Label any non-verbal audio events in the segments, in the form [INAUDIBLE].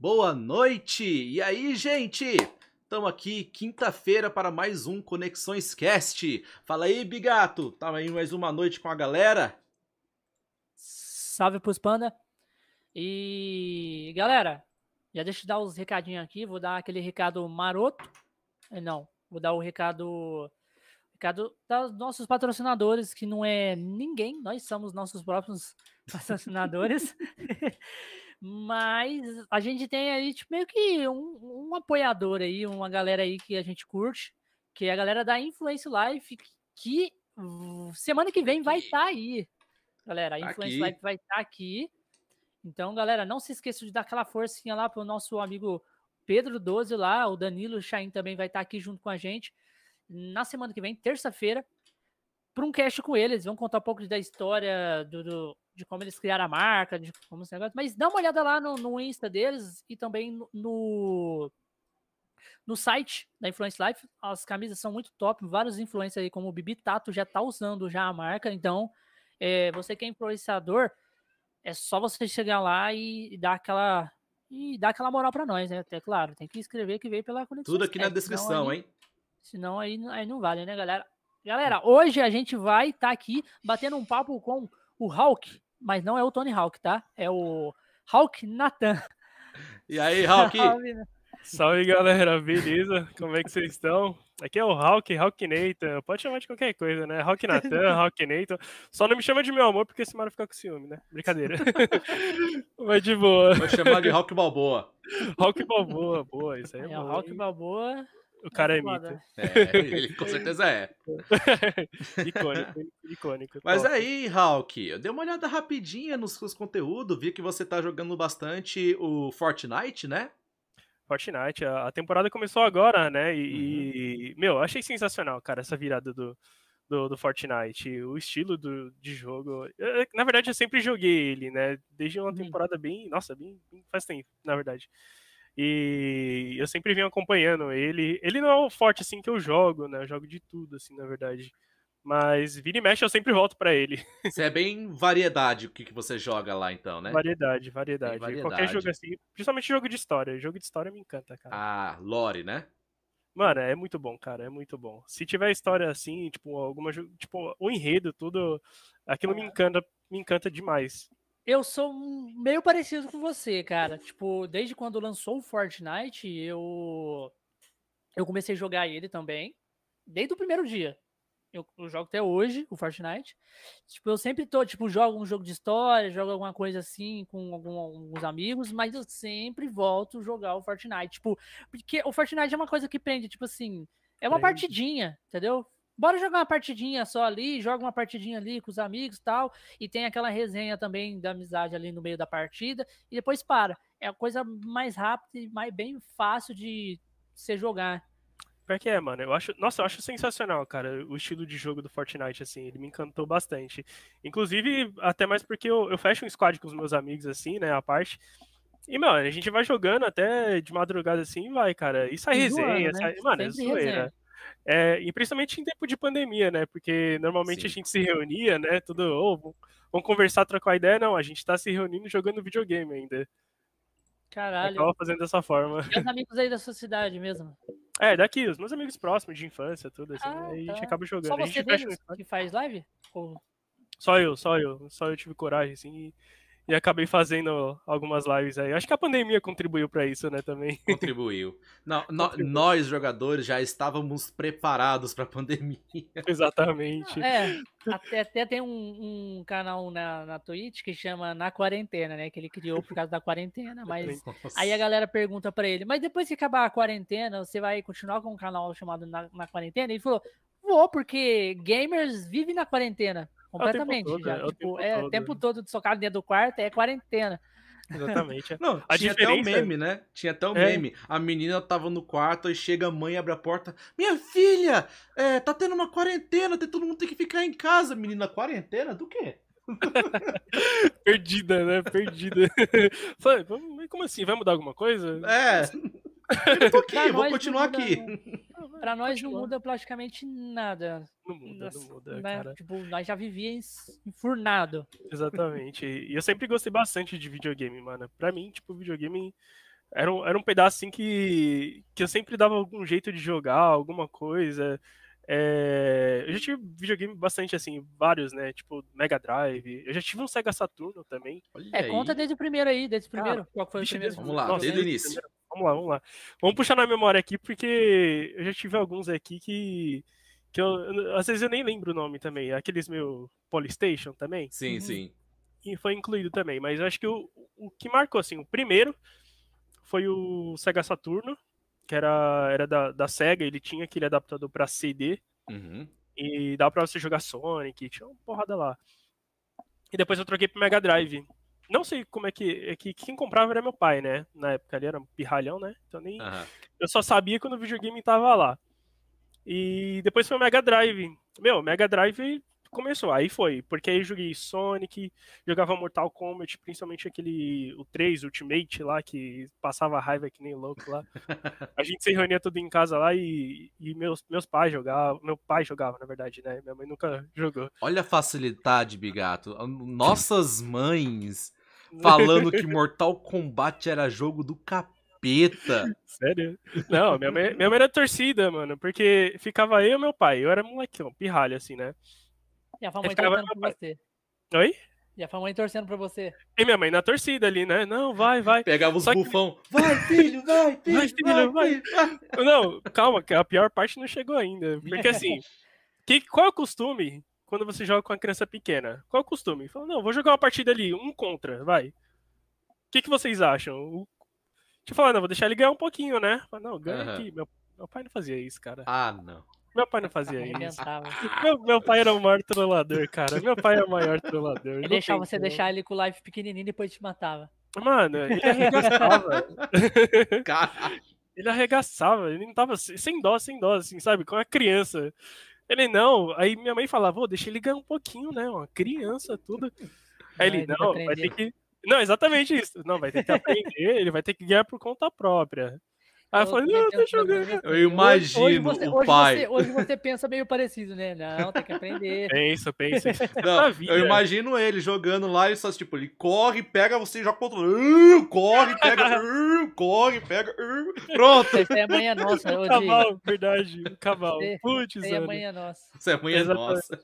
boa noite! E aí, gente? Estamos aqui quinta-feira para mais um Conexões Cast. Fala aí, Bigato, tá aí mais uma noite com a galera? Salve pros panda. E galera, já deixa eu dar os recadinhos aqui, vou dar aquele recado maroto. Eh, não, vou dar o recado recado dos nossos patrocinadores, que não é ninguém, nós somos nossos próprios [LAUGHS] patrocinadores. Mas a gente tem aí tipo, meio que um, um, apoiador aí, uma galera aí que a gente curte, que é a galera da Influence Life, que semana que vem vai estar tá aí. Galera, a Influence aqui. Life vai estar tá aqui. Então, galera, não se esqueça de dar aquela forcinha lá pro nosso amigo Pedro 12 lá, o Danilo Chain também vai estar tá aqui junto com a gente na semana que vem, terça-feira, para um cast com eles. Vão contar um pouco da história do, do de como eles criaram a marca, de como esse negócio. Mas dá uma olhada lá no, no Insta deles e também no, no site da Influence Life. As camisas são muito top. Vários influencers aí, como o Bibi Tato, já tá usando já a marca. Então, é, você que é influenciador, é só você chegar lá e, e dar aquela e dar aquela moral para nós, né? Até claro, tem que escrever que veio pela conexão. Tudo aqui na descrição, aí, hein? Senão aí, aí não vale, né, galera? Galera, hoje a gente vai estar tá aqui batendo um papo com o Hulk, mas não é o Tony Hawk, tá? É o Hulk Nathan. E aí, Hulk? [LAUGHS] Salve, galera, beleza? Como é que vocês estão? Aqui é o Hulk, Hulk Nathan. Pode chamar de qualquer coisa, né? Hulk Nathan, [LAUGHS] Hulk Nathan. Só não me chama de meu amor, porque esse mano fica com ciúme, né? Brincadeira. [LAUGHS] Mas de boa. Vou chamar de Hulk Balboa. Hulk Balboa, boa, isso aí é, é bom. Hulk Balboa o cara é mito. É, [LAUGHS] ele com certeza é. [LAUGHS] icônico, icônico. Mas top. aí, Hulk, eu dei uma olhada rapidinha nos seus conteúdos, vi que você tá jogando bastante o Fortnite, né? Fortnite, a temporada começou agora, né? E, uhum. meu, achei sensacional, cara, essa virada do, do, do, Fortnite, o estilo do, de jogo. Eu, na verdade, eu sempre joguei ele, né? Desde uma uhum. temporada bem. Nossa, bem, bem faz tempo, na verdade. E eu sempre venho acompanhando ele. Ele não é o forte assim que eu jogo, né? Eu jogo de tudo, assim, na verdade. Mas vira e mexe, eu sempre volto para ele. [LAUGHS] Você é bem variedade o que, que você joga lá, então, né? Variedade, variedade. variedade. Qualquer jogo assim, principalmente jogo de história. Jogo de história me encanta, cara. Ah, lore, né? Mano, é muito bom, cara, é muito bom. Se tiver história assim, tipo, alguma. Tipo, o enredo, tudo. Aquilo me encanta, me encanta demais. Eu sou meio parecido com você, cara. Tipo, desde quando lançou o Fortnite, eu eu comecei a jogar ele também, desde o primeiro dia. Eu, eu, jogo até hoje, o Fortnite. Tipo, eu sempre tô, tipo, jogo um jogo de história, jogo alguma coisa assim com algum, alguns amigos, mas eu sempre volto a jogar o Fortnite. Tipo, porque o Fortnite é uma coisa que prende, tipo assim, é uma prende. partidinha, entendeu? Bora jogar uma partidinha só ali, joga uma partidinha ali com os amigos e tal, e tem aquela resenha também da amizade ali no meio da partida, e depois para. É a coisa mais rápida e mais, bem fácil de você jogar. Pior que é, mano. Eu acho, nossa, eu acho sensacional, cara, o estilo de jogo do Fortnite, assim, ele me encantou bastante. Inclusive, até mais porque eu, eu fecho um squad com os meus amigos, assim, né, a parte. E, mano, a gente vai jogando até de madrugada assim e vai, cara. E sai resenha, né? sai... Mano, é Sempre é zoeira. Resenha. É, e principalmente em tempo de pandemia, né? Porque normalmente Sim. a gente se reunia, né? Tudo, oh, vamos conversar, trocar ideia. Não, a gente tá se reunindo jogando videogame ainda. Caralho. Acaba fazendo dessa forma. E os amigos aí da sua cidade mesmo? É, daqui, os meus amigos próximos de infância, tudo assim. Ah, aí tá. a gente acaba jogando. Só você deles que faz live? Ou... Só eu, só eu. Só eu tive coragem, assim. E e acabei fazendo algumas lives aí. Acho que a pandemia contribuiu para isso, né, também. [LAUGHS] Contribuiu. Não, contribuiu. nós jogadores já estávamos preparados para a pandemia. Exatamente. É, até, até tem um, um, canal na, na Twitch que chama Na Quarentena, né, que ele criou por causa da quarentena, mas Nossa. aí a galera pergunta para ele, mas depois que acabar a quarentena, você vai continuar com um canal chamado Na, na Quarentena? Ele falou, vou, porque gamers vivem na quarentena. Completamente. É o tempo todo, já. É, o tipo, tempo, é, todo. tempo todo socado dentro do quarto, é quarentena. Exatamente. [LAUGHS] Não, a tinha diferença... até um meme, né? Tinha até um é. meme. A menina tava no quarto e chega a mãe, abre a porta. Minha filha, é, tá tendo uma quarentena, todo mundo tem que ficar em casa. Menina, quarentena? Do quê? [LAUGHS] Perdida, né? Perdida. [LAUGHS] Falei, como assim? Vai mudar alguma coisa? É. Eu tô aqui, vou continuar aqui. Pra nós não muda praticamente nada. Não muda, não muda, né? cara. Tipo, nós já vivíamos enfurnado. Exatamente. E eu sempre gostei bastante de videogame, mano. Pra mim, tipo, videogame Era um, era um pedaço assim que, que eu sempre dava algum jeito de jogar, alguma coisa. É, eu já tive videogame bastante assim, vários, né? Tipo, Mega Drive. Eu já tive um Sega Saturno também. Olha é, aí. conta desde o primeiro aí, desde o primeiro. Qual foi o primeiro? Vamos lá, Nossa, desde o início. Vamos lá, vamos lá. Vamos puxar na memória aqui, porque eu já tive alguns aqui que. que eu, às vezes eu nem lembro o nome também. Aqueles meu Polystation também. Sim, uhum. sim. E foi incluído também. Mas eu acho que o, o que marcou, assim, o primeiro foi o Sega Saturno, que era, era da, da Sega, ele tinha aquele adaptador para CD. Uhum. E dava pra você jogar Sonic, tinha uma porrada lá. E depois eu troquei pro Mega Drive. Não sei como é que. É que quem comprava era meu pai, né? Na época ele era um pirralhão, né? Então nem. Uhum. Eu só sabia quando o videogame tava lá. E depois foi o Mega Drive. Meu, Mega Drive começou, aí foi, porque aí joguei Sonic, jogava Mortal Kombat, principalmente aquele, o 3 Ultimate lá, que passava raiva que nem louco lá. [LAUGHS] A gente se reunia tudo em casa lá e, e meus, meus pais jogavam, meu pai jogava, na verdade, né, minha mãe nunca jogou. Olha a facilidade, Bigato, nossas mães falando que Mortal Kombat era jogo do capeta. Sério? Não, minha mãe, minha mãe era torcida, mano, porque ficava eu e meu pai, eu era molequão, pirralho assim, né. E a mãe torcendo pra você. Oi? E a mãe torcendo pra você. E minha mãe na torcida ali, né? Não, vai, vai. Pegava os Só bufão. Que... Vai, filho, vai, filho, vai. Filho, vai, vai. Não, calma, que a pior parte não chegou ainda. Porque [LAUGHS] assim, que, qual é o costume quando você joga com uma criança pequena? Qual é o costume? Fala, não, vou jogar uma partida ali, um contra, vai. O que, que vocês acham? O... Deixa eu falar, não, vou deixar ele ganhar um pouquinho, né? Fala, não, ganha uhum. aqui. Meu, meu pai não fazia isso, cara. Ah, não. Meu pai não fazia [LAUGHS] isso. Meu, meu, pai era o maior trollador, cara. Meu pai é o maior trollador. Ele deixava você como. deixar ele com o live pequenininho e depois te matava. Mano, ele arregaçava. [LAUGHS] Caralho. Ele arregaçava, ele não tava sem dó, sem dó, assim, sabe? Com a criança. Ele não, aí minha mãe falava, vou deixa ele ganhar um pouquinho, né? Uma criança, tudo. Aí ele, não, vai ter que. Não, exatamente isso. Não, vai ter que aprender, ele vai ter que ganhar por conta própria. Aí eu falei, não, deixa eu ver. Eu imagino hoje, você, o pai. Você, hoje você pensa meio parecido, né? Não, tem que aprender. [LAUGHS] Pensa, pensa. [LAUGHS] Não, eu imagino ele jogando lá e só, tipo, ele corre, pega você e joga pro outro lado. Corre, pega, [LAUGHS] corre, pega. Pronto. Isso é a manhã nossa. O cavalo, verdade. O cavalo. Putz, Isso é a manhã nossa. Isso é a manhã nossa.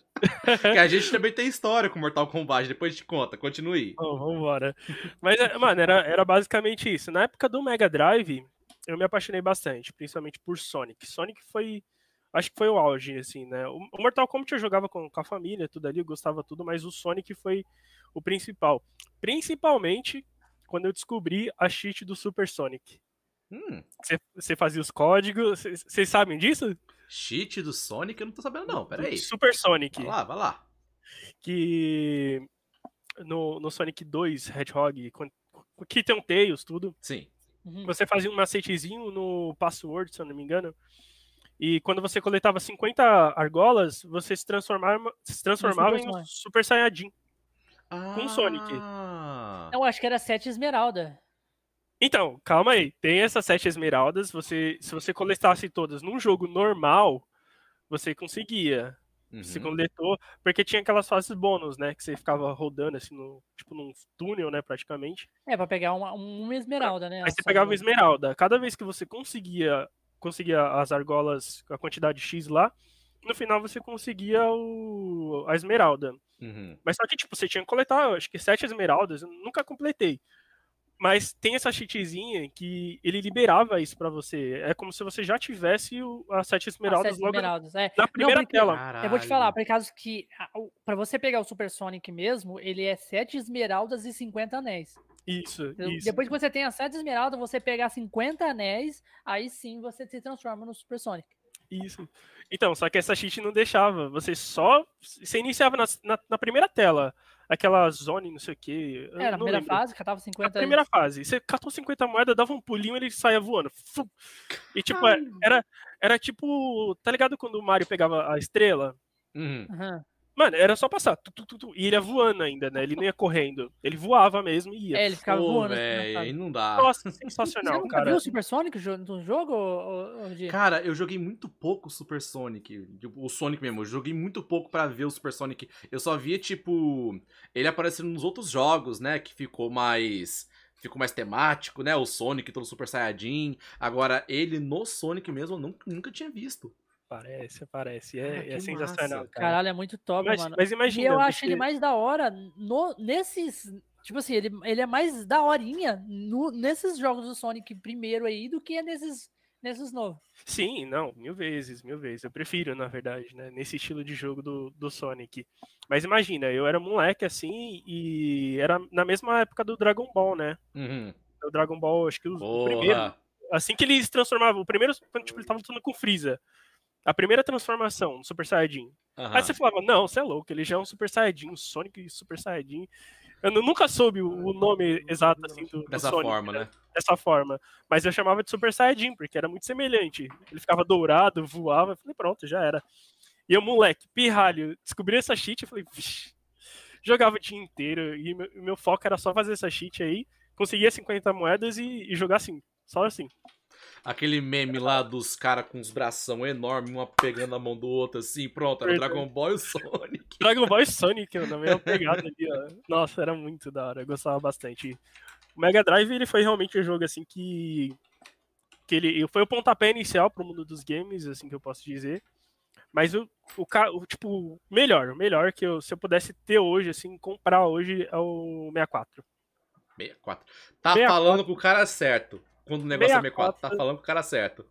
que a gente também tem história com Mortal Kombat, depois te conta, continue. Oh, vambora. Mas, mano, era, era basicamente isso. Na época do Mega Drive, eu me apaixonei bastante, principalmente por Sonic. Sonic foi. Acho que foi o auge, assim, né? O Mortal Kombat eu jogava com, com a família, tudo ali, eu gostava tudo, mas o Sonic foi o principal. Principalmente quando eu descobri a cheat do Super Sonic. Você hum. fazia os códigos. Vocês sabem disso? Cheat do Sonic? Eu não tô sabendo, não. Pera aí. Super Sonic. Vai lá, vai lá. Que no, no Sonic 2, Hedgehog, que tem um Tails, tudo. Sim. Uhum. Você fazia um macetezinho no password, se eu não me engano. E quando você coletava 50 argolas, você se transformava, se transformava em Super Saiyajin. Ah. Com Sonic. Eu acho que era 7 esmeralda. Então, calma aí. Tem essas 7 esmeraldas. Você, se você coletasse todas num jogo normal, você conseguia. Uhum. Se coletou, porque tinha aquelas fases bônus, né? Que você ficava rodando assim, no, tipo num túnel, né? Praticamente. É, pra pegar uma, uma esmeralda, né? Aí você pegava uma esmeralda. Cada vez que você conseguia, conseguia as argolas, a quantidade X lá, no final você conseguia o, a esmeralda. Uhum. Mas só que, tipo, você tinha que coletar, acho que sete esmeraldas, eu nunca completei. Mas tem essa cheatzinha que ele liberava isso para você. É como se você já tivesse as sete esmeraldas, as sete logo esmeraldas, é. na primeira Não, tela. Caralho. Eu vou te falar, por causa que para você pegar o Super Sonic mesmo, ele é sete esmeraldas e 50 anéis. Isso, então, isso. Depois que você tem as sete esmeraldas, você pegar 50 anéis, aí sim você se transforma no Super Sonic. Isso. Então, só que essa cheat não deixava. Você só. Você iniciava na, na, na primeira tela aquela zone, não sei o que. É, na primeira lembro. fase, catava 50. Na primeira fase. Você catou 50 moedas, dava um pulinho ele saia voando. E tipo, é, era, era tipo. Tá ligado quando o Mario pegava a estrela? Uhum. Uhum. Mano, era só passar. Tu, tu, tu, e ele ia voando ainda, né? Ele não ia correndo. Ele voava mesmo e ia. É, ele ficava Pô, voando. Assim, véio, aí não dá. Nossa, [LAUGHS] sensacional, Você cara. viu o Super Sonic no jogo, ou, Cara, eu joguei muito pouco Super Sonic. Tipo, o Sonic mesmo. Eu joguei muito pouco para ver o Super Sonic. Eu só via, tipo, ele aparecendo nos outros jogos, né? Que ficou mais ficou mais temático, né? O Sonic todo Super Saiyajin. Agora, ele no Sonic mesmo eu nunca, nunca tinha visto. Parece, parece. É, Ah, é sensacional, massa. cara. Caralho, é muito top, Mas, mano. mas E imagina. eu acho ele mais da hora no, nesses. Tipo assim, ele, ele é mais da horinha no, nesses jogos do Sonic primeiro aí do que nesses, nesses novos. Sim, não, mil vezes, mil vezes. Eu prefiro, na verdade, né? Nesse estilo de jogo do, do Sonic. Mas imagina, eu era moleque assim e era na mesma época do Dragon Ball, né? Uhum. O Dragon Ball, acho que o, o primeiro. Assim que ele se transformava, o primeiro, quando tipo, ele tava lutando com o Freeza. A primeira transformação no Super Saiyajin. Aham. Aí você falava, não, você é louco, ele já é um Super Saiyajin, um Sonic Super Saiyajin. Eu nu- nunca soube o nome exato assim do, do Dessa Sonic, forma, né? dessa forma. Mas eu chamava de Super Saiyajin, porque era muito semelhante. Ele ficava dourado, voava, eu falei, pronto, já era. E eu, moleque, pirralho, descobri essa cheat, eu falei, vixi. Jogava o dia inteiro, e meu, meu foco era só fazer essa cheat aí, conseguia 50 moedas e, e jogar assim, só assim. Aquele meme lá dos caras com os bração enormes, uma pegando a mão do outro, assim, pronto, era. Dragon Ball e o Sonic. [LAUGHS] Dragon Ball e Sonic, na mesma pegada ali, ó. Nossa, era muito da hora, eu gostava bastante. O Mega Drive, ele foi realmente um jogo, assim, que... que ele foi o pontapé inicial pro mundo dos games, assim, que eu posso dizer. Mas o, o, o tipo, melhor, o melhor que eu, se eu pudesse ter hoje, assim, comprar hoje é o 64. 64. Tá 64. falando com o cara certo. Quando o negócio é 64, tá 64. falando com o cara certo.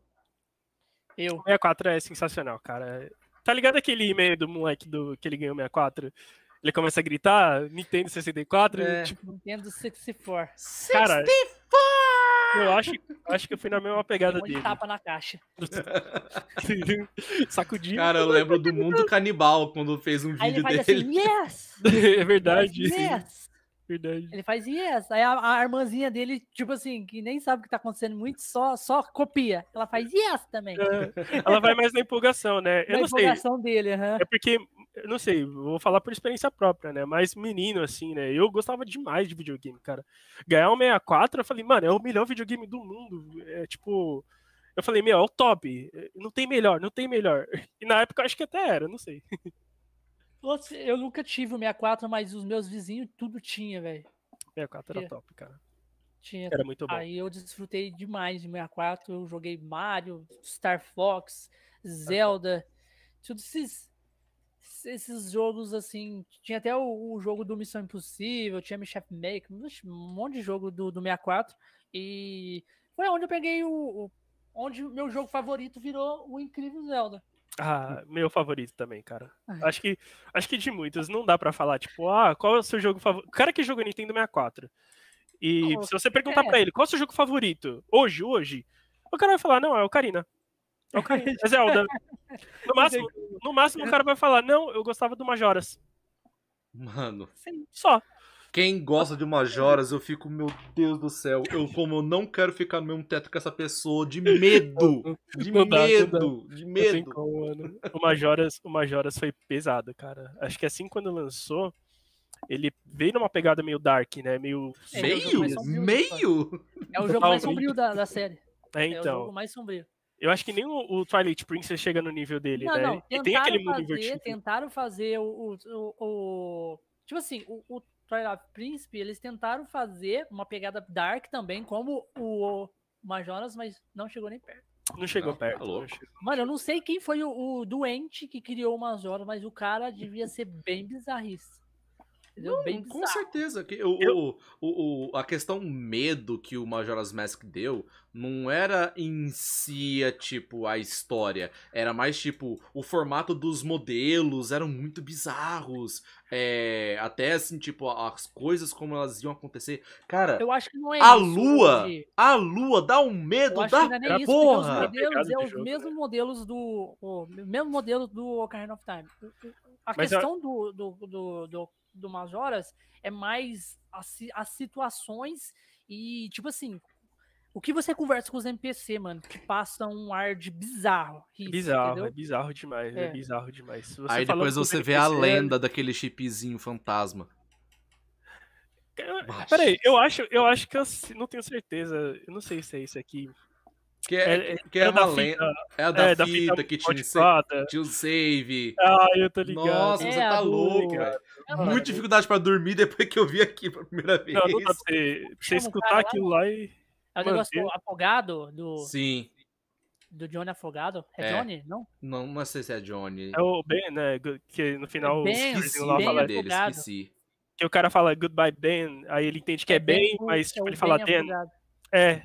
Eu. O 64 é sensacional, cara. Tá ligado aquele e-mail do moleque do, que ele ganhou o 64? Ele começa a gritar, Nintendo 64, É. tipo, Nintendo 64. Cara, eu acho, acho que eu fui na mesma pegada Um dele. tapa na caixa. [LAUGHS] Sacudindo. Cara, eu lembro do Mundo Canibal quando fez um Aí ele vídeo faz dele. assim, yes! [LAUGHS] é verdade. Yes! Verdade. Ele faz yes. Aí a, a irmãzinha dele, tipo assim, que nem sabe o que tá acontecendo muito, só, só copia. Ela faz yes também. É, Ela vai mais na empolgação, né? Eu Na não sei. empolgação dele, aham. É porque, eu não sei, vou falar por experiência própria, né? Mas menino, assim, né? Eu gostava demais de videogame, cara. Ganhar um 64, eu falei, mano, é o melhor videogame do mundo. É tipo. Eu falei, meu, é o top. Não tem melhor, não tem melhor. [LAUGHS] E na época eu acho que até era, não sei. [LAUGHS] Eu nunca tive o 64, mas os meus vizinhos tudo tinha, velho. 64 era top, cara. Tinha. Era muito bom. Aí eu desfrutei demais de 64. Eu joguei Mario, Star Fox, Zelda, todos esses, esses jogos assim. Tinha até o, o jogo do Missão Impossível, tinha Me Chef Maker, um monte de jogo do, do 64. E foi onde eu peguei o. o- onde o meu jogo favorito virou o incrível Zelda. Ah, meu favorito também, cara. Ai. Acho que, acho que de muitos não dá pra falar, tipo, ah, qual é o seu jogo favorito? O cara que jogou Nintendo 64. E Oh, se você perguntar é. pra ele, qual é o seu jogo favorito? Hoje, hoje, o cara vai falar, não, é o Karina. É o Karina, é Zelda. No [LAUGHS] máximo, no máximo o cara vai falar, não, eu gostava do Majoras. Mano, Sim. Só. Quem gosta de Majoras, eu fico, meu Deus do céu. Eu, como eu não quero ficar no mesmo teto com essa pessoa, de [LAUGHS] medo. De Não dá, medo. De Não tem medo. como. O Majoras, o Majoras foi pesado, cara. Acho que assim quando lançou, ele veio numa pegada meio dark, né? Meio. É, é Meio? sombrio do Meio? É o jogo mais sombrio da, da série. É, É o então. jogo mais sombrio. Eu acho que nem o, o Twilight Princess chega no nível dele, Não, né? não. e tem Tentaram aquele mundo fazer, invertido. tentaram fazer o, o, o- o- Tipo assim, o, o Twilight Príncipe, eles tentaram fazer uma pegada dark também, como o Majoras, mas não chegou nem perto. Não chegou Não, perto. tá louco. não chegou. Mano, eu não sei quem foi o, o doente que criou o Majoras, mas o cara devia ser bem bizarrista. Entendeu? bem Com bizarro. certeza. Que o, Eu- o, o, o- a questão medo que o Majora's Mask deu não era em si, a, tipo, a história. Era mais, tipo, o formato dos modelos eram muito bizarros. É, até, assim, tipo, as coisas como elas iam acontecer. Cara, Eu acho que não é a isso, lua, Roger. a lua dá um medo Eu da não é Era isso, porque os porra. modelos é de os jogo, mesmos modelos do. O mesmo modelo do Ocarina of Time. A Mas eu- questão do, do, do, do, do Majoras é mais as, as situações e, tipo assim, o que você conversa com os NPC, mano, que passa um ar de bizarro. isso, Bizarro, entendeu? é bizarro demais, é, É. bizarro demais. Aí depois você vê a NPC, lenda daquele chipzinho fantasma. Eu- Peraí, eu acho, eu acho que eu se- não tenho certeza. Eu não sei se é isso aqui. Que é, É- que é era da uma lenda. É a da, é, da fita, fita que tinha, um tinha o save. Ah, eu tô ligado. Nossa, É, você a tá louco, velho. Muita dificuldade pra dormir depois que eu vi aqui pela primeira vez. Não, não dá pra você, escutar aquilo lá e. É o negócio do afogado, do, Sim. do Johnny Afogado. É, É. Johnny? Não? Não, não sei se é Johnny. É o Ben, né? Que no final Ben, os Esqueci o lá nome dele, esqueci. que o cara fala goodbye Ben, aí ele entende que é, Ben, mas é tipo, ele fala Ben Dan. É.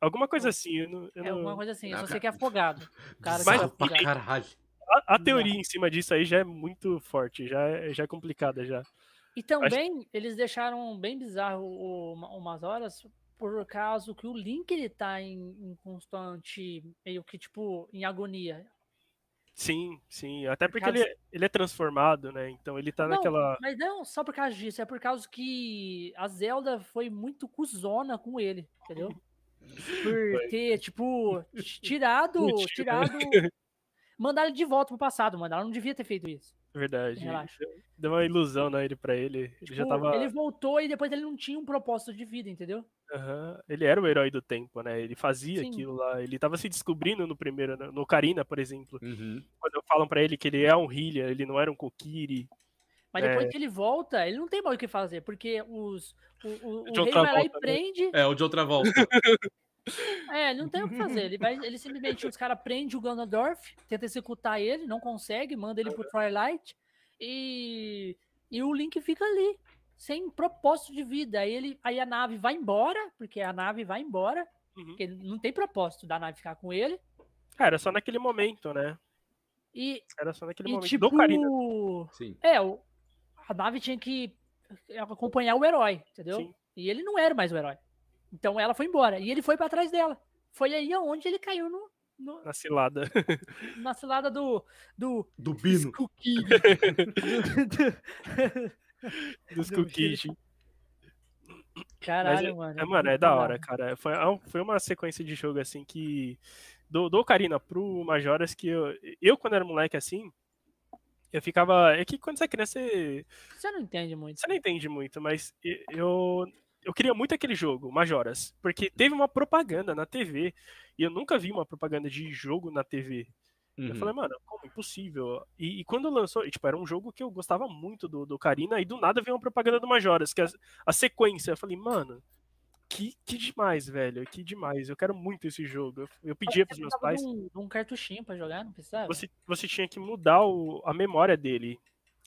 Alguma coisa assim. Eu não, eu É não- alguma coisa assim, eu só sei que é afogado. [LAUGHS] Cara Mas- é pra caralho. A, a teoria em cima disso aí já é muito forte, já é, já é complicada já. E também eles deixaram bem bizarro o, o- umas horas por causa que o Link ele tá em, em constante, meio que tipo, em agonia. Sim, sim. Até porque causa- ele, é- ele é transformado, né? Então ele tá não, naquela. mas não só por causa disso, é por causa que a Zelda foi muito cuzona com ele, entendeu? Por ter, tipo, tirado, [LAUGHS] né? tirado, mandar ele de volta pro passado, mano. Ela não devia ter feito isso. Verdade. Relaxa. Deu uma ilusão né, ele pra ele. Ele já Tipo, tava. Ele voltou e depois ele não tinha um propósito de vida, entendeu? Aham, Ele era o herói do tempo, né? Ele fazia Sim. aquilo lá. Ele tava se descobrindo no primeiro, no- no Karina, por exemplo. Uhum. Quando falam pra ele que ele é um healer, ele não era um Kokiri. Mas É. depois que ele volta, ele não tem mais o que fazer, porque os, o, o, o rei vai lá e né? prende. É, o de outra volta. [LAUGHS] É, ele não tem o que fazer. Ele, vai, ele simplesmente, os caras prendem o Ganondorf, tenta executar ele, não consegue, manda ele pro Twilight e, e o Link fica ali, sem propósito de vida. Aí, ele, aí a nave vai embora, porque a nave vai embora, Uhum. porque não tem propósito da nave ficar com ele. Ah, era só naquele momento, né? E, Era só naquele e momento. tipo, Do Karina. Sim. é, o, a nave tinha que acompanhar o herói, entendeu? Sim. E ele não era mais o herói. Então ela foi embora. E ele foi pra trás dela. Foi aí aonde ele caiu no, no- Na cilada. [LAUGHS] na cilada do. Do. Do Bino. Skuki. Dos [LAUGHS] [LAUGHS] Do Kukishi. Caralho, mano. É, mano, é muito da bizarro. hora, cara. Foi, é foi uma sequência de jogo assim que. Do, do Ocarina pro Majoras que eu, eu, quando era moleque assim, eu ficava. É que quando você é criança, você, Você não entende muito. você não entende muito, mas eu. Eu queria muito aquele jogo, Majoras, porque teve uma propaganda na TV e eu nunca vi uma propaganda de jogo na TV. Eu Uhum. falei, mano, como? Impossível. E, e quando lançou, e, tipo, era um jogo que eu gostava muito do, do Karina, e do nada veio uma propaganda do Majoras, que é a, a sequência. Eu falei, mano, que, que demais, velho, que demais. Eu quero muito esse jogo. Eu, eu pedia pros meus pais. um, um cartuchinho pra jogar, não precisava? Você, você tinha que mudar o- a memória dele.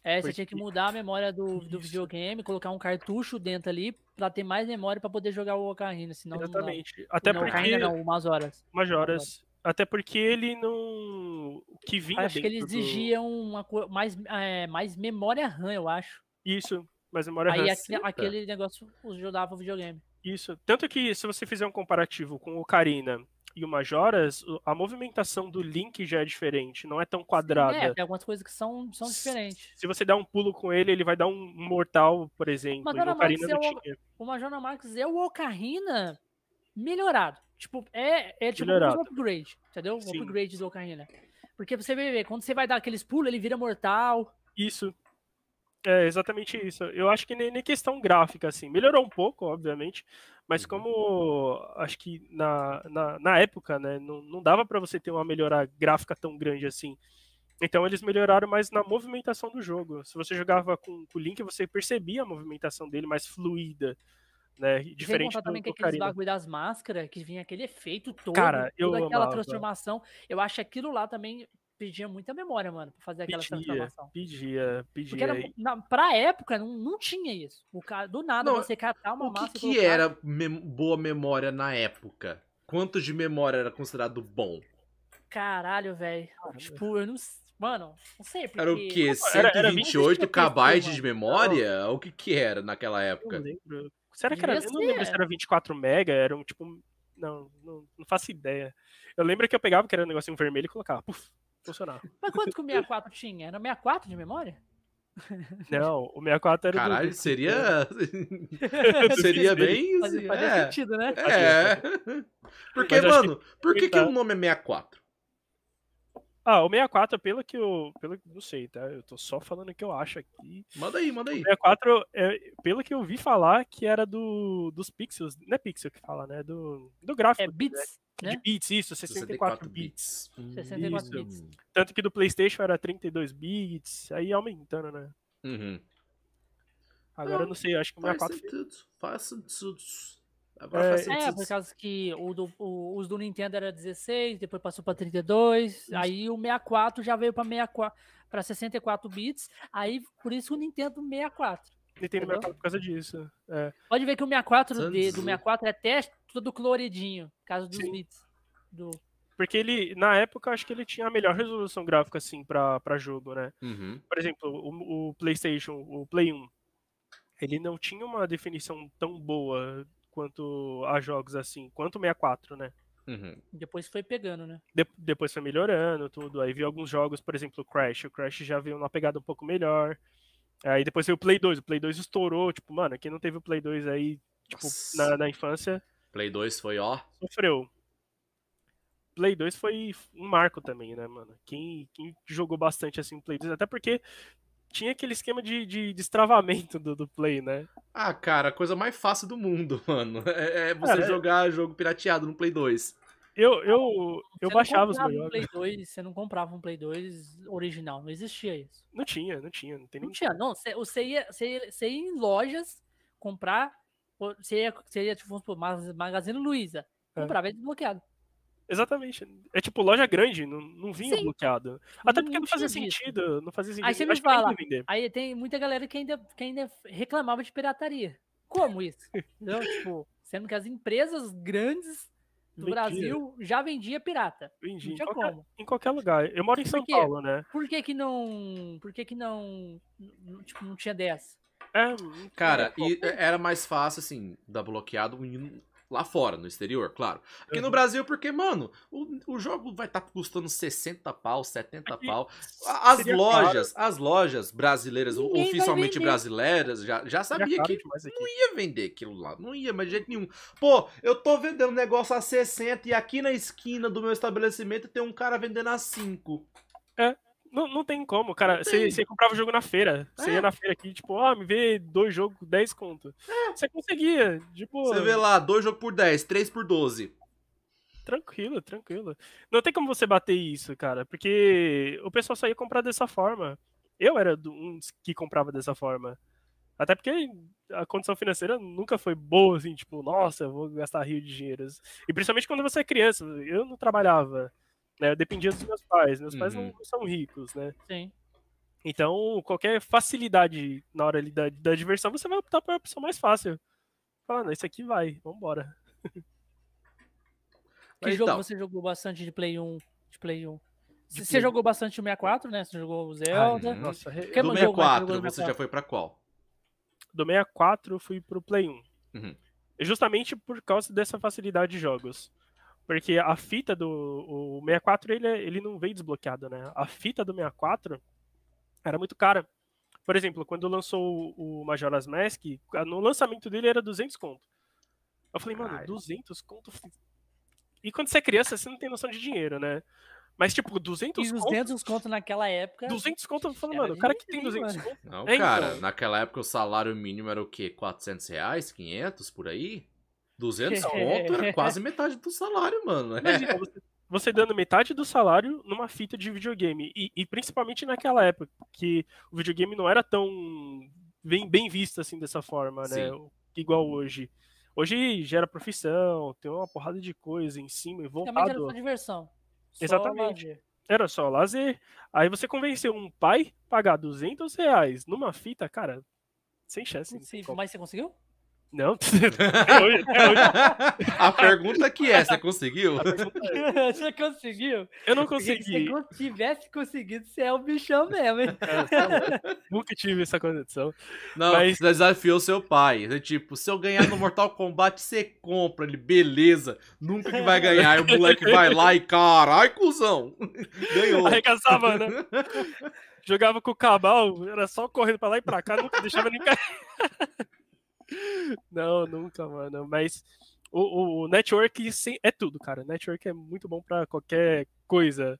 É, você tinha que mudar a memória do, do videogame, colocar um cartucho dentro ali pra ter mais memória pra poder jogar o Ocarina, senão não- Exatamente. Até não, porque. Ocarina não, umas horas. Majoras. Até porque ele não. O que vinha Acho que ele dentro do- exigia uma mais, é, mais memória RAM, eu acho. Isso, mas memória Aí RAM. aque- aquele negócio ajudava o videogame. Isso. Tanto que se você fizer um comparativo com o Ocarina e o Majoras, o- a movimentação do Link já é diferente, não é tão quadrada. É, tem algumas coisas que são, são diferentes. Se você dá um pulo com ele, ele vai dar um mortal, por exemplo. Mais não ser o- tinha. O Major Marques é o Ocarina melhorado. Tipo, é, é tipo Melhorado. um upgrade, entendeu? Um Sim. upgrade do Ocarina. Porque você ver, quando você vai dar aqueles pulos, ele vira mortal. Isso. É exatamente isso. Eu acho que nem, nem questão gráfica, assim. Melhorou um pouco, obviamente. Mas Uhum. como acho que na, na, na época, né, não, não dava pra você ter uma melhora gráfica tão grande assim. Então eles melhoraram mais na movimentação do jogo. Se você jogava com, com o Link, você percebia a movimentação dele mais fluida, né? Diferente contar do, também que do aqueles Ocarina. bagulho das máscaras, que vinha aquele efeito todo, Cara, eu toda aquela amava. transformação. Eu acho que aquilo lá também pedia muita memória, mano, pra fazer aquela Pedia, transformação. pedia, Porque pedia. era, na, pra época não, não tinha isso. O cara, do nada Não, você catar uma O que, massa e que colocar- era mem- boa memória na época? Quanto de memória era considerado bom? Caralho, velho. Tipo, eu não. Mano, não sei porque. Era o quê? Era- era 128 20 KB de memória? O que que era naquela Eu época? não lembro. Será que era. Eu não lembro se era 24 mega, era um tipo. Não, não, não faço ideia. Eu lembro que eu pegava, que era um negocinho vermelho e colocava. Puf, funcionava. Mas quanto que o 64 tinha? Era 64 de memória? [LAUGHS] Não, o 64 era do- Caralho, do. seria. [LAUGHS] seria bem. Fazia, fazia é. sentido, né? É. Porque, Mas mano, por que, que o nome é 64? Ah, o 64, pelo que eu. Pelo, não sei, tá? Eu tô só falando o que eu acho aqui. Manda aí, manda O aí. 64, é, pelo que eu vi falar, que era do, dos pixels. Não é pixel que fala, né? Do, do gráfico. É bits. né? De bits, isso, 64, bits. 64 Isso. bits. Tanto que do PlayStation era 32 bits, aí aumentando, né? Uhum. Agora eu não sei, acho que o Faz 64 fez- sentido. Faz sentido. Agora É, faz É, sentido. por causa que o do- o- os do Nintendo era 16, depois passou pra 32, aí o 64 já veio pra 64 para 64 bits, aí por isso o Nintendo 64. Nintendo Entendeu? 64 por causa disso. É. Pode ver que o 64 de, do Sanzu. 64 é até todo coloridinho, causa dos Sim. bits. Do... Porque ele, na época, eu acho que ele tinha a melhor resolução gráfica, assim, pra, pra jogo, né? Uhum. Por exemplo, o, o PlayStation, o Play 1, ele não tinha uma definição tão boa quanto a jogos assim, quanto o 64, né? Uhum. Depois foi pegando, né? De- depois foi melhorando tudo. Aí vi alguns jogos, por exemplo, o Crash. O Crash já veio numa pegada um pouco melhor. Aí depois veio o Play 2. O Play 2 estourou. Tipo, mano, quem não teve o Play 2 aí, tipo, na, na infância, Play 2 foi, ó. sofreu. Play 2 foi um marco também, né, mano? Quem, quem jogou bastante assim o Play 2, até porque tinha aquele esquema de, de destravamento do, do Play, né? Ah, cara, a coisa mais fácil do mundo, [LAUGHS] mano. É, é você Cara, é- jogar jogo pirateado no Play 2. Eu, eu, eu baixava os meus um jogos. Play 2, Você não comprava um Play 2 original, não existia isso. Não tinha, não tinha, não tem Não nem. tinha, não. Você, você, ia, você, ia, você ia em lojas comprar, ou você ia, você ia tipo, vamos supor, Mag- Magazine Luiza, É. comprava ele desbloqueado. Exatamente. É tipo loja grande, não, não vinha Sim. bloqueado. Até porque não não fazia disso. sentido, não fazia sentido. Aí você me fala, aí tem muita galera que ainda, que ainda reclamava de pirataria. Como isso? [LAUGHS] Entendeu? tipo, sendo que as empresas grandes do Vendia. Brasil já vendia pirata. Vendi Não em qualquer, em qualquer lugar. Eu moro em São? Paulo, né? Por que que não, por que que não, tipo, não tinha dessa? É, Cara, e como. era mais fácil, assim, dar bloqueado lá fora, no exterior, claro. Aqui no Uhum. Brasil, porque, mano, o, o jogo vai estar custando 60 pau, 70 Aqui pau. As lojas, as lojas brasileiras, Ninguém oficialmente brasileiras, já, já sabia que não ia vender aquilo lá. Não ia, mas de jeito nenhum. Pô, eu tô vendendo negócio a 60 e aqui na esquina do meu estabelecimento tem um cara vendendo a 5. Não, não tem como, cara. Você, comprava o jogo na feira. Você É. ia na feira aqui, tipo, ah, me vê dois jogos, 10 conto. Você conseguia, tipo, Você vê lá, dois jogos por 10, três por 12. tranquilo, tranquilo. Não tem como você bater isso, cara, porque o pessoal só ia comprar dessa forma. Eu era um dos que comprava dessa forma. Até porque a condição financeira nunca foi boa, assim, tipo, nossa, eu vou gastar rio de dinheiros. E principalmente quando você é criança. Eu não trabalhava, né? Eu dependia dos meus pais. Meus pais Uhum. não são ricos, né? Sim. Então, qualquer facilidade na hora ali da, da diversão, você vai optar pela opção mais fácil. Fala, não, esse aqui vai, vambora. Que Mas jogo então. você jogou bastante de Play 1? De Play 1? De Você Play jogou bastante o 64, né? Você jogou o Zelda. Uhum. Nossa, re- Que Do jogo mais 64, você jogou no você já 64? foi pra qual? do 64 eu fui pro Play 1. Uhum. Justamente por causa dessa facilidade de jogos. Porque a fita do o 64, ele, é- ele não veio desbloqueado, né? A fita do 64 era muito cara. Por exemplo, quando lançou o Majora's Mask, no lançamento dele era 200 conto. Eu falei, mano, Caralho. 200 conto? E quando você é criança, você não tem noção de dinheiro, né? Mas, tipo, 200 E os conto... 200 conto naquela época. 200 conto, eu falo, Era mano, o cara que tem dinheiro, 200 mano. conto... Não, É, cara, então. naquela época o salário mínimo era o quê? 400 reais? 500 por aí? 200 [LAUGHS] conto era quase metade do salário, mano. É. Imagina, [LAUGHS] você, você dando metade do salário numa fita de videogame. E, e principalmente naquela época, que o videogame não era tão bem, bem visto assim dessa forma, né? Sim. Igual hoje. Hoje gera profissão, tem uma porrada de coisa em cima e Antigamente era voltado. só diversão. Só Exatamente. lazer. Era só lazer. Aí você convenceu um pai a pagar 200 reais numa fita, cara, sem chance. Impossível. Mas você conseguiu? Não, [LAUGHS] até hoje, até hoje [LAUGHS] A pergunta que é, você conseguiu? é, [LAUGHS] você conseguiu? eu não Porque Se consegui. você tivesse conseguido, você é o bichão mesmo, hein? É. Nunca tive essa condição. Não, Mas- você desafiou seu pai. É Tipo, se eu ganhar no Mortal Kombat, você compra ele, beleza. Nunca que vai ganhar. Aí o moleque vai lá e carai, cuzão. Ganhou. Arregaçava, né? Jogava com o Cabal, era só correndo pra lá e pra cá, nunca deixava nem cair. Não, nunca, mano. Mas o, o- o network sim, é tudo, cara. Network é muito bom pra qualquer coisa.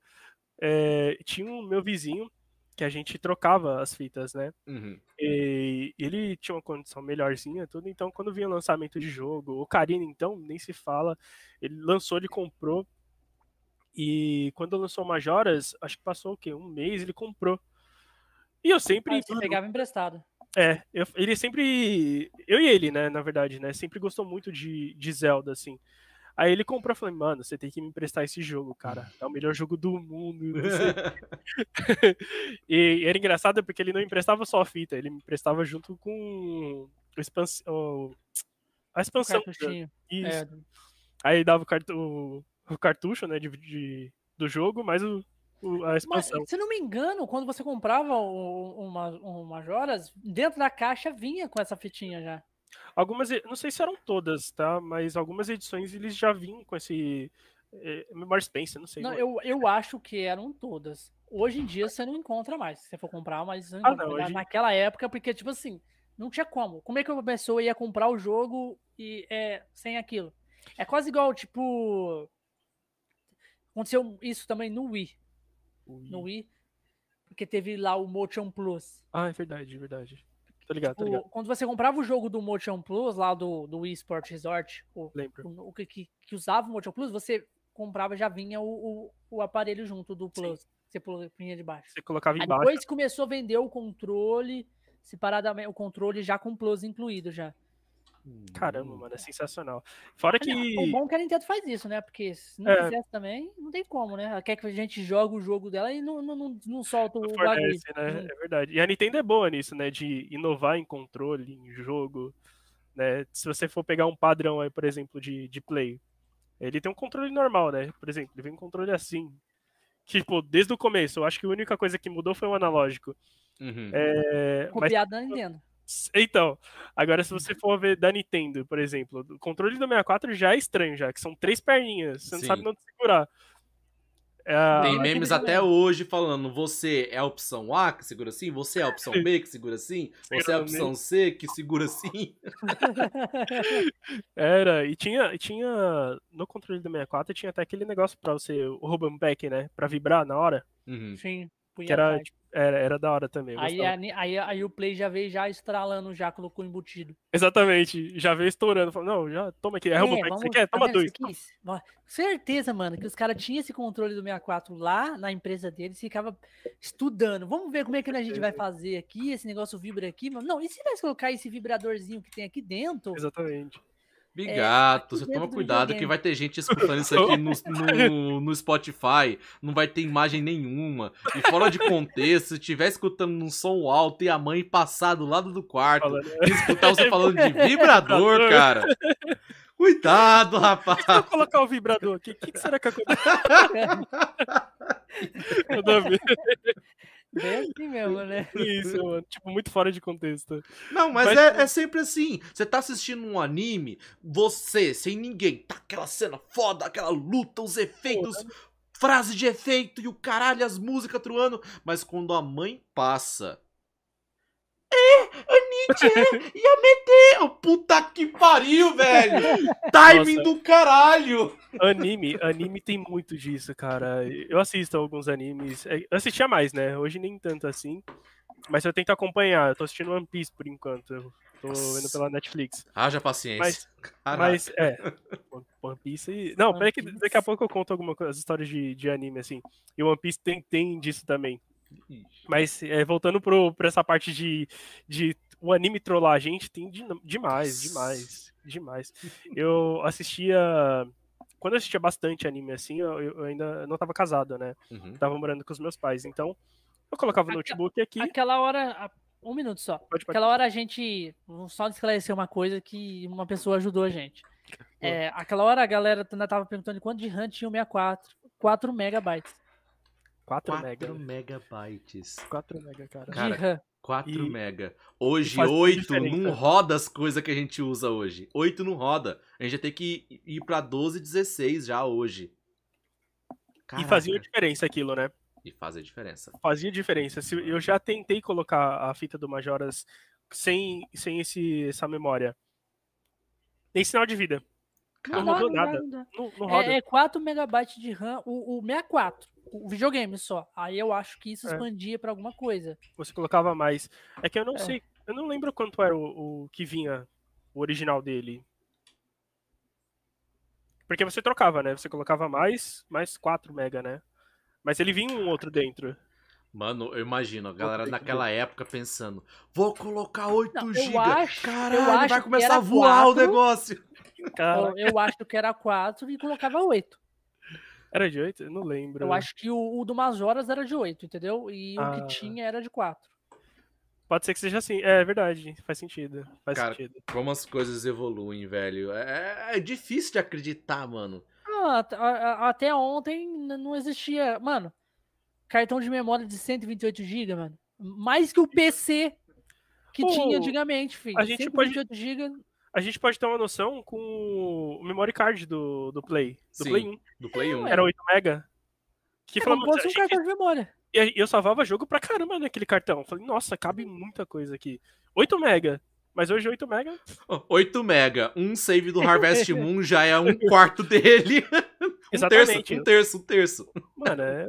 É, tinha um meu vizinho que a gente trocava as fitas, né? Uhum. E ele tinha uma condição melhorzinha, tudo. Então, quando vinha lançamento de jogo, o Karina, então, nem se fala. Ele lançou, ele comprou. E quando lançou Majoras, acho que passou o quê? Um mês, ele comprou. E eu sempre. Você pegava emprestado. É, eu- ele sempre. Eu e ele, né, na verdade, né? Sempre gostou muito de, de Zelda, assim. Aí ele comprou, eu falei, mano, você tem que me emprestar esse jogo, cara. É o melhor jogo do mundo. [LAUGHS] e era engraçado porque ele não emprestava só a fita, ele me emprestava junto com o expans... o- a expansão. É, Aí dava o, cartu... o cartucho, né, de, de- do jogo, mais o, a Mas, expansão. se não me engano, quando você comprava o- uma, um Majoras, dentro da caixa vinha com essa fitinha já. Algumas, não sei se eram todas, tá? Mas algumas edições eles já vinham com esse é, Memory Spencer, não sei. Não, eu, eu acho que eram todas. Hoje em dia você não encontra mais. Se você for comprar, mas não Ah, não, Mas hoje- Naquela época, porque, tipo assim, não tinha como. Como é que uma pessoa ia comprar o jogo e é, sem aquilo? É quase igual, tipo. Aconteceu isso também no Wii. No Wii. Porque teve lá o Motion Plus. Ah, é verdade, é verdade. Tô ligado, tô O- ligado. quando você comprava o jogo do Motion Plus, lá do, do Wii Sport Resort, o, o, o que, que, que usava o Motion Plus, você comprava, já vinha o, o, o aparelho junto do Plus. Você punha de baixo. Você colocava Aí embaixo. depois começou a vender o controle separadamente, o controle já com Plus incluído já. Caramba, mano, é sensacional. Fora Olha, O que. bom é que a Nintendo faz isso, né? Porque se não É. fizesse também, não tem como, né? Ela quer que a gente jogue o jogo dela e não, não, não, não solta o não bagulho. fornece, né? É verdade. E a Nintendo é boa nisso, né? De inovar em controle, em jogo. Né? Se você for pegar um padrão aí, por exemplo, de, de play, ele tem um controle normal, né? Por exemplo, ele vem um controle assim. Que, tipo, desde o começo, eu acho que a única coisa que mudou foi o analógico. Uhum. É, mas Copiado da Nintendo. [LAUGHS] Então, agora se você for ver da Nintendo, por exemplo, o controle do 64 já é estranho, já, que são três perninhas, você não Sim. sabe não segurar. É, Tem memes até hoje falando, você é a opção A que segura assim, você é a opção B que segura assim, você é a opção C que segura assim. [LAUGHS] Era, e tinha, tinha no controle do 64 tinha até aquele negócio pra você, o Ruban Pack, né, pra vibrar na hora, Uhum. Sim. Que era, tipo, era, era da hora também. Aí, gostava. a Ni- aí, aí o Play já veio já estralando, já colocou embutido. Exatamente, já veio estourando, falou, não, já, toma aqui, é, Ruban Pack, você vamos- quer? Toma dois. Certeza, mano, que os caras tinham esse controle do 64 lá na empresa deles e ficava estudando. Vamos ver como é que a gente vai fazer aqui, esse negócio vibra aqui. Mas não, e se nós colocar esse vibradorzinho que tem aqui dentro? Exatamente. Bigato, aqui você toma do cuidado que vai ter gente escutando isso aqui no, [LAUGHS] no, no Spotify, não vai ter imagem nenhuma. E fora de contexto, se estiver escutando num som alto e a mãe passar do lado do quarto Falando, e escutar você [LAUGHS] falando de vibrador, cara. Cuidado, rapaz. Se eu colocar o vibrador aqui, o que, que será que acontece? [LAUGHS] Nada a ver. Bem assim mesmo, né? [LAUGHS] Isso, mano. Tipo, muito fora de contexto. Não, mas, Mas- é, é sempre assim. Você tá assistindo um anime, você, sem ninguém, tá aquela cena foda, aquela luta, os efeitos, frase de efeito e o caralho, as músicas truando. Mas quando a mãe passa. É, Anitta, Yamete! Oh, Puta que pariu, velho! [LAUGHS] Timing Nossa. do caralho! Anime, anime tem muito disso, cara. Eu assisto alguns animes. É, Eu assistia mais, né? Hoje nem tanto assim. Mas eu tento acompanhar. Eu tô assistindo One Piece por enquanto. Eu tô Nossa. vendo pela Netflix. Haja paciência. Mas, mas é. [LAUGHS] One Piece. e- Não, One peraí que daqui a pouco eu conto alguma coisa, as histórias de, de anime, assim. E One Piece tem, tem disso também. Mas é, voltando pro, pra essa parte de, de o anime trollar a gente, tem de- demais, demais, demais. Eu [LAUGHS] assistia. Quando eu assistia bastante anime assim, eu, eu ainda não tava casado, né? Uhum. Tava morando com os meus pais. Então, eu colocava o notebook aqui. Aquela hora. Um minuto só. Pode, pode. Aquela hora a gente. Só esclarecer uma coisa que uma pessoa ajudou a gente. [LAUGHS] É, aquela hora a galera ainda tava perguntando quanto de RAM tinha o 64. 4 megabytes 4 4 mega. megabytes. 4 mega, cara. Cara, de RAM. 4 E- mega. Hoje, faz toda a 8 diferença. não roda as coisas que a gente usa hoje. 8 não roda. A gente vai ter que ir pra 12, 16 já hoje. E fazia Caraca. diferença aquilo, né? E faz a diferença. Fazia diferença. Se eu já tentei colocar a fita do Majoras sem, sem esse, essa memória. Tem sinal de vida. Não rodou não nada. não. Não, não roda. É, é 4 megabytes de RAM, o, o 64, o videogame só. Aí eu acho que isso É. expandia pra alguma coisa. Você colocava mais. É que eu não É. sei. Eu não lembro quanto era o, o que vinha, o original dele. Porque você trocava, né? Você colocava mais, mais 4 mega, né? Mas ele vinha um outro dentro. Mano, eu imagino a galera naquela época pensando: vou colocar 8 Não, eu GB. Caralho, acho vai começar a voar o quatro. negócio. Cara, Eu, eu acho que era 4 e colocava 8. era de 8? Eu não lembro. Eu acho que o, o do Majoras era de 8, entendeu? E o Ah. que tinha era de 4. Pode ser que seja assim. É verdade. Faz sentido. Faz Cara, sentido. Como as coisas evoluem, velho. É, é difícil de acreditar, mano. Ah, até ontem não existia. Mano, cartão de memória de 128 GB, mano. Mais que o PC que Pô, tinha antigamente, filho. a gente pode- 128 GB. A gente pode ter uma noção com o memory card do, do Play. Do Sim. Play 1. Do Play 1. ué. Era 8 mega. Que É falou, como um cartão de memória. E eu salvava jogo pra caramba naquele cartão. Falei, nossa, cabe muita coisa aqui. 8 mega. Mas hoje 8 mega. 8 mega. Um save do Harvest [LAUGHS] Moon já é um quarto dele. [LAUGHS] um Exatamente. terço, um terço, um terço. Mano, é,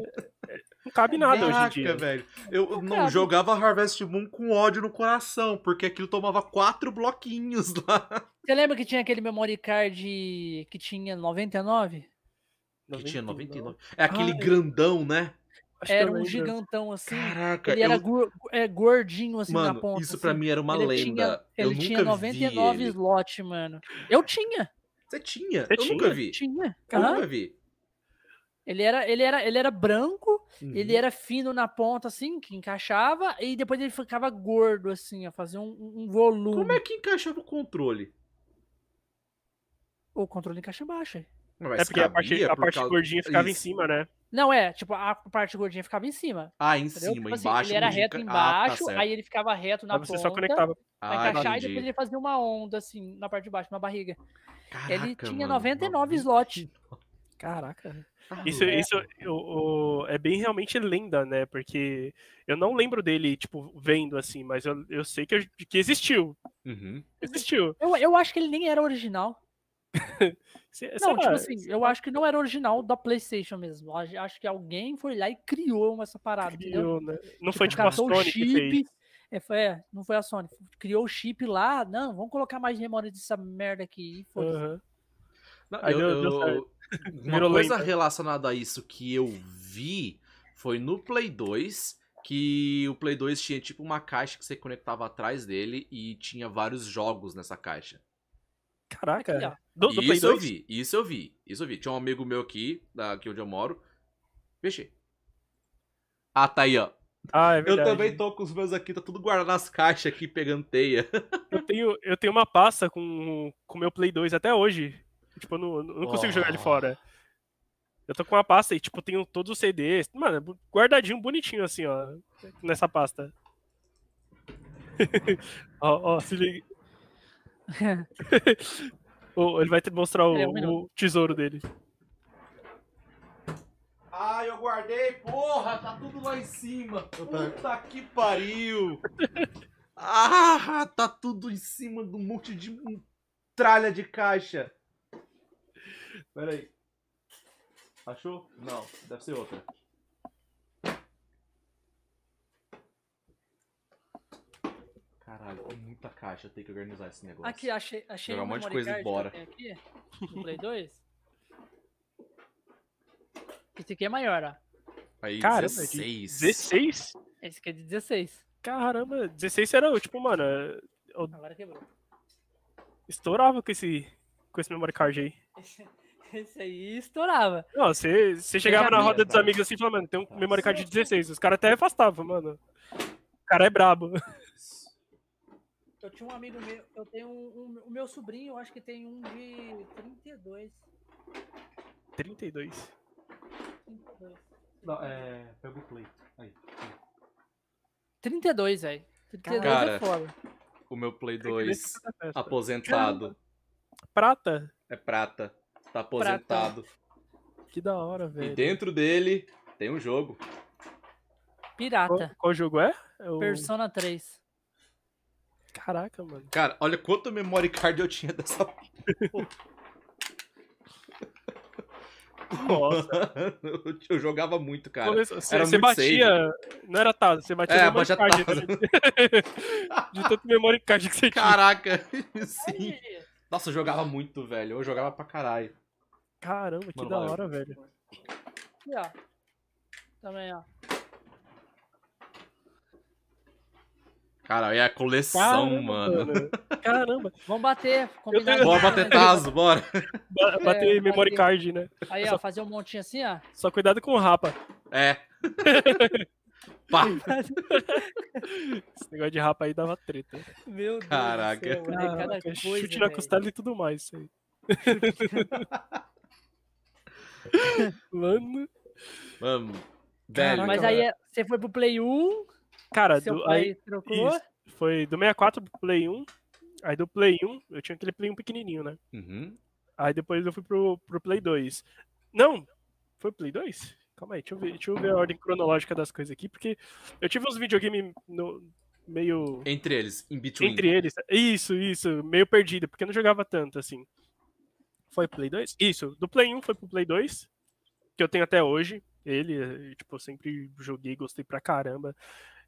é- não cabe nada hoje em Caraca, dia. velho. Eu Não não jogava Harvest Moon com ódio no coração, porque aquilo tomava quatro bloquinhos [LAUGHS] lá. Você lembra que tinha aquele memory card que tinha 99? Que tinha 99. 99. É aquele Ah, é. grandão, né? Acho Era um gigantão assim. Caraca, Ele era eu... é, gordinho assim na Mano, ponta. isso pra assim. mim era uma ele lenda. Tinha, eu ele nunca tinha 99 vi ele. slot, mano. Eu tinha. Você tinha? Você eu nunca tinha? vi. Tinha. Eu nunca vi. Ele era, ele era, ele era branco, ele Uhum. era fino na ponta, assim, que encaixava, e depois ele ficava gordo, assim, ó, fazia um, um volume. Como é que encaixava o controle? O controle encaixa embaixo. aí. Mas É porque a parte, a parte causa- gordinha ficava em Isso. cima, né? Não, é, tipo, a parte gordinha ficava em cima. Ah, em Entendeu? cima, Tipo assim, embaixo. ele era reto enca- embaixo, Ah, tá aí ele ficava reto na Aí você ponta. só conectava. Pra Ah, encaixar e entendi. depois ele fazia uma onda, assim, na parte de baixo, na barriga. ele Caraca, tinha mano, 99 slots. Caraca. Isso, É. isso o- o- é bem realmente lenda, né? Porque eu não lembro dele, tipo, vendo assim, mas eu, eu sei que, que existiu. Uhum. Existiu. Eu, eu acho que ele nem era original. [LAUGHS] Se- Não, tipo lá, assim, eu acho que não era original da PlayStation mesmo. Acho acho que alguém foi lá e criou essa parada, entendeu? criou, né? Não foi tipo a catou o Sony que fez. É, foi, é, não foi a Sony. Criou o chip lá. Não, vamos colocar mais memória dessa merda aqui. Aham. Não, Aí eu- deu- deu eu- certo. Uma Virou coisa relacionada a isso que eu vi foi no Play 2, que o Play 2 tinha tipo uma caixa que você conectava atrás dele e tinha vários jogos nessa caixa. Caraca. Do, do Play isso eu 2? vi, isso eu vi, isso eu vi. Tinha um amigo meu aqui, aqui onde eu moro. Vixe. Ah, tá aí, ó. Ah, é Eu também tô com os meus aqui, tá tudo guardado nas caixas aqui, pegando teia. Eu tenho, eu tenho uma pasta com o meu Play 2 até hoje. Tipo, eu não, eu não consigo jogar ele Oh. fora. Eu tô com uma pasta e, tipo, tenho todos os CDs. Mano, é guardadinho, bonitinho, assim, ó. Nessa pasta. [LAUGHS] ó, ó, se liga. [LAUGHS] Ô, ele vai te mostrar o, um minuto. o tesouro dele. Ah, eu guardei, porra, tá tudo lá em cima. Puta que pariu. [LAUGHS] Ah, tá tudo em cima um monte de tralha de caixa. Pera aí. Achou? Não, deve ser outra. Caralho, é muita caixa, eu tenho que organizar esse negócio. Aqui, achei, achei Jogar um um monte de memory coisa card embora. aqui, no Play 2. Esse aqui é maior, ó. Aí, Caramba, 16. 16? Esse aqui é de 16. Caramba, 16 era, tipo, mano, eu Agora quebrou. estourava com esse, com esse memory card aí. [LAUGHS] [LAUGHS] Esse aí estourava. Não, você, você chegava já na roda dos amigos assim e falava, mano, tem um memory card de 16. Os caras até afastavam, mano. O cara é brabo. Eu tinha um amigo meu, eu tenho um, um- o meu sobrinho, eu acho que tem um de 32. 32. 32, Não, é. Pega o play. Aí. 32 velho. 32 Cara, é foda. O meu Play Tem que 2 ver se tá na festa. aposentado. Prata? É prata. Tá aposentado. Que da hora, E velho. dentro dele tem um jogo. Qual, Pirata. qual jogo é? é o... Persona 3. Caraca, mano. Cara, olha quanto memory card eu tinha dessa. [LAUGHS] Nossa. eu, [LAUGHS] eu jogava muito, cara. Você, era você muito batia. Não era taso, você batia É, memory card. né? [LAUGHS] De tanto memory card que você tinha. Caraca, sim. Nossa, eu jogava muito, velho. Eu jogava pra caralho. Caramba, que Mano, da valeu. hora, velho. Aqui, ó. Também, ó. Cara, é a coleção, Caramba, mano. [LAUGHS] Caramba. Vamos bater. Bora [LAUGHS] bater Tazo, bora. Ba- Bater É, memory bater. card, né? Aí, ó, fazer um montinho assim, ó. Só cuidado com o rapa. É. [LAUGHS] Pá. [LAUGHS] Esse negócio de rapa aí dava treta. Meu Deus Caraca. do céu, Caraca, coisa, chute na velho. costela e tudo mais. Isso aí. [LAUGHS] Mano. Mano, velho. Mas aí é- você foi pro Play 1, Cara, seu do, pai aí trocou. isso. foi do 64 pro Play 1. Aí do Play 1, eu tinha aquele Play 1 pequenininho, né? Uhum. Aí depois eu fui pro, pro Play 2. Não, foi Play 2? Calma aí, deixa eu, ver, deixa eu ver a ordem cronológica das coisas aqui, porque eu tive uns videogames meio Entre eles, in between. entre eles. Isso, isso, meio perdido, porque eu não jogava tanto assim. Foi Play 2? Isso, do Play 1 foi pro Play 2, que eu tenho até hoje. Ele, tipo, eu sempre joguei, gostei pra caramba.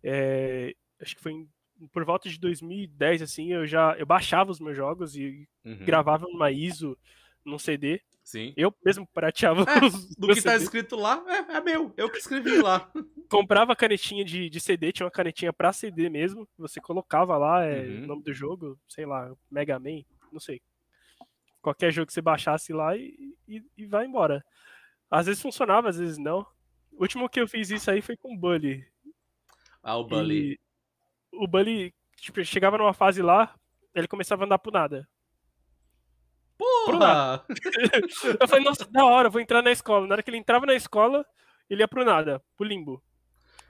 É, acho que foi em- por volta de 2010, assim, eu já eu baixava os meus jogos e Uhum. gravava numa ISO, num CD. Sim. Eu mesmo prateava É, os Do que tá CDs. escrito lá, é, é meu. Eu que escrevi lá. [LAUGHS] Comprava canetinha de, de CD, tinha uma canetinha pra CD mesmo. Você colocava lá é, Uhum. o nome do jogo, sei lá, Mega Man, não sei. Qualquer jogo que você baixasse lá e, e, e vai embora. Às vezes funcionava, às vezes não. O último que eu fiz isso aí foi com o Bully. Ah, o Bully. E o Bully, tipo, chegava numa fase lá, ele começava a andar pro nada. Porra! [LAUGHS] Eu falei, nossa, da hora, vou entrar na escola. Na hora que ele entrava na escola, ele ia pro nada, pro limbo.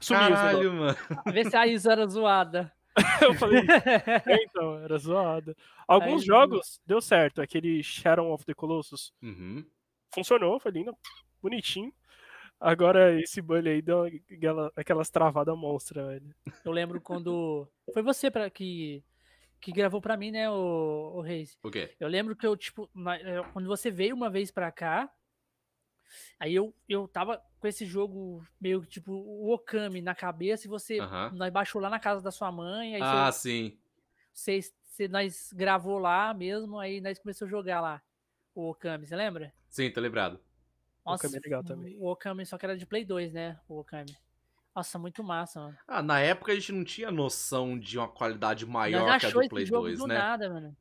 Sumiu. Caralho, mano. Vê se a ISO era zoada. [LAUGHS] Eu falei, é, [LAUGHS] então, era zoado. Alguns Aí- jogos deu certo, aquele Shadow of the Colossus Uhum. funcionou, foi lindo, bonitinho. Agora esse bully aí deu aquela, aquelas travadas monstras, velho. Eu lembro quando. Foi você pra, que, que gravou pra mim, né, o, o Reis? O quê? Eu lembro que eu, tipo, na- eh, quando você veio uma vez pra cá, aí eu, eu tava com esse jogo meio que tipo o Okami na cabeça e você. Nós baixou lá na casa da sua mãe, aí Ah, você, sim. você, você- nós gravou lá mesmo, aí nós começamos a jogar lá o Okami, você lembra? Sim, tô lembrado. O Okami é legal também. O Okami só que era de Play 2, né? O Okami. Nossa, muito massa, mano. Ah, na época a gente não tinha noção de uma qualidade maior que a do Play jogo 2, do né? nada, mano.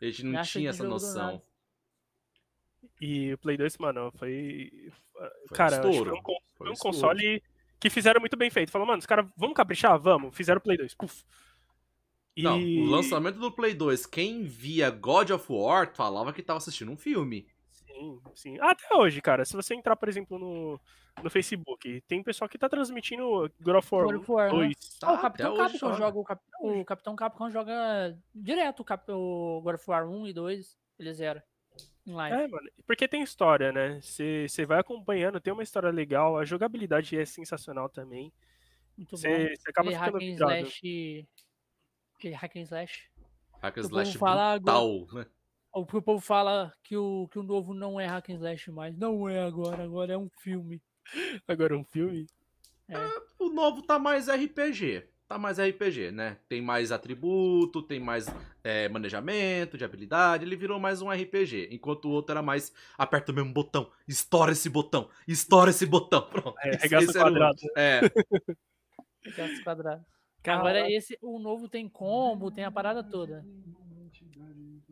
A gente não tinha essa noção. E o Play 2, mano, foi. Foi cara, um acho que estouro. foi um, Foi foi um console que fizeram muito bem feito. Falou, mano, os caras, vamos caprichar? Vamos. Fizeram o Play 2. Puf. E... Não, o lançamento do Play 2, quem via God of War falava que tava assistindo um filme. Sim, sim. Até hoje, cara, se você entrar, por exemplo, no, no Facebook, tem pessoal que tá transmitindo God of War God of War, 2. né? Tá, Ah, o até Capitão hoje Capcom joga. joga, o, Cap- o Capitão Capcom joga direto o, Cap- o God of War 1 e 2, ele zera. Em live. É, mano, porque tem história, né? Você vai acompanhando, tem uma história legal, a jogabilidade é sensacional também. Muito bom. Você acaba Aquele hack ficando and vidrado. slash. Aquele hack and slash. Hack and slash fala brutal, né? O que o povo fala que o, que o novo não é hack and slash mais. Não é agora, agora é um filme. Agora um filme. O novo tá mais RPG. Tá mais RPG, né? Tem mais atributo, tem mais é, manejamento de habilidade. Ele virou mais um RPG. Enquanto o outro era mais aperta o mesmo botão, estoura esse botão, estoura esse botão. [LAUGHS] Pronto. É, Esse- arregaça o esse era quadrado. outro. É. Gasto quadrado. Agora esse, o novo tem combo, tem a parada toda.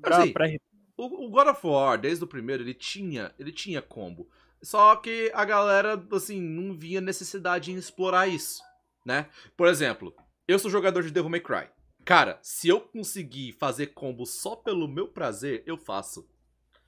Pra, Assim, pra- O, o God of War, desde o primeiro, ele tinha, ele tinha combo. Só que a galera, assim, não via necessidade em explorar isso, né? Por exemplo, eu sou jogador de Devil May Cry. Cara, se eu conseguir fazer combo só pelo meu prazer, eu faço.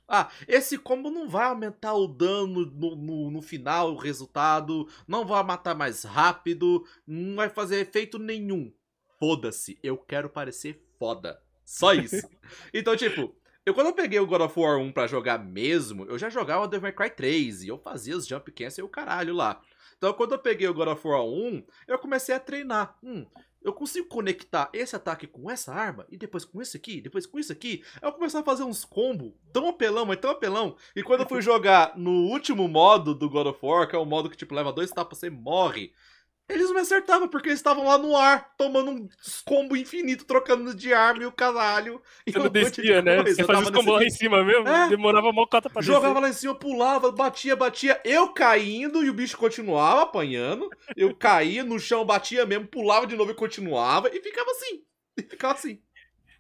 Ah, esse combo não vai aumentar o dano no, no, no final, o resultado, não vai matar mais rápido, não vai fazer efeito nenhum. Foda-se, eu quero parecer foda. Só isso. [LAUGHS] então, tipo, eu quando eu peguei o God of War 1 pra jogar mesmo, eu já jogava Devil May Cry 3 e eu fazia os jump cancel e o caralho lá. Então quando eu peguei o God of War 1, eu comecei a treinar. Hum, eu consigo conectar esse ataque com essa arma, e depois com esse aqui, depois com isso aqui. Eu começava a fazer uns combos tão apelão, mas tão apelão. E quando eu fui [LAUGHS] jogar no último modo do God of War, que é o modo que tipo leva dois tapas, você morre. Eles me acertavam, porque eles estavam lá no ar, tomando um combo infinito, trocando de arma e o caralho. E Você um não de descia, né? coisa. Você Eu fazia os combos lá em cima mesmo, É. demorava uma cota pra Jogava descer. lá em cima, pulava, batia, batia. Eu caindo e o bicho continuava apanhando. Eu caía no chão, batia mesmo, pulava de novo e continuava. E ficava assim. E ficava assim.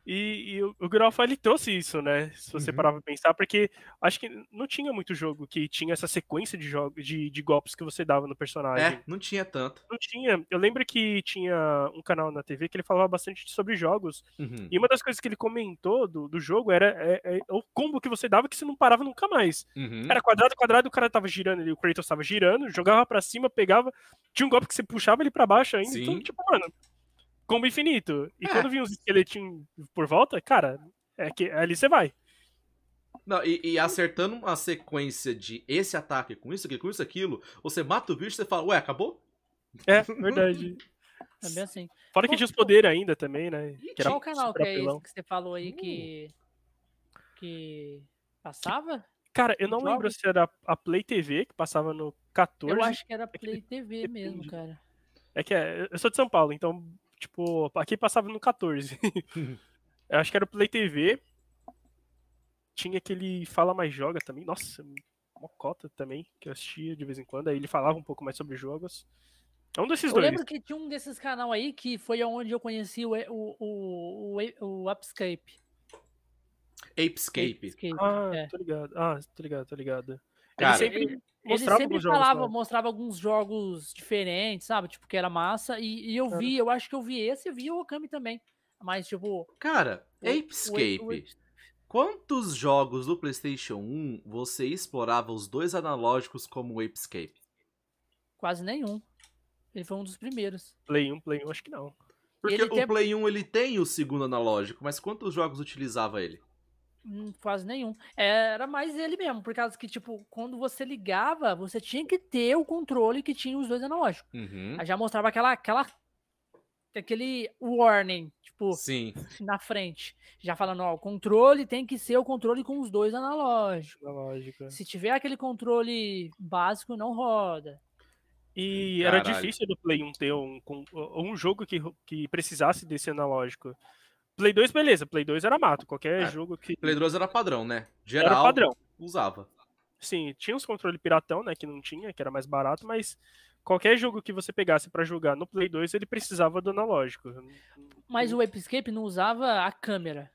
E, e o, o God of War, ele trouxe isso, né? Se você Uhum. parar pra pensar, porque acho que não tinha muito jogo que tinha essa sequência de jogos de, de golpes que você dava no personagem. É, não tinha tanto. Não tinha. Eu lembro que tinha um canal na TV que ele falava bastante sobre jogos. Uhum. E uma das coisas que ele comentou do, do jogo era é- é o combo que você dava que você não parava nunca mais. Uhum. Era quadrado, quadrado, o cara tava girando ali, o Kratos tava girando, jogava pra cima, pegava. Tinha um golpe que você puxava ele pra baixo ainda. Então, Sim. tipo, mano, combo infinito. E É. quando vinha uns esqueletinhos por volta, cara, é que ali você vai. Não, e, e acertando uma sequência de esse ataque com isso aqui, com isso aquilo, você mata o bicho e você fala, ué, acabou? É, verdade. [LAUGHS] É bem assim. Fora que tinha os poderes ainda também, né? Que era Qual canal que é esse que você falou aí que. que. passava? Cara, eu não Jogos? lembro se era a Play TV, que passava no 14. Eu acho que era Play TV mesmo, depende. cara. É que é, eu sou de São Paulo, então, tipo, aqui passava no 14. [LAUGHS] [LAUGHS] eu acho que era o Play TV. Tinha aquele Fala Mais Joga também. Nossa, mocota também, que eu assistia de vez em quando. Aí ele falava um pouco mais sobre jogos. É um desses Eu dois. lembro que tinha um desses canal aí que foi onde eu conheci o, o, o, o, o Upscape. Apescape. Apescape, Ah, é. tô ligado. Ah, tô ligado, tô ligado. Cara, ele sempre Ele mostrava sempre jogos falava, mostrava alguns jogos diferentes, sabe? Tipo, que era massa. E, e eu vi, eu acho que eu vi esse e vi o Okami também. Mas, tipo. Cara, o- o- Apescape. o- Quantos jogos do PlayStation 1 você explorava os dois analógicos como o Apescape? Quase nenhum. Ele foi um dos primeiros. Play 1, Play 1, acho que não. Porque Ele o tem- Play 1 ele tem o segundo analógico, mas quantos jogos utilizava ele? Hum, Quase nenhum. Era mais ele mesmo, por causa que, tipo, quando você ligava, você tinha que ter o controle que tinha os dois analógicos. Uhum. Aí já mostrava aquela, aquela, aquele warning, tipo, Sim. na frente. Já falando, ó, o controle tem que ser o controle com os dois analógicos. Na lógica. Se tiver aquele controle básico, não roda. E era Caralho. difícil do Play 1 ter um, com- um jogo que, que precisasse desse analógico. Play 2, beleza. Play 2 era mato. Qualquer É, jogo que Play 2 era padrão, né? era Geral padrão. usava. Sim, tinha uns controle piratão, né, que não tinha, que era mais barato, mas qualquer jogo que você pegasse pra jogar no Play 2, ele precisava do analógico. Mas o Escape não usava a câmera.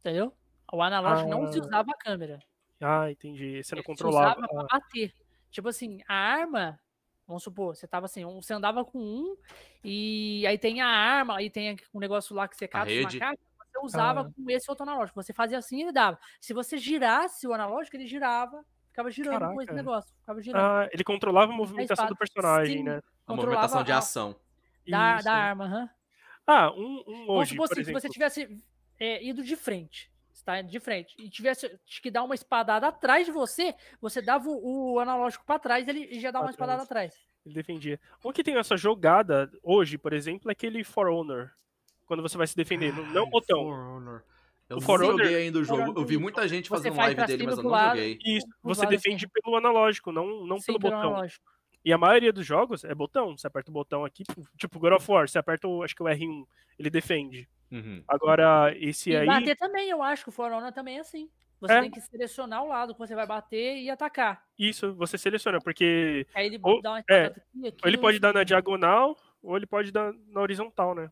Entendeu? O analógico não se Ah. usava a câmera. Ah, entendi. Você não Ele se controlava. usava pra Ah, bater. Tipo assim, a arma, vamos supor, você tava assim, um- você andava com um, e aí tem a arma, aí tem um negócio lá que você cata os macacos, você usava Ah. com esse outro analógico. Você fazia assim e ele dava. Se você girasse o analógico, ele girava, ficava girando com esse Caraca. negócio. Ficava girando. ah, ele controlava a movimentação do espada. personagem, Sim. né? A movimentação de a- ação. da, Isso. da arma, aham. Ah, um, um Vamos hoje, supor por assim, se exemplo. você tivesse é, ido de frente, você tá indo de frente, e tivesse que dar uma espadada atrás de você, você dava o, o analógico pra trás ele já dá Pra uma espadada atrás. Ele defendia. Um que tem essa jogada hoje, por exemplo, é aquele For Honor. Quando você vai se defender. Não, botão. For Honor. Eu O não For Honor- joguei ainda o jogo. Honor Eu vi muita gente fazendo faz live dele, mas e eu não lado. joguei. Isso, você defende pelo analógico, não, não Sim, pelo pelo botão. analógico. E a maioria dos jogos é botão. Você aperta o botão aqui, tipo God of War, você aperta o, acho que o R1, ele defende. Uhum. Agora, esse E aí. bater também, eu acho que o For Honor também é assim. Você É. tem que selecionar o lado que você vai bater e atacar. Isso, você seleciona, porque Aí ele Ou- dá uma é, aqui, aqui, ou ele pode dar na cima. diagonal, ou ele pode dar na horizontal, né?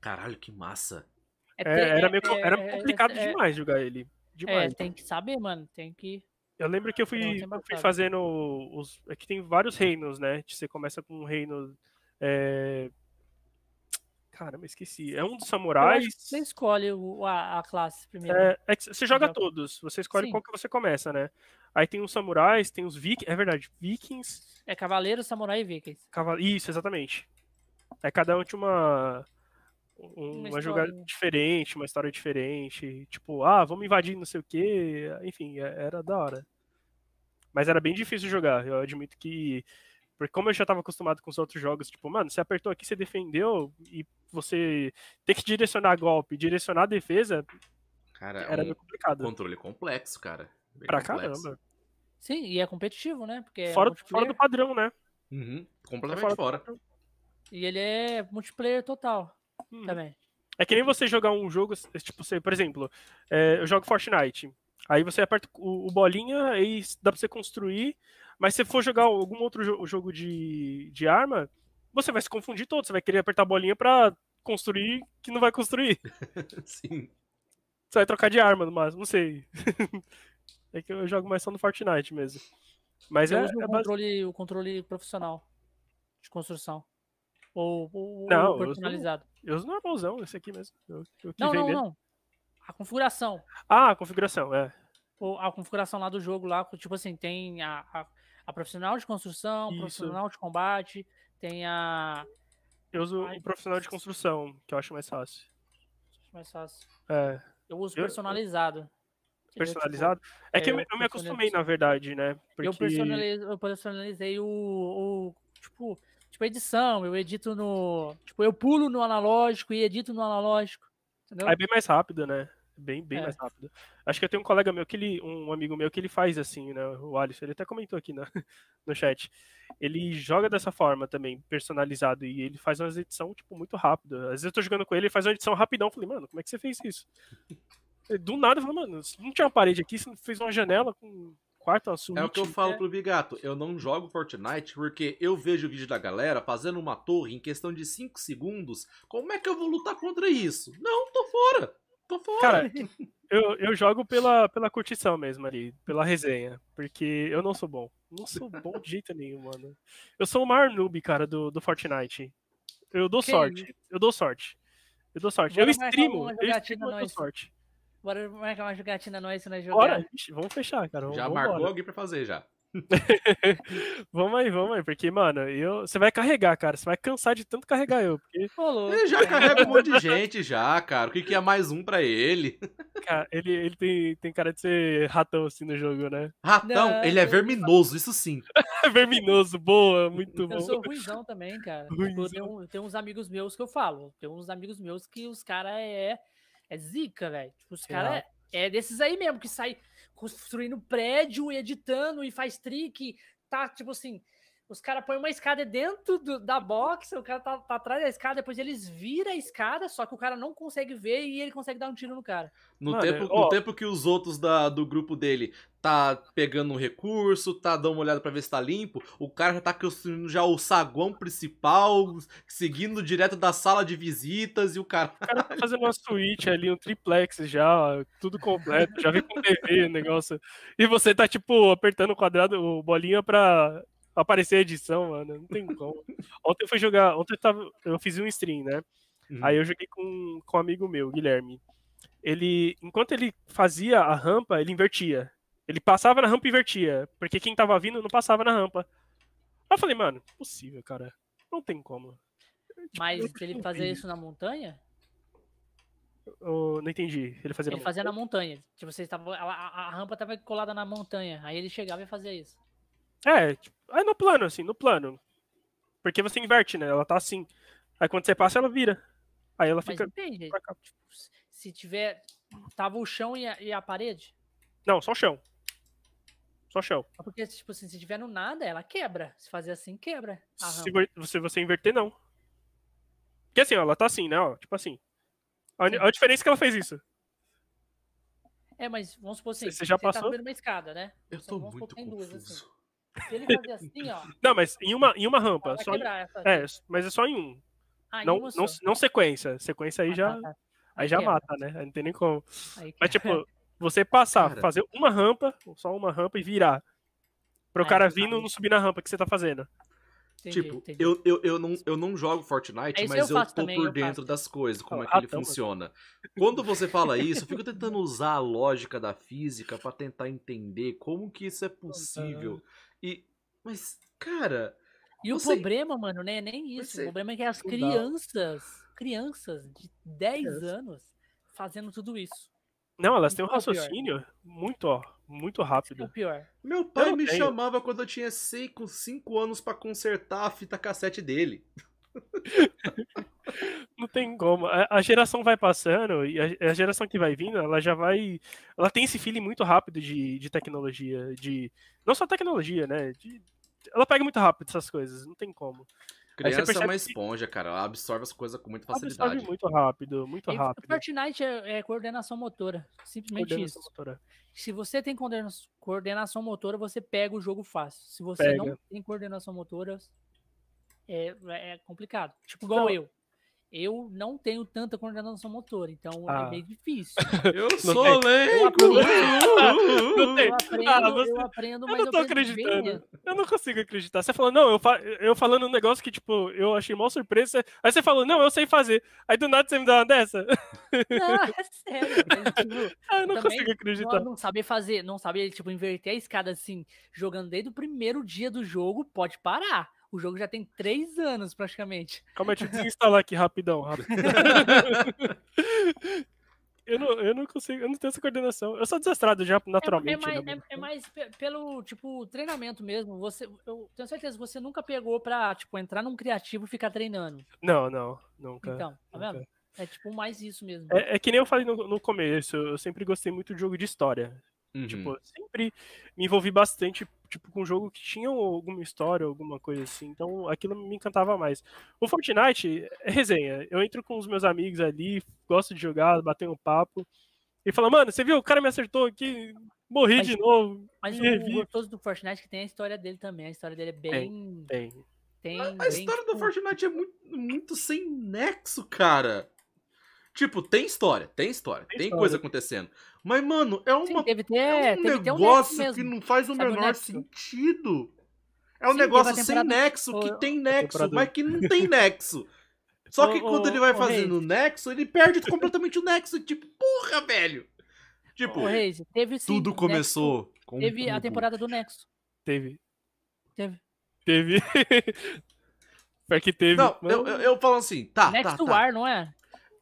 Caralho, que massa. É, te- era, meio, é- era é- complicado é- demais jogar ele. É, Demais. tem que saber, mano. Tem que. Eu lembro que eu fui, eu fui fazendo os. É que tem vários reinos, né? Você começa com um reino. É... Caramba, esqueci. É um dos samurais. Você escolhe o- a, a classe primeiro. É, é que você joga todos. Você escolhe Sim. qual que você começa, né? Aí tem os samurais, tem os vikings. É verdade, vikings. É Cavaleiro, Samurai e Vikings. Cavalo... Isso, exatamente. Aí cada um tinha uma. um- Uma Uma, jogada diferente, uma história diferente. Tipo, ah, vamos invadir não sei o quê. Enfim, é- era da hora. Mas era bem difícil jogar. Eu admito que Porque como eu já tava acostumado com os outros jogos, tipo, mano, você apertou aqui, você defendeu e você ter que direcionar golpe, direcionar a defesa, Cara, era um meio complicado. controle complexo, cara. Bem Pra complexo. caramba. Sim, e é competitivo, né? Porque é Fora, fora multiplayer, do padrão, né? Uhum, É completamente do fora. padrão. E ele é multiplayer total Hum. também. É que nem você jogar um jogo, tipo, você, por exemplo, é, eu jogo Fortnite. Aí você aperta o, o bolinha e dá pra você construir. Mas se você for jogar algum outro jo- jogo de, de arma, você vai se confundir todo. Você vai querer apertar a bolinha pra construir que não vai construir. [LAUGHS] Sim. Você vai trocar de arma no máximo, não sei. [LAUGHS] é que eu jogo mais só no Fortnite mesmo. Mas Eu é, uso é o, basi- controle, o controle profissional de construção. Ou, ou, Não, ou eu uso- personalizado. eu uso normalzão, esse aqui mesmo. Eu, eu que Não, não, não. A configuração. Ah, a configuração, é. Ou a configuração lá do jogo lá, tipo assim, tem a, a, a profissional de construção, Isso. profissional de combate, tem a. Eu uso o profissional de construção, que eu acho mais fácil. Acho mais fácil. É. Eu uso Eu- personalizado. é, tipo, Personalizado? É que eu, me- eu me acostumei, na verdade, né? Porque... Eu, personalizei, eu personalizei o, o. Tipo, tipo, edição. Eu edito no. Tipo, eu pulo no analógico e edito no analógico. Entendeu? Aí é bem mais rápido, né? Bem, bem É. mais rápido. Acho que eu tenho um colega meu, que ele, um amigo meu, que ele faz assim, né? O Alisson, ele até comentou aqui na- [LAUGHS] no chat. Ele joga dessa forma também, personalizado, e ele faz uma edição, tipo, muito rápida. Às vezes eu tô jogando com ele, ele faz uma edição rapidão. Eu falei, mano, como é que você fez isso? [LAUGHS] Do nada, eu falei, mano, não tinha uma parede aqui, você fez uma janela com um quarto, suíte. É o que eu falo é. pro Bigato. Eu não jogo Fortnite porque eu vejo o vídeo da galera fazendo uma torre em questão de 5 segundos. Como é que eu vou lutar contra isso? Não, tô fora. Tô fora. Cara, eu, eu jogo pela, pela curtição mesmo ali, pela resenha. Porque eu não sou bom. Não sou bom de jeito nenhum, mano. Eu sou o maior noob, cara, do, do Fortnite. Eu dou Que sorte. Eu dou sorte. Eu dou sorte. Bora eu streamo. Eu streamo e dou sorte. Bora marcar uma jogatina nós se nós jogar. Bora, vamos fechar, cara. já vamos marcou embora. alguém pra fazer já. [LAUGHS] Vamos aí, vamos aí. Porque, mano, eu, você vai carregar, cara. Você vai cansar de tanto carregar eu. Porque, louco, Ele já carrega um monte de gente já, cara. O que, que é mais um pra ele? cara, ele, ele tem, tem cara de ser ratão assim no jogo, né? Ratão, Não, ele é eu- verminoso, isso sim. [LAUGHS] Verminoso, boa, muito bom. Eu sou ruizão também, cara. Tipo, eu eu tenho uns amigos meus que eu falo. Tem uns amigos meus que os caras é, é zica, velho. Tipo, os caras é, é desses aí mesmo, que sai construindo prédio, editando e faz trick. Tá, tipo assim, os caras põem uma escada dentro do- da box, o cara tá, tá atrás da escada, depois eles viram a escada, só que o cara não consegue ver e ele consegue dar um tiro no cara. No, Mano, tempo, ó. no tempo que os outros da, do grupo dele tá pegando um recurso, tá dando uma olhada pra ver se tá limpo, o cara já tá construindo já o saguão principal, seguindo direto da sala de visitas e o cara. O cara tá fazendo uma suíte ali, um triplex já, tudo completo, já vem com TV o negócio. E você tá, tipo, apertando o quadrado, o bolinha pra aparecer a edição, mano. Não tem como. Ontem eu fui jogar, ontem eu, tava, eu fiz um stream, né? Uhum. Aí eu joguei com, com um amigo meu, Guilherme. Ele, enquanto ele fazia a rampa, ele invertia. Ele passava na rampa e invertia. Porque quem tava vindo não passava na rampa. Aí eu falei, mano, impossível, cara. Não tem como. Mas eu se ele fazer isso na montanha, Eu não entendi. Ele fazia ele na fazia na montanha. Tipo, vocês estavam. A, a- a rampa tava colada na montanha. Aí ele chegava e fazia isso. É, tipo, é no plano, assim, no plano. Porque você inverte, né? Ela tá assim. Aí quando você passa, ela vira. Aí ela Mas fica depende. Tipo, se- tiver. Tava o chão e a, e a parede. Não, só chão. Só chão. Porque, tipo assim, se tiver no nada, ela quebra. Se fazer assim, quebra. Se você, você inverter, não. Porque assim, ó, ela tá assim, né? Ó, tipo assim. A, a diferença é que ela fez isso. É, mas vamos supor assim. Você já Você tá passou? subindo uma escada, né? Eu tô vamos supor muito que tem duas, assim. confuso. Se ele fazer assim, ó. [LAUGHS] Não, mas em uma, em uma rampa. ela Só em- quebrar essa. é, mas é só em um. Ah, em Não, não, não sequência. Sequência aí Ah, já, tá, tá. aí já quebra. mata, né? Aí não tem nem como. Aí Mas, tipo, você passar, Cara. fazer uma rampa, só uma rampa e virar. Para o É, cara você vindo sabe. não subir na rampa que você tá fazendo. Entendi, tipo, entendi. eu, eu, eu, não, eu não jogo Fortnite, É mas eu eu, tô também, por eu dentro faço. das coisas, como é que Ah, ele mas- funciona. Quando você fala isso, eu fico tentando usar a lógica da física pra tentar entender como que isso é possível. E. Mas, cara. E o você- problema, mano, não é nem isso. você- O problema é que as crianças, crianças de 10 Criança. anos fazendo tudo isso. Não, elas têm um pior? raciocínio muito, ó, muito rápido. o pior. Meu pai me tenho. chamava quando eu tinha 5 anos pra consertar a fita cassete dele. [LAUGHS] Não tem como. A, geração vai passando e a, a geração que vai vindo, ela já vai. Ela tem esse feeling muito rápido de, de tecnologia. De. Não só tecnologia, né? de- ela pega muito rápido essas coisas, não tem como. Criança é uma que- esponja, cara. Ela absorve as coisas com muita Absorve facilidade. muito rápido, muito E rápido. Fortnite é, é coordenação motora. Simplesmente Coordenação isso. motora. Se você tem coordena- coordenação motora, você pega o jogo fácil. Se você Pega. não tem coordenação motora, é, é complicado. Tipo, igual Não. eu. Eu não tenho tanta coordenação motora, então Ah. é bem difícil. [LAUGHS] Eu Não sou Eu leigo! aprendo, Não tem. eu aprendo, Ah, você- eu aprendo, Eu mas não tô aprendo bem acreditando. lento. Eu não consigo acreditar. Você falou, não, eu, fa- eu falando um negócio que, tipo, eu achei mó surpresa. Aí você falou, não, eu sei fazer. Aí do nada você me dá uma dessa. Não, [LAUGHS] é sério. mas, tipo, Ah, eu não consigo acreditar. não, não saber fazer, não saber, tipo, inverter a escada assim, jogando desde o primeiro dia do jogo, pode parar. O jogo já tem três anos, praticamente. Calma deixa eu desinstalar aqui rapidão. rápido. [LAUGHS] eu, não, eu não consigo, eu não tenho essa coordenação. Eu sou desastrado já É- naturalmente. É, mais, né, é- é mais pe- pelo, tipo, treinamento mesmo. Você, eu tenho certeza que você nunca pegou pra, tipo, entrar num criativo e ficar treinando. Não, não, nunca. Então, tá nunca. vendo? É tipo mais isso mesmo. É, é que nem eu falei no, no começo, eu sempre gostei muito de jogo de história. Uhum. Tipo, eu sempre me envolvi bastante tipo, com um jogo que tinha alguma história, alguma coisa assim. Então aquilo me encantava mais. O Fortnite é resenha. Eu entro com os meus amigos ali, gosto de jogar, bater um papo. E fala, mano, você viu? O cara me acertou aqui, morri Mas- de novo. Mas o, gostoso do Fortnite é que tem a história dele também. A história dele é bem. Tem. Tem, A, a bem, história do tipo, Fortnite é muito, muito sem nexo, cara. Tipo, tem história, tem história, Tem tem, história. coisa acontecendo. Mas, mano, é Sim, uma teve, ter, É um um negócio nexo que não faz o Sabe o menor nexo? sentido. É um Sim, negócio sem nexo, que tem nexo, mas que não tem [LAUGHS] nexo. Só que Ô, quando ele vai fazendo o nexo, ele perde completamente o nexo. Tipo, porra, velho. Tipo, Reis, teve sim. tudo Nexo- começou com um Teve a temporada do Nexo. Teve. Teve. Teve. [LAUGHS] Pior que teve. Não, mas- eu, eu, eu falo assim, tá, Next tá, tá. War, não é?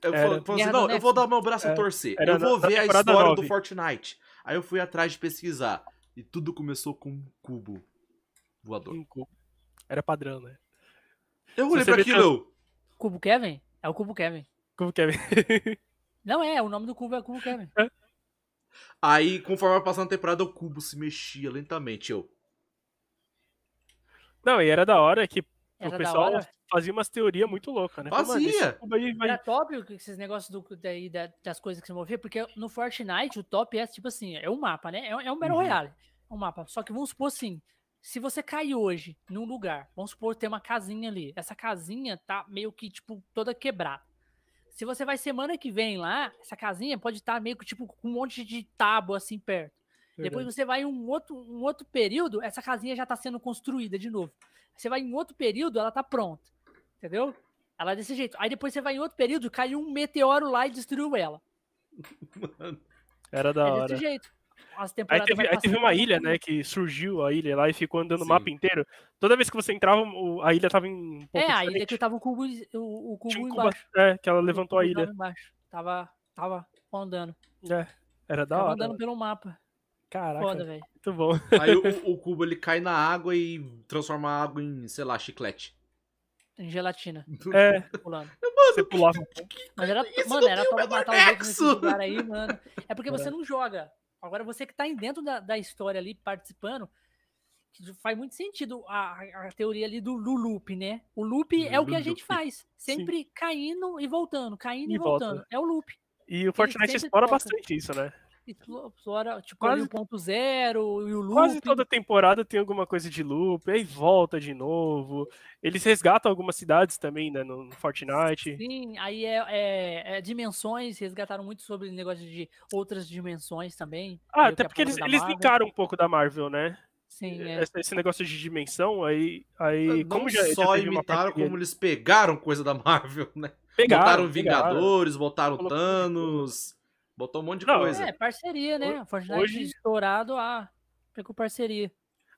Eu Era. falo, falo assim, do não, eu vou dar meu braço a É, torcer. era Eu vou na- ver a história do nove. Fortnite. Aí eu fui atrás de pesquisar. E tudo começou com um cubo voador. Um cubo. Era padrão, né? Eu olhei pra aquilo, eu, Cubo Kevin? É o Cubo Kevin. Que é? [LAUGHS] Não é, o nome do cubo é Cubo Kevin. Aí, conforme vai passando a temporada, o cubo se mexia lentamente. Eu, Não, e era da hora que Era o da pessoal hora. Fazia umas teorias muito loucas, né? Mano, Fazia. cubo aí vai- Era top que esses negócios do, daí, da- das coisas que você movia, porque no Fortnite o top é tipo assim, é um mapa, né? É, é um Battle Uhum. Royale. É um mapa. Só que vamos supor assim, se você cair hoje num lugar, vamos supor tem uma casinha ali. Essa casinha tá meio que, tipo, toda quebrada. Se você vai semana que vem lá, essa casinha pode estar meio que, tipo, com um monte de tábua assim perto. Depois você vai em um outro, um outro período, essa casinha já tá sendo construída de novo. Você vai em outro período, ela tá pronta. Entendeu? Ela é desse jeito. Aí depois você vai em outro período, caiu um meteoro lá e destruiu ela. Era da é hora. desse jeito. As Aí teve, aí teve uma ilha, né, que surgiu a ilha lá e ficou andando o Sim. mapa inteiro. Toda vez que você entrava, o- a ilha tava em um ponto É, a ilha que tava o cubo, o, o cubo um cubo, embaixo. é, que ela O levantou a cubo ilha. tava embaixo. Tava, tava andando. É, era da Tava hora. andando pelo mapa. Caraca, Foda, velho. muito bom. Aí o, [LAUGHS] o cubo ele cai na água e transforma a água em, sei lá, chiclete. Em gelatina. [LAUGHS] É, Pulando. você pulava um pouco. Mas era, Isso mano, era o pra matar os outros nesses nexo. lugares aí, mano. É porque É. você não joga. Agora você que tá dentro da, da história ali, participando, que faz muito sentido a, a- teoria ali do, do loop, né? O loop é o que a gente faz. Sempre caindo e voltando, caindo e, E volta. voltando. É o loop. E o Fortnite explora bastante isso, né? Explora, tipo, Quase- ali o ponto zero e o loop. Quase toda temporada tem alguma coisa de loop, aí volta de novo. Eles resgatam algumas cidades também, né, no Fortnite. Sim, aí é, é- é dimensões, resgataram muito sobre o negócio de outras dimensões também. Ah, até porque eles, eles linkaram um pouco da Marvel, né? Sim, é. Esse, esse negócio de dimensão, aí, aí não como já, já só uma imitaram, como eles pegaram coisa da Marvel, né? pegaram, botaram pegaram. Vingadores, botaram Colocou Thanos, botou um monte de Não, coisa. É, parceria, né? Fortnite hoje- estourado, ah, pegou parceria.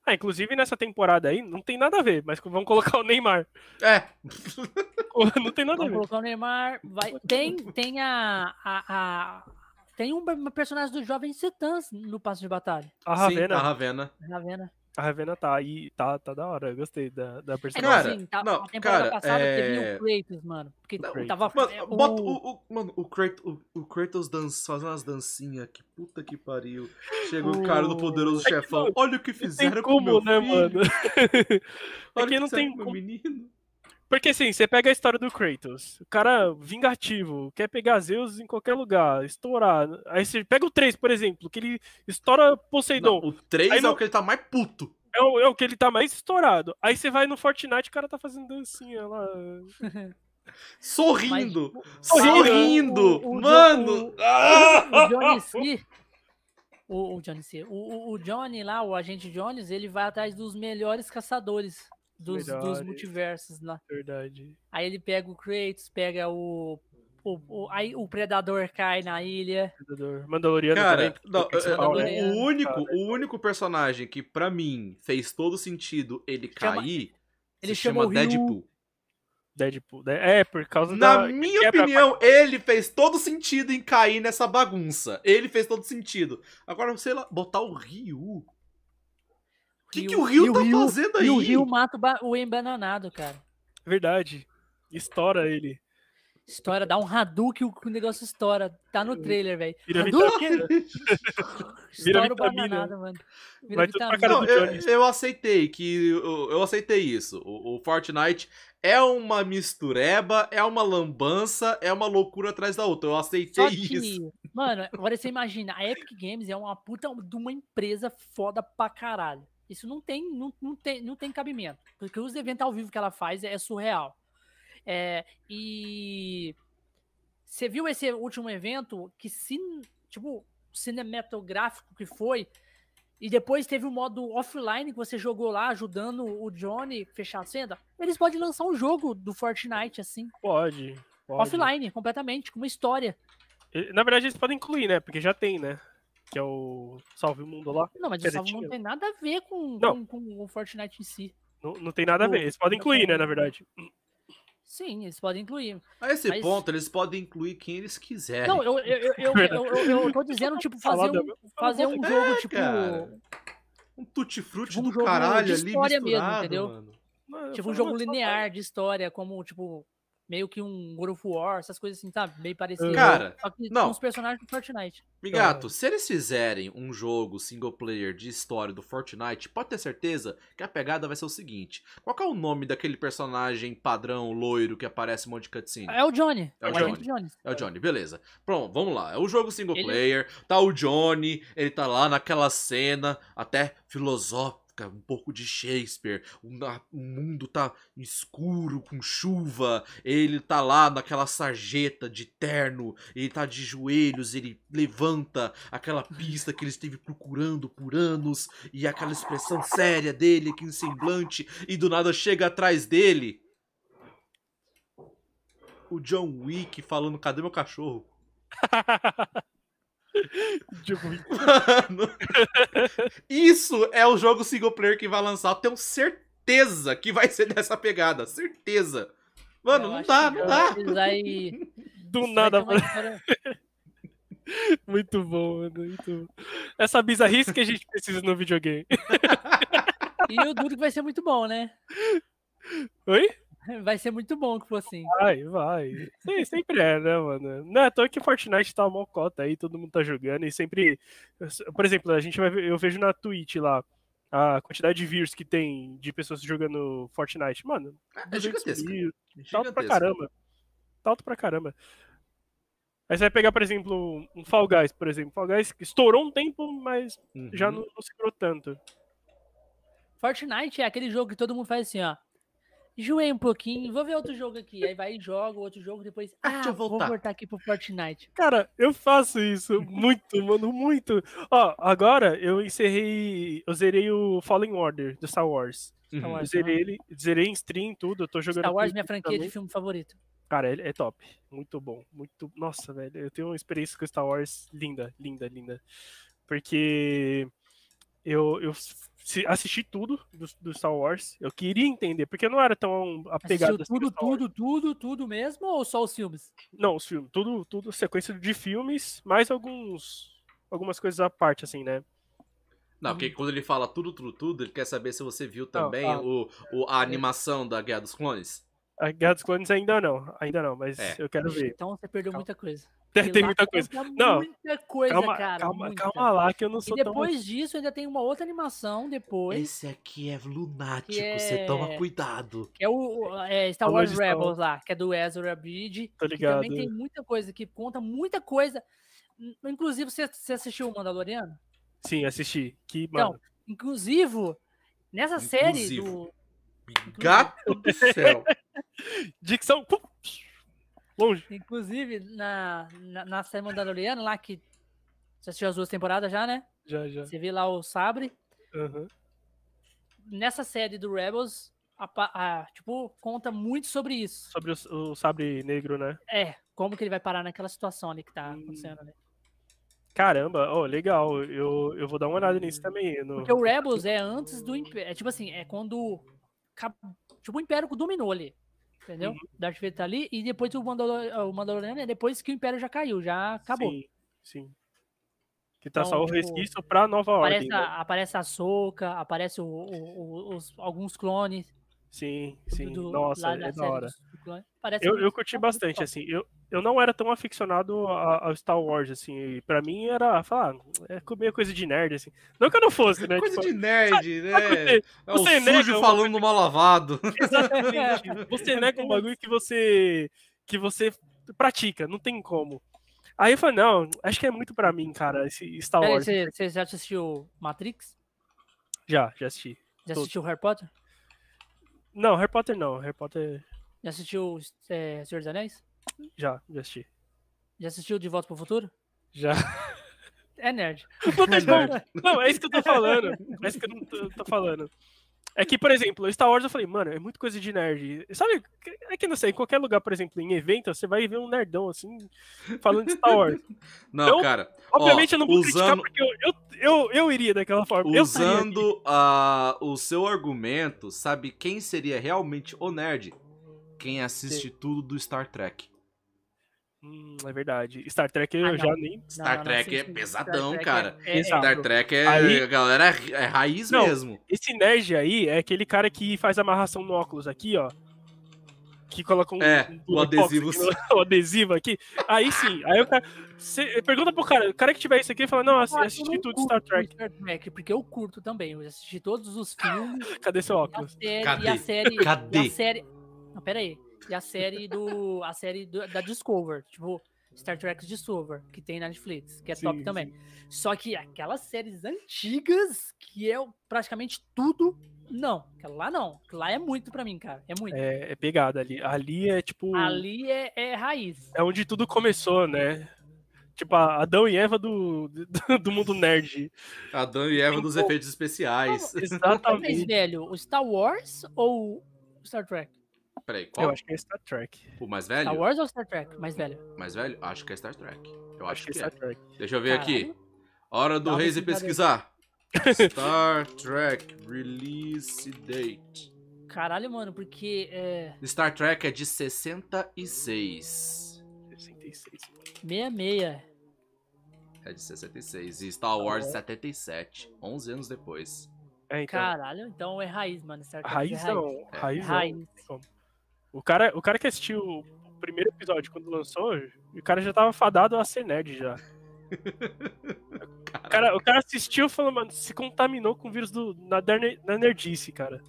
Ah, inclusive nessa temporada aí, não tem nada a ver, mas vamos colocar o Neymar. É, [LAUGHS] não tem nada a Vamos ver. colocar o Neymar. Vai... Tem, tem a, a, a, Tem um, uma personagem do Jovem Titãs no passo de batalha. A Sim, Ravena, a Ravena. A Ravena tá aí, tá, tá da hora. Eu gostei da, da É, personagem. Cara, assim, tá, não, a temporada cara, passada é- teve o Kratos, mano. Porque Não, tava. Mano, é, bota o- o, o- mano, o Kratos, o, o Kratos dança, fazendo umas dancinhas, que puta que pariu. Chega o cara do poderoso É que chefão, olha o que fizeram com como, meu né, filho, mano? [LAUGHS] olha É o que não tem com menino. Porque assim, você pega a história do Kratos, o cara vingativo, quer pegar Zeus em qualquer lugar, estourar. Aí você pega o 3, por exemplo, que ele estoura Não, Poseidon. o 3 Aí é não- o que ele tá mais puto. É, o, é o que ele tá mais estourado. Aí você vai no Fortnite, o cara tá fazendo dancinha lá. [LAUGHS] Sorrindo. Mas, sorrindo. o- o- o- mano. [LAUGHS] o- o Johnny C. O, o Johnny C. O, o- o Johnny lá, o agente Jones, ele vai atrás dos melhores caçadores dos, dos multiversos lá. Verdade. Aí ele pega o Kratos, pega o. o, o- aí o Predador cai na ilha. Predador. Mandaloriano Cara, também. não, é, você é, fala, o, né? Mandaloriano. o único, Cara, o único personagem que pra mim fez todo sentido ele Chama- cair ele se chama chama. Deadpool. Deadpool. né? É, por causa Na da. minha opinião, ele fez todo sentido em cair nessa bagunça. Ele fez todo sentido. Agora, sei lá, botar o Ryu. O que, que o e tá fazendo aí? E o Rio mata o, ba- o embananado, cara. Verdade. Estoura ele. História, dá um Hadouken, o o negócio estoura. Tá no trailer, velho. Vira Hadouken! Vira Estoura o bananada, mano. Vira vitamina. Não, eu, eu aceitei que. Eu, eu aceitei isso. O, o Fortnite é uma mistureba, é uma lambança, é uma loucura atrás da outra. Eu aceitei Só que, isso. mano, agora você imagina, a Epic Games é uma puta de uma empresa foda pra caralho. Isso não tem, não, não tem, não tem cabimento. Porque os eventos ao vivo que ela faz é surreal. É, e você viu esse último evento que, se, tipo, cinematográfico que foi, e depois teve o modo offline que você jogou lá, ajudando o Johnny fechar a cena. Eles podem lançar um jogo do Fortnite, assim, Pode. pode. offline, completamente, com uma história. Na verdade, eles podem incluir, né? Porque já tem, né? Que é o Salve o Mundo lá. Não, mas o Quer dizer, Salvo não tem nada a ver com, com, com o Fortnite em si. Não, não tem nada a ver. Eles podem incluir, né? Na verdade. Sim, eles podem incluir. A esse Mas- ponto, eles podem incluir quem eles quiserem. Não, eu, eu, eu, eu, eu, eu, tô [LAUGHS] dizendo, tipo, fazer um, fazer um É, jogo, tipo. cara. Um tutti-frutti Tipo um do jogo caralho de ali história mesmo, misturado, entendeu? mano. Mano, Tipo um jogo linear de história, como, tipo, meio que um God of War, essas coisas assim, tá? Meio parecido. Cara, Só que não. com os personagens do Fortnite. Migato, se eles fizerem um jogo single player de história do Fortnite, pode ter certeza que a pegada vai ser o seguinte: qual que é o nome daquele personagem padrão loiro que aparece um monte de cutscene? É o Johnny. É o agente Johnny. Jones. É o Johnny, beleza. Pronto, vamos lá. É o jogo single Ele- player, tá o Johnny, ele tá lá naquela cena, até filosófica, um pouco de Shakespeare. O, o mundo tá escuro, com chuva. Ele tá lá naquela sarjeta de terno, ele tá de joelhos, ele levanta aquela pista que ele esteve procurando por anos, e aquela expressão séria dele, aquele semblante, e do nada chega atrás dele. O John Wick falando, cadê meu cachorro? [LAUGHS] [LAUGHS] Mano, isso é o jogo single player que vai lançar. Eu tenho certeza que vai ser dessa pegada. Certeza. Mano, Eu não dá, não dá. vai- [LAUGHS] do vai nada, mano. história- [LAUGHS] Muito bom, mano. Muito bom. Essa bizarrice que a gente precisa no videogame. E eu duro que vai ser muito bom, né? Oi? [LAUGHS] Vai ser muito bom que for assim. Vai, vai. Sim, sempre é, né, mano? Não é à toa que Fortnite tá uma cota aí, todo mundo tá jogando e sempre. Por exemplo, a gente vai ver, eu vejo na Twitch lá a quantidade de views que tem de pessoas jogando Fortnite. Mano, É 200 gigantesco. mil, tá alto pra caramba. Tá alto pra caramba. Aí você vai pegar, por exemplo, um Fall Guys, por exemplo. Fall Guys que estourou um tempo, mas Uhum. já não, não segurou tanto. Fortnite é aquele jogo que todo mundo faz assim, ó. Enjoei um pouquinho, vou ver outro jogo aqui. Aí vai e joga outro jogo, depois. Ah, Ah, deixa eu vou voltar." voltar aqui pro Fortnite. Cara, eu faço isso [LAUGHS] muito, mano, muito. Ó, agora eu encerrei. Eu zerei o Fallen Order do Star Wars. Uhum. Star Eu Wars. zerei ele, zerei em stream, tudo. Eu tô jogando. Star Wars, minha franquia de também. filme favorito. Cara, ele é top. Muito bom. Muito. Nossa, velho. Eu tenho uma experiência com Star Wars linda, linda, linda. Porque eu, eu assisti tudo do, do Star Wars. Eu queria entender, porque eu não era tão apegado Assistiu assim tudo, tudo, tudo, tudo mesmo ou só os filmes? Não, os filmes, tudo, tudo sequência de filmes, mais alguns algumas coisas à parte, assim, né? Não, porque quando ele fala tudo, tudo, tudo, ele quer saber se você viu também ah. o, o- a animação da Guerra dos Clones. A Guerra dos Clones ainda não, ainda não, mas É. eu quero ver. Então você perdeu Calma. muita coisa. [LAUGHS] Tem, Porque tem lá muita coisa. Não, Muita coisa, calma, cara. calma, muita. calma lá, que eu não E sou depois disso ainda tem uma outra animação depois, Esse aqui é lunático, Que você é- toma cuidado. que é o é Star Wars Star Rebels lá, que é do Ezra Bridge. tão... tô Que também ligado. tem muita coisa, que conta muita coisa. Inclusive, você, você assistiu o Mandaloriano? Sim, assisti. Que, Então, mano, Inclusive, nessa série Inclusive. do. Gato do céu. [LAUGHS] dicção, pum, longe. Inclusive, na, na, na série Mandaloriano, lá que. Você assistiu as duas temporadas já, né? Já, já. Você vê lá o Sabre. Aham. Nessa série do Rebels, a a- tipo, conta muito sobre isso. Sobre o, o sabre negro, né? É, como que ele vai parar naquela situação ali que tá Hum. acontecendo ali. Caramba, oh, legal. Eu, eu vou dar uma olhada nisso também. No... Porque o Rebels é antes do Império. É tipo assim, é quando. Tipo, o Império dominou ali. Entendeu? Uhum. Darth Vader tá ali. E depois o, Mandalor... o Mandaloriano é depois que o Império já caiu, já acabou. Sim, sim. Que tá Então, só o tipo, resquício pra nova ordem. Aparece né? a, aparece a Soca, aparece o- o- os, alguns clones. Sim, sim. do- Nossa, é da hora. do. Parece Eu, eu curti bastante, assim. Eu, eu não era tão aficionado ao Star Wars, assim. E pra mim era, falar, é meio coisa de nerd, assim. Não que eu não fosse, né? Coisa tipo, de nerd, né? você- É o você nega sujo uma falando mal lavado. Exatamente. Você nega um bagulho que você que você pratica, não tem como. Aí eu falei, não, acho que é muito pra mim, cara, esse Star Wars. você, você já assistiu Matrix? Já, já assisti. Já Todo. assistiu Harry Potter? Não, Harry Potter não, Harry Potter Já assistiu é, Senhor dos Anéis? já, já assisti. Já assistiu De Volta pro Futuro? Já. É nerd. Não, tem como. Não, é isso que eu tô falando. É isso que eu não tô, tô falando. É que, por exemplo, Star Wars eu falei, mano, é muito coisa de nerd. Sabe, é que não sei, em qualquer lugar, por exemplo, em evento, você vai ver um nerdão assim, falando de Star Wars. [LAUGHS] Não, Não, cara. Obviamente ó, eu não vou criticar usando, porque eu, eu, eu, eu iria daquela forma. Usando ah, o seu argumento, sabe quem seria realmente o nerd? Quem assiste tudo do Star Trek. Hum, é verdade. Star Trek eu Ah, não. já nem. Star não, Trek é sim, sim. pesadão, Star Trek cara. É, é. Star Trek é. Aí- A galera é, é raiz Não. mesmo. Esse nerd aí é aquele cara que faz amarração no óculos aqui, ó. Que coloca um, É, um o Durepox adesivo. aqui [LAUGHS] o adesivo aqui. Aí sim, aí o cara. Cê, pergunta pro cara, o cara que tiver isso aqui fala, não, assi- Ah, eu assisti não tudo Star Trek. Star Trek, porque eu curto também. Eu assisti todos os [LAUGHS] filmes. Cadê seu e a óculos? série. Cadê? E a série. Cadê? E a série. Não, pera aí. E a série do. A série do- da Discover. Tipo, Star Trek Discover, que tem na Netflix, que é top Sim, também. Só que aquelas séries antigas, que é praticamente tudo. Não, aquela lá não. Lá é muito pra mim, cara. É muito. É, é pegada ali. Ali é tipo. Ali é, é raiz. É onde tudo começou, né? Tipo, a Adão e Eva do, do, do mundo nerd. Adão e Eva Tem dos como- efeitos especiais. Mais Exatamente. velho, o Star Wars ou Star Trek? Peraí, Eu qual? acho que é Star Trek. O mais velho? Star Wars ou Star Trek? Mais velho. Mais velho? Acho que é Star Trek. Eu acho, Acho que é que, Star é. Trek. Deixa eu ver aqui. Caralho. Hora do Reis e pesquisar. [LAUGHS] Star Trek Release Date. Caralho, mano, porque é Star Trek é de 66. 66. 66. É de 66. E Star Wars de 77. 11 anos depois. É, então. Caralho, então é raiz, mano. Star Trek Raiz é não. É. Raiz. Raiz. O cara, o cara que assistiu o primeiro episódio quando lançou, o cara já tava fadado a ser nerd já. O cara, o cara assistiu e falou, mano, se contaminou com o vírus do, na, na nerdice, cara.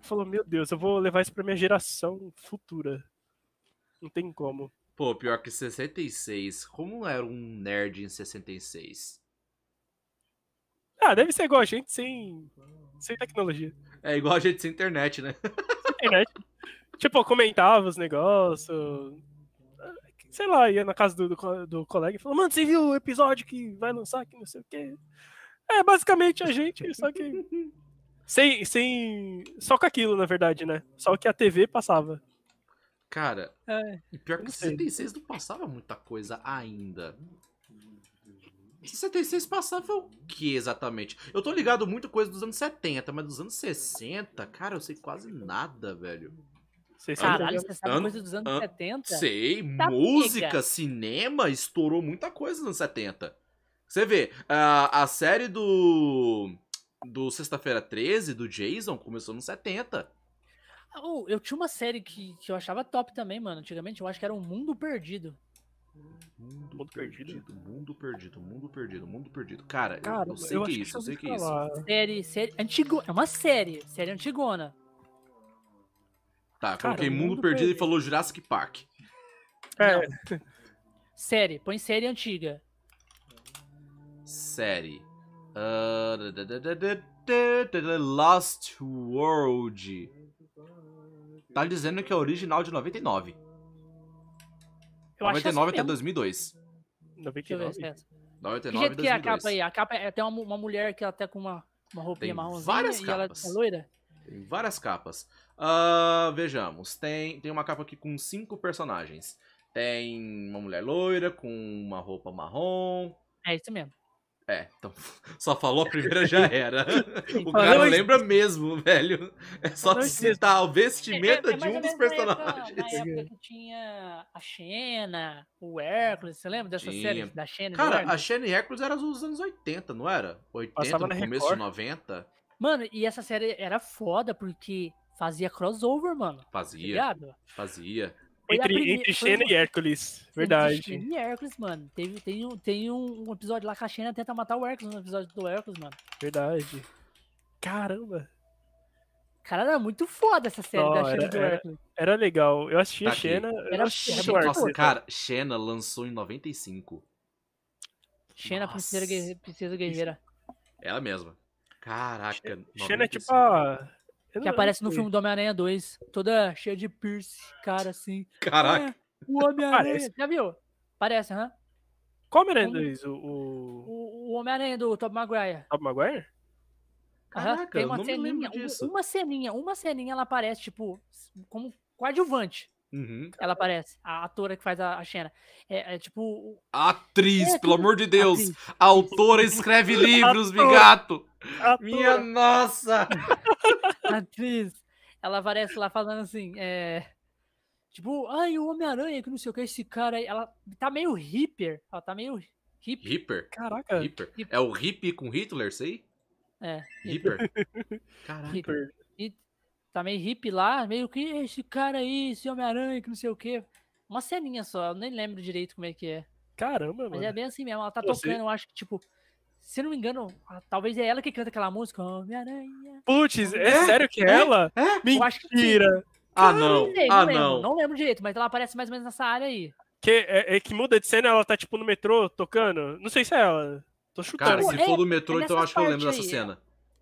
Falou, meu Deus, eu vou levar isso pra minha geração futura. Não tem como. Pô, pior que 66. Como era um nerd em 66? Ah, deve ser igual a gente, sem, sem tecnologia. É igual a gente sem internet, né? Sem internet. [LAUGHS] tipo, comentava os negócios. Sei lá, ia na casa do, do, do colega e falou, mano, você viu o episódio que vai lançar que não sei o quê? É basicamente a gente, só que. [LAUGHS] Sem, sem. Só com aquilo, na verdade, né? Só que a TV passava. Cara, É. e pior que Não sei. 66 não passava muita coisa ainda. 66 passava o que exatamente? Eu tô ligado muito coisa dos anos 70, mas dos anos 60, cara, eu sei quase nada, velho. Vocês sabem Caralho, que- você sabe Ano- coisa dos anos an- 70? Sei, Tá música, pega. cinema, estourou muita coisa nos anos 70. Você vê, a, a série do. Do Sexta-feira 13, do Jason, começou nos 70. Oh, eu tinha uma série que, que eu achava top também, mano. Antigamente eu acho que era um Mundo Perdido. Mundo, Mundo perdido, Perdido? mundo perdido, mundo perdido, mundo perdido. Cara, eu- Cara, eu, sei eu que é acho isso, eu eu sei que é isso. falar. Série, série antigo, é uma série, série antigona. Tá, Cara, coloquei mundo, Mundo perdido e Perdido. falou Jurassic Park. É, Série, põe série antiga. Série. Da, da, da, da, Lost World. Tá dizendo que é original de 99. Eu acho que é 99 assim até mesmo. 2002. Deixa eu ver 99. se é essa. 99 Que jeito que é a 2002. capa aí? A capa é tem uma, uma mulher que ela tá com uma, uma roupinha Tem marronzinha várias e ela capas. é loira. Tem várias capas. Ah, vejamos. Tem, tem uma capa aqui com cinco personagens. Tem uma mulher loira com uma roupa marrom. É isso mesmo. É, então [LAUGHS] só falou a primeira já era. [LAUGHS] o cara isso. lembra mesmo, velho. É só citar o vestimenta É- é de mais um dos menos na época- personagens. Na época que tinha a Xena, o Hércules, você lembra dessa Tinha. série da Xena? e Cara, a Hércules? Shane Hércules era dos anos 80, não era? 80, Passava no começo Record. de 90. Mano, e essa série era foda porque fazia crossover, mano. Tá Fazia, ligado? fazia. Foi Entre, primeira- entre Xena e Hércules. Xena Verdade. E Hércules, mano. Teve, tem, um- tem um, um episódio lá que a Xena tenta matar o Hércules no episódio do Hércules, mano. Verdade. Caramba. Cara, era muito foda essa série Não, da Xena era- e do era- Hércules. Era legal. Eu assistia Tá. Xena. Era- assistia era. Nossa, cara, Xena lançou em 95. Xena, Nossa. princesa, guerre- princesa guerreira. Ela mesma. Caraca, Xena é tipo 95. a. Que aparece no filme do Homem-Aranha 2. Toda cheia de piercing, cara assim. Caraca. É, o Homem-Aranha. Já viu? Parece, aham. Qual Homem-Aranha Um- 2? O. o... Homem-Aranha do Tobey Maguire. Tobey Maguire? Caraca, tem eu uma não me ceninha, lembro um- disso. uma ceninha, uma ceninha ela aparece, tipo, como coadjuvante. Uhum. Ela aparece, a atora que faz a, a Xena. É, é tipo. Atriz, É, pelo amor de Deus. atriz. Autora escreve [LAUGHS] livros, bigato. Minha nossa. [LAUGHS] atriz. Ela aparece lá falando assim, é. Tipo, ai, o Homem-Aranha, que não sei o que, esse cara aí. Ela tá meio hipper. Ela tá meio hippie. Hipper. Caraca. Hipper. É o hippie com Hitler, sei? É, Hipper. [LAUGHS] Caraca. hippie. Tá meio hippie lá, meio que esse cara aí, esse Homem-Aranha, que não sei o que. Uma ceninha só, eu nem lembro direito como é que é. Caramba, Mas mano. é bem assim mesmo, ela tá Você- tocando, eu acho que, tipo, se não me engano, talvez é ela que canta aquela música, Homem-Aranha. Putz, é, É? sério que é ela? Eu acho que sim. Mentira. Ah, não. sei, Ah, lembro, não. não lembro direito, mas ela aparece mais ou menos nessa área aí. Que, é, é que muda de cena, ela tá tipo no metrô tocando. Não sei se é ela. Tô chutando. Cara, se é- for do metrô, é então eu acho que eu lembro parte dessa aí, cena.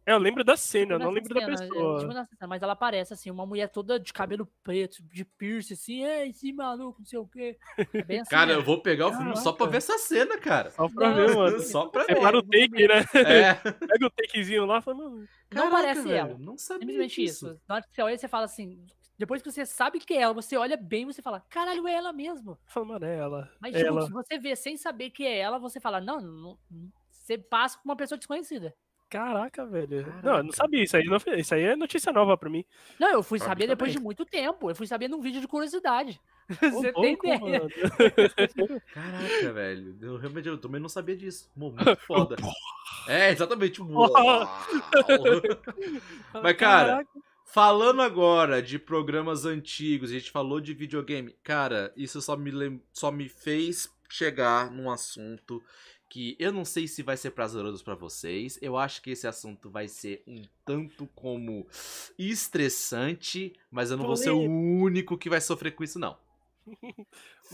É, eu lembro da cena, eu não Tipo lembro nessa da cena, é, pessoa. tipo nessa cena, mas ela aparece assim, uma mulher toda de cabelo preto, de piercing, assim, ei, esse maluco, não sei o quê. É bem assim Cara, eu vou pegar o filme só pra ver essa cena, cara. Só pra Não, ver, mano. [LAUGHS] Só pra ver. Separa o take, né? É. [LAUGHS] Pega o takezinho lá e fala, mano. Não Caraca, parece velho, ela. Não sabia Simplesmente disso. isso. Na hora que você olha, você fala assim. Depois que você sabe que é ela, você olha bem, você fala, caralho, é ela mesmo. Fala, mano, é ela. Mas, é tipo, ela. se você vê sem saber que é ela, você fala, não, não, não- você passa com uma pessoa desconhecida. Caraca, velho. Caraca. Não, eu não sabia. Isso aí, não, isso aí é notícia nova pra mim. Não, eu fui Pra saber depois também. de muito tempo. Eu fui saber num vídeo de curiosidade. [LAUGHS] Ô, Você tem ideia? [LAUGHS] Caraca, velho. Eu realmente eu também não sabia disso. Muito [LAUGHS] foda. É, exatamente. Mas, cara, Caraca. falando agora de programas antigos, a gente falou de videogame. Cara, isso só me, lem- só me fez chegar num assunto que eu não sei se vai ser prazeroso pra vocês. Eu acho que esse assunto vai ser um tanto como estressante, mas eu não vou ser o único que vai sofrer com isso, não. [LAUGHS]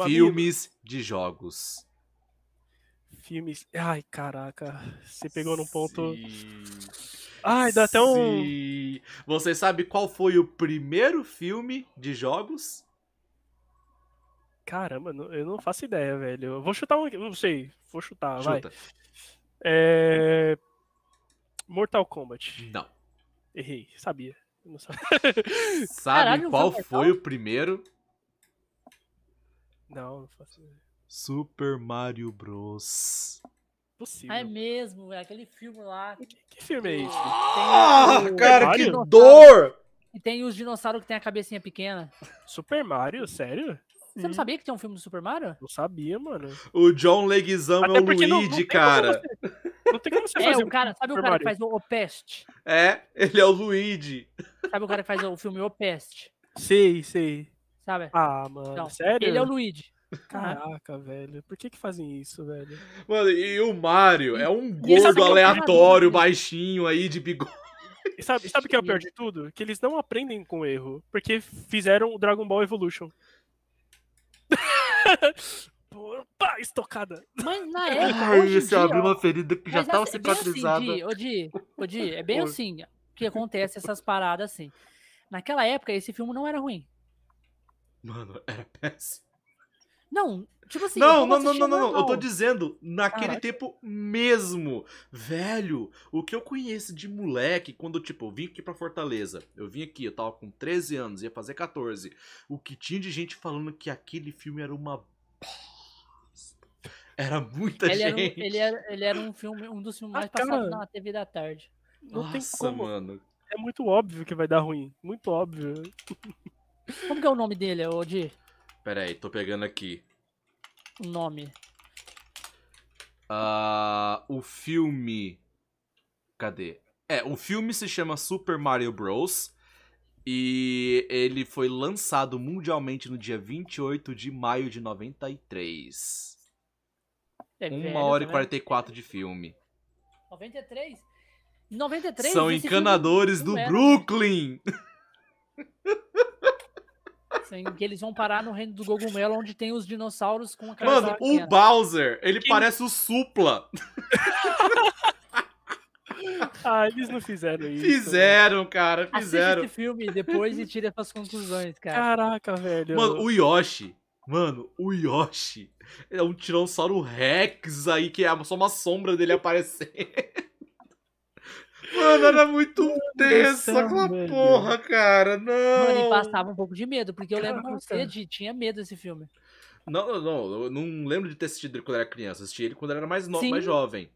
Filmes de jogos. Filmes. Ai, caraca. Você pegou num ponto. Sim. Ai, dá até um. Sim. Você sabe qual foi o primeiro filme de jogos? Caramba, eu não faço ideia, velho. Eu vou chutar um. Não sei. Vou chutar, vai. Chuta. É. Mortal Kombat. Não. Errei, sabia. Eu não sabia. [LAUGHS] Sabe Caralho, qual foi o primeiro? Não, não faço ideia. Super Mario Bros. Possível. É mesmo, é aquele filme lá. Que, que filme é esse? Ah, o- cara, que dor! E tem os dinossauros que tem a cabecinha pequena. Super Mario? Sério? Você não sabia que tinha um filme do Super Mario? Não sabia, mano. O John Leguizamo é o porque não- não Luigi, cara. você- [LAUGHS] Não tem como você É, fazer o cara, sabe o cara que faz o, o Pest? É, ele é o Luigi. Sabe o cara que faz o filme O Pest? Sei, sei. Sabe? Ah, mano, Não, sério? Ele é o Luigi. Caraca, velho. Por que que fazem isso, velho? Mano, e o Mario é um gordo é aleatório, baixinho aí de bigode. E sabe, sabe o que é o pior de tudo? Que eles não aprendem com erro. Porque fizeram o Dragon Ball Evolution. [LAUGHS] Pá, estocada. Mas na época, Ai, hoje dia, abriu uma ferida que já mas tava assim, é bem cicatrizada. Assim, Di, ô, Di, ô, Di, é bem Oi. assim que acontece essas paradas assim. Naquela época, esse filme não era ruim. Mano, era péssimo. Não, tipo assim. não, não, não, não, não, não. Eu tô dizendo, naquele Caraca. tempo mesmo. Velho, o que eu conheço de moleque, quando, tipo, eu vim aqui pra Fortaleza. Eu vim aqui, eu tava com 13 anos, ia fazer 14. O que tinha de gente falando que aquele filme era uma. Era muita Ele era, um, gente. ele, era, ele era um filme, um dos filmes Ah, mais passados cara. na TV da tarde. Não Nossa, tem como. mano. É muito óbvio que vai dar ruim. Muito óbvio. Como que é o nome dele, ô Di? Pera aí, tô pegando aqui. O nome. Ah, o filme. Cadê? É, o filme se chama Super Mario Bros. E ele foi lançado mundialmente no dia 28 de maio de 93. É 1 velho, hora e tá vendo? 44 de filme. 93? Em 93? São encanadores do era- Brooklyn. [LAUGHS] Sim, que eles vão parar no reino do Gogumelo, onde tem os dinossauros com a cabeça Mano, o pequena. Bowser, ele Que- parece o Supla. [LAUGHS] Ah, eles não fizeram isso. Fizeram, cara, Assiste fizeram. esse filme depois e tire as suas conclusões, cara. Caraca, velho. Mano, o Yoshi. Mano, o Yoshi é um Tiranossauro Rex aí, que é só uma sombra dele aparecer. Mano, era muito tenso céu, aquela porra, cara. Mano, e Não. passava um pouco de medo, porque eu lembro que Caraca. Cid tinha medo desse filme. Não, não, não. Eu não lembro de ter assistido ele quando era criança. Eu assisti ele quando era mais, no... Sim. mais jovem.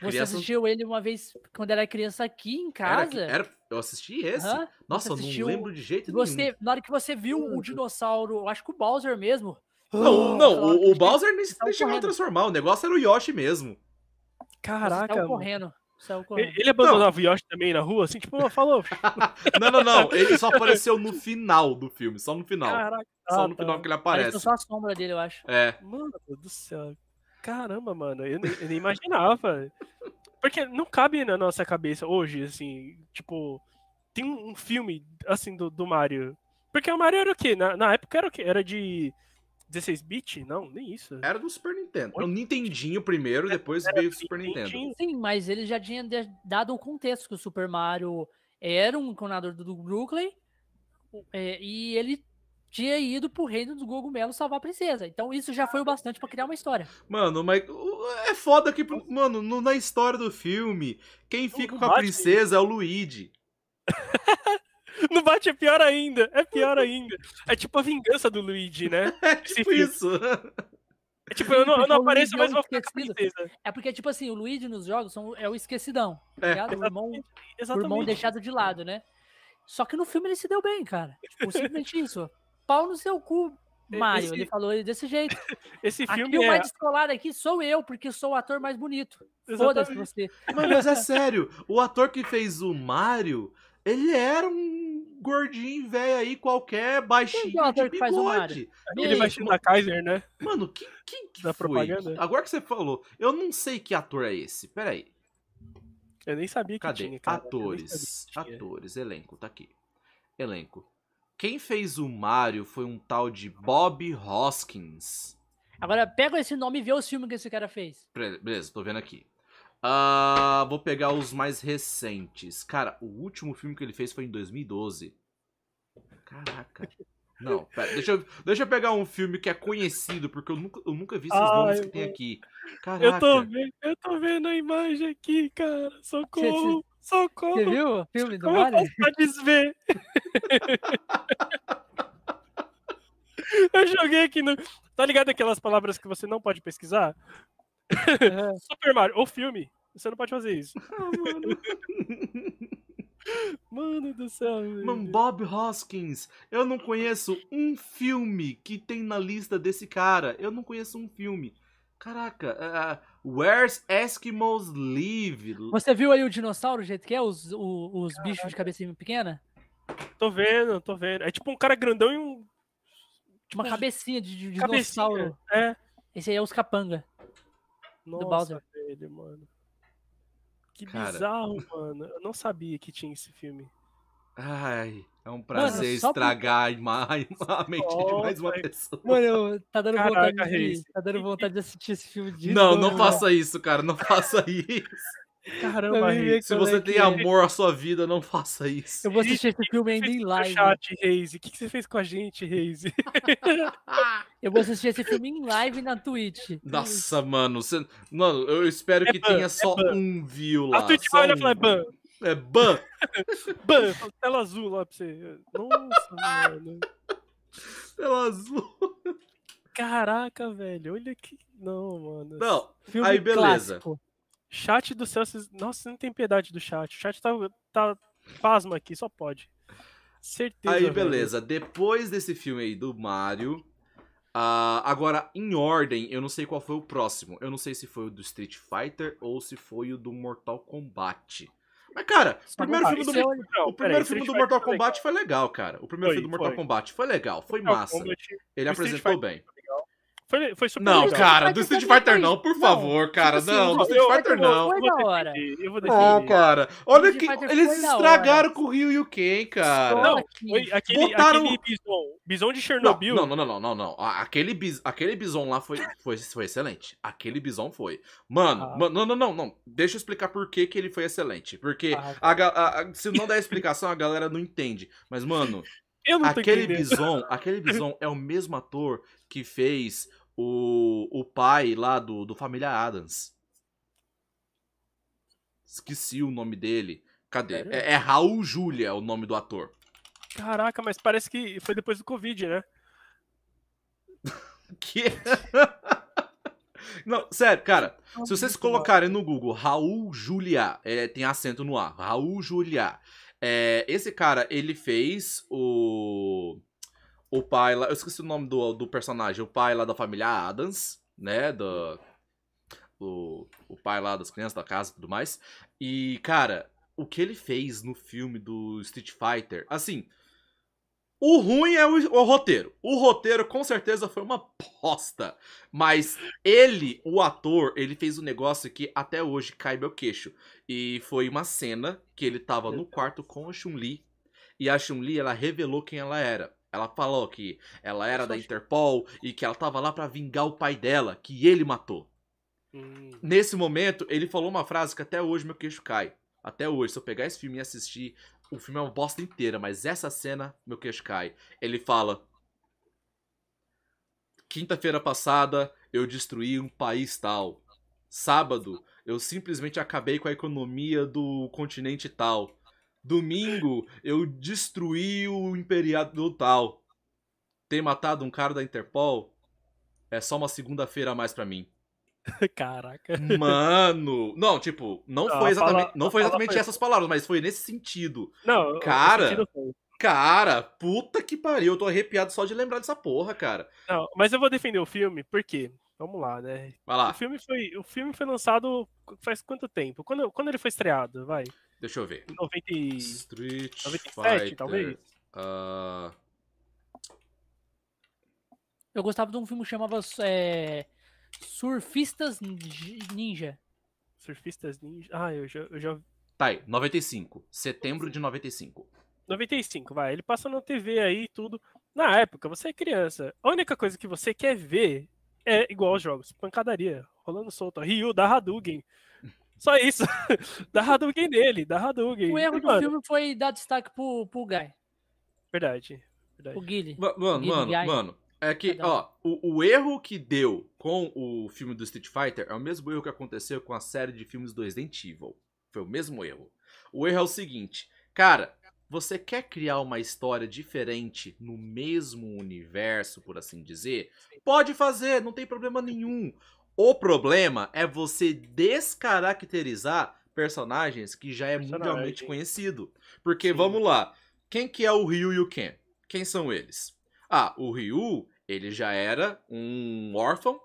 Você Criança- assistiu ele uma vez quando era criança aqui em Era, casa? era- Eu assisti esse? Nossa, eu não lembro de jeito Você, nenhum. na hora que você viu o dinossauro, eu acho que o Bowser mesmo. Não, não, o, que o Bowser nem, saiu nem chegou a correndo. transformar. O negócio era o Yoshi mesmo. Caraca, mano. correndo. Correndo. Ele ele abandonava o Yoshi também na rua, assim, tipo, "Ô, falou. [LAUGHS] Não, não, não. Ele só apareceu no final do filme. Só no final. Caraca. Só ah, no tá. final que ele aparece. só a sombra dele, eu acho. É. Mano do céu. Caramba, mano. Eu nem, eu nem imaginava. Porque não cabe na nossa cabeça hoje, assim, tipo, tem um um filme, assim, do, do Mario. Porque o Mario era o quê? Na, na época era o quê? Era de 16-bit? Não, nem isso. Era do Super Nintendo. O Nintendinho primeiro, depois veio o Super Nintendo. Sim, mas ele já tinha dado o contexto que o Super Mario era um encanador do Brooklyn é, e ele tinha ido pro reino do Gogumelo salvar a princesa. Então isso já foi o bastante pra criar uma história. Mano, mas é foda que, mano, no- na história do filme, quem fica com a princesa é o Luigi. [LAUGHS] No bate é pior ainda. É pior ainda. É tipo a vingança do Luigi, né? [LAUGHS] É tipo isso. É tipo, eu não, eu não o apareço, é mas vou ficar com a esquecido. princesa. É porque, tipo assim, o Luigi nos jogos são, é o esquecidão, tá É. ligado? O irmão, o irmão Exatamente. deixado de lado, né? Só que no filme ele se deu bem, cara. Tipo, simplesmente isso. Pau no seu cu, Mario. Esse- Ele falou desse jeito. [LAUGHS] Esse Aqui filme o é. mais descolado aqui sou eu, porque sou o ator mais bonito. Foda-se Exatamente. você. Mano, mas é sério, o ator que fez o Mario, ele era um gordinho velho aí, qualquer, baixinho que é o ator de que faz o bigode. Aquele baixinho da Kaiser, né? Mano, quem, quem que Da foi? propaganda? Agora que você falou, eu não sei que ator é esse. Pera aí. Eu nem sabia que Cadê? tinha, cara. Nem Atores. que tinha. Atores, elenco, tá aqui. Elenco. Quem fez o Mario foi um tal de Bob Hoskins. Agora pega esse nome e vê os filmes que esse cara fez. Beleza, tô vendo aqui. Ah, vou pegar os mais recentes. Cara, o último filme que ele fez foi em 2012. Caraca. Não, pera, deixa eu, deixa eu pegar um filme que é conhecido, porque eu nunca, eu nunca vi esses Ai, nomes que tem aqui. Caraca. Eu tô, vendo, eu tô vendo a imagem aqui, cara. Socorro, socorro. Você viu o filme do Como eu faço pra desver? [LAUGHS] eu joguei aqui no. Tá ligado aquelas palavras que você não pode pesquisar? [LAUGHS] Super Mario, ou filme. Você não pode fazer isso. [LAUGHS] Ah, mano. [LAUGHS] Mano do céu. velho. Mano, Bob Hoskins, eu não conheço um filme que tem na lista desse cara. Eu não conheço um filme. Caraca, ah, Where's Eskimos Live? Você viu aí o dinossauro, o jeito que é? Os, o- os bichos de cabecinha pequena? Tô vendo, tô vendo. É tipo um cara grandão e um. De uma cabecinha de, de Cabecinha. dinossauro. É. Esse aí é os capanga. Nossa, Bowser. velho, mano. Que Cara. bizarro, mano. Eu não sabia que tinha esse filme. Ai, é um prazer por- estragar a ima- a [LAUGHS] mente de mais uma pessoa. Mano, eu- tá dando Caraca, vontade de, tá dando vontade de assistir esse filme de Não, novo, não mano. faça isso, cara, não faça [LAUGHS] isso. Caramba, Reis. Se como você é que tem é. amor à sua vida, não faça isso. Eu vou assistir esse filme ainda em live. chat, Reis? O que você fez com a gente, Reis? [LAUGHS] Eu vou assistir esse filme em live na Twitch. Nossa, mano, você- mano, eu espero É que ban, tenha é só ban. um view lá. A Twitch vai olhar e falar, ban, É ban. [LAUGHS] ban, tela azul lá pra você. Nossa, mano. Tela azul. Caraca, velho, olha que. Não, mano. Não, Filme Aí, beleza. clássico. Chat do céu, vocês... nossa, não tem piedade do chat. O chat tá, tá pasma aqui, só pode. Certeza. aí velho. beleza. Depois desse filme aí do Mario. ah, agora, em ordem, eu não sei qual foi o próximo. Eu não sei se foi o do Street Fighter ou se foi o do Mortal Kombat. Mas, cara, o primeiro filme do, é o- primeiro filme Street do Mortal foi Kombat foi legal, cara. O primeiro Foi, filme do Mortal foi. Kombat foi legal, foi legal. massa. Kombat Ele apresentou bem. Foi, foi super Não, legal. cara, do Street Fighter não, por não, favor, cara. tipo assim, Não, do o Street Fighter não. foi da hora. Eu vou Não, defender. cara. Olha que eles estragaram com o Ryu e o Ken, cara. Não, aqui. Foi aquele, Botaram- aquele bison. Bison de Não, Chernobyl. não, não, não, não, não, não. Aquele, bis, aquele bison lá foi, foi, foi excelente. Aquele bison foi. Mano, Ah. mano, não, não, não, não. Deixa eu explicar por que, que ele foi excelente. Porque Ah, a, ga- a- a- se não der explicação, a galera não entende. Mas, mano, Eu não aquele bison, [LAUGHS] aquele bison é o mesmo ator que fez o, o pai lá do, do Família Adams. Esqueci o nome dele. Cadê? Sério? É, é Raul Julia o nome do ator. Caraca, mas parece que foi depois do Covid, né? [LAUGHS] Que? Não, sério, cara. Se vocês colocarem no Google Raul Julia, é, tem acento no A, Raul Julia. É, esse cara, ele fez o. O pai lá. Eu esqueci o nome do, do personagem. O pai lá da família Adams, né? Do, o, o pai lá das crianças da casa e tudo mais. E, cara, o que ele fez no filme do Street Fighter, assim. O ruim é o, o roteiro. O roteiro com certeza foi uma bosta. Mas ele, o ator, ele fez um negócio que até hoje cai meu queixo. E foi uma cena que ele tava no quarto com a Chun-Li. E a Chun-Li, ela revelou quem ela era. Ela falou que ela era da Interpol e que ela tava lá pra vingar o pai dela, que ele matou. Hum, Nesse momento, ele falou uma frase que até hoje meu queixo cai. Até hoje, se eu pegar esse filme e assistir, o filme é uma bosta inteira, mas essa cena, meu queixo cai. Ele fala: Quinta-feira passada, eu destruí um país tal. Sábado, eu simplesmente acabei com a economia do continente tal. Domingo, eu destruí o imperiado tal. Ter matado um cara da Interpol é só uma segunda-feira a mais pra mim. [LAUGHS] Caraca. Mano, não, tipo, não Não, foi exatamente, fala- não foi exatamente foi- essas palavras, mas foi nesse sentido. Não, o Cara. sentido. Cara, puta que pariu, eu tô arrepiado só de lembrar dessa porra, cara. Não, mas eu vou defender o filme, por quê? Vamos lá, né? Vai O lá, filme foi, o filme foi lançado faz quanto tempo? Quando, quando ele foi estreado? Vai. deixa eu ver. Em 90 e... Street 97, Fighter. talvez? ah, Eu gostava de um filme que chamava é, Surfistas Ninja. Surfistas Ninja. Ah, eu já, eu já. tá aí, 95. Setembro de 95. 95, vai. Ele passa na TV aí e tudo. Na época, você é criança. A única coisa que você quer ver é igual aos jogos: pancadaria, rolando solto. Ryu, da Hadouken. Só isso. [LAUGHS] dá Hadouken nele, dá Hadouken. O erro E, do mano, filme foi dar destaque pro, pro Guy, Verdade. verdade. pro Guile. Ma- Mano, Guile mano, Guy. mano. É que, Cada ó, o, o erro que deu com o filme do Street Fighter é o mesmo erro que aconteceu com a série de filmes do Resident Evil. Foi o mesmo erro. O erro é o seguinte, cara, você quer criar uma história diferente no mesmo universo, por assim dizer? Pode fazer, não tem problema nenhum. O problema é você descaracterizar personagens que já é mundialmente conhecido. Porque Sim. vamos lá, quem que é o Ryu e o Ken? Quem são eles? Ah, o Ryu, ele já era um órfão,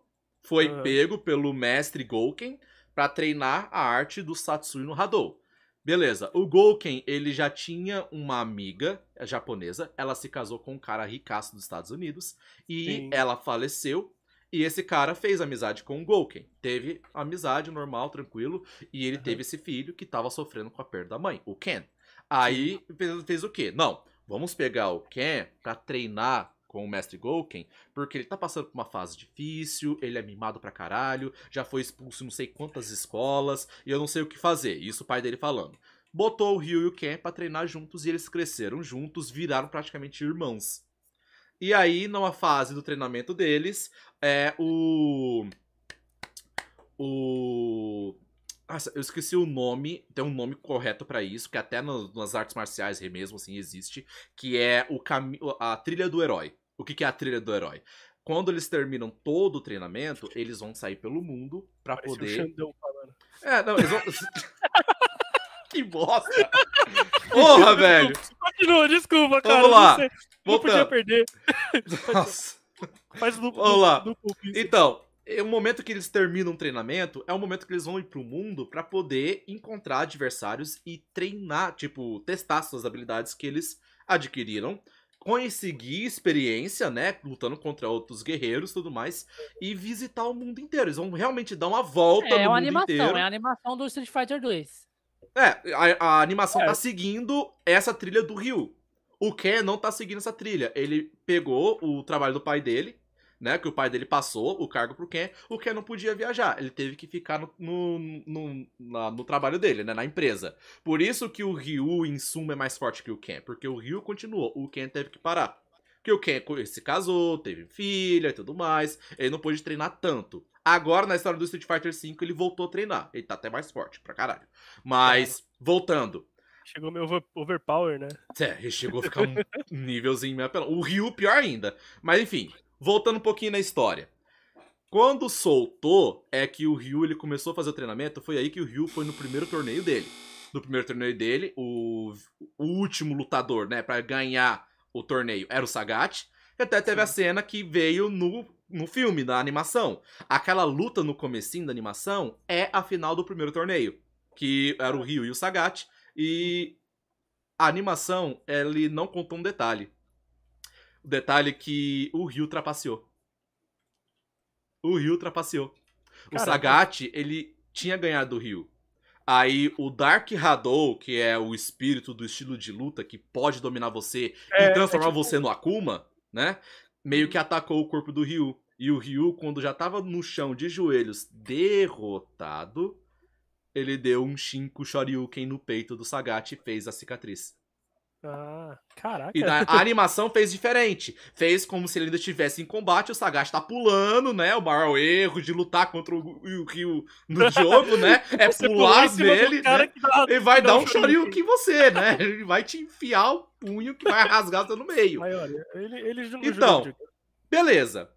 foi Aham. pego pelo mestre Gouken pra treinar a arte do Satsui no Hadou. Beleza, o Gouken, ele já tinha uma amiga japonesa, ela se casou com um cara ricaço dos Estados Unidos, e Sim. ela faleceu, e esse cara fez amizade com o Gouken. Teve amizade normal, tranquilo, e ele Aham. teve esse filho que tava sofrendo com a perda da mãe, o Ken. Aí fez, fez o quê? Não, vamos pegar o Ken pra treinar com o mestre Gouken, porque ele tá passando por uma fase difícil, ele é mimado pra caralho, já foi expulso em não sei quantas escolas, e eu não sei o que fazer. Isso o pai dele falando. Botou o Ryu e o Ken pra treinar juntos e eles cresceram juntos, viraram praticamente irmãos. E aí, numa fase do treinamento deles, é o. O. Nossa, eu esqueci o nome, tem um nome correto pra isso, que até no- nas artes marciais mesmo assim existe, que é o cami a trilha do herói. O que, que é a trilha do herói? Quando eles terminam todo o treinamento, eles vão sair pelo mundo o poder. Xandão falando. É, não, eles vão. [LAUGHS] que bosta! [LAUGHS] Porra, velho! Continua, desculpa, cara. Vamos lá, Não, sei, não podia perder. [LAUGHS] Nossa. Faz loop Vamos lá. Pulp, isso. Então, é o momento que eles terminam o treinamento é o momento que eles vão ir pro mundo pra poder encontrar adversários e treinar, tipo, testar suas habilidades que eles adquiriram, conseguir experiência, né, lutando contra outros guerreiros e tudo mais, e visitar o mundo inteiro. Eles vão realmente dar uma volta É no uma mundo animação, inteiro. é a animação do Street Fighter 2. É, a, a animação É. tá seguindo essa trilha do Ryu. O Ken não tá seguindo essa trilha. Ele pegou o trabalho do pai dele, né? Que o pai dele passou o cargo pro Ken. O Ken não podia viajar. Ele teve que ficar no, no, no, na- no trabalho dele, né? Na empresa. Por isso que o Ryu, em suma, é mais forte que o Ken. Porque o Ryu continuou. O Ken teve que parar. Porque o Ken se casou, teve filha e tudo mais. Ele não pôde treinar tanto. Agora, na história do Street Fighter V, ele voltou a treinar. Ele tá até mais forte pra caralho. Mas, voltando. Chegou meu over- overpower, né? É, ele chegou a ficar um [LAUGHS] nívelzinho meio apelão. O Ryu, pior ainda. Mas enfim, voltando um pouquinho na história. Quando soltou, é que o Ryu ele começou a fazer o treinamento. Foi aí que o Ryu foi no primeiro torneio dele. No primeiro torneio dele, o, o último lutador, né, pra ganhar o torneio era o Sagat. E até teve a cena que veio no, no filme, na animação. Aquela luta no comecinho da animação é a final do primeiro torneio. Que era o Ryu e o Sagat. E a animação, ele não contou um detalhe. O detalhe é que o Ryu trapaceou. O Ryu trapaceou. O Caraca. Sagat, ele tinha ganhado do Ryu. Aí o Dark Hadou, que é o espírito do estilo de luta que pode dominar você É, e transformar é tipo- você no Akuma, né? Meio que atacou o corpo do Ryu. E o Ryu, quando já tava no chão de joelhos, derrotado, ele deu um Shinku Shoryuken no peito do Sagat e fez a cicatriz. Ah, caraca. E na- a [LAUGHS] animação fez diferente. Fez como se ele ainda estivesse em combate, o Sagat tá pulando, né? O maior erro de lutar contra o, Ryu no [LAUGHS] jogo, né? É pular nele, né? dá- Ele vai dar um Shoryuken em você, né? [LAUGHS] Ele vai te enfiar o punho que vai rasgar você no meio. Olha, ele, ele não Então. Beleza.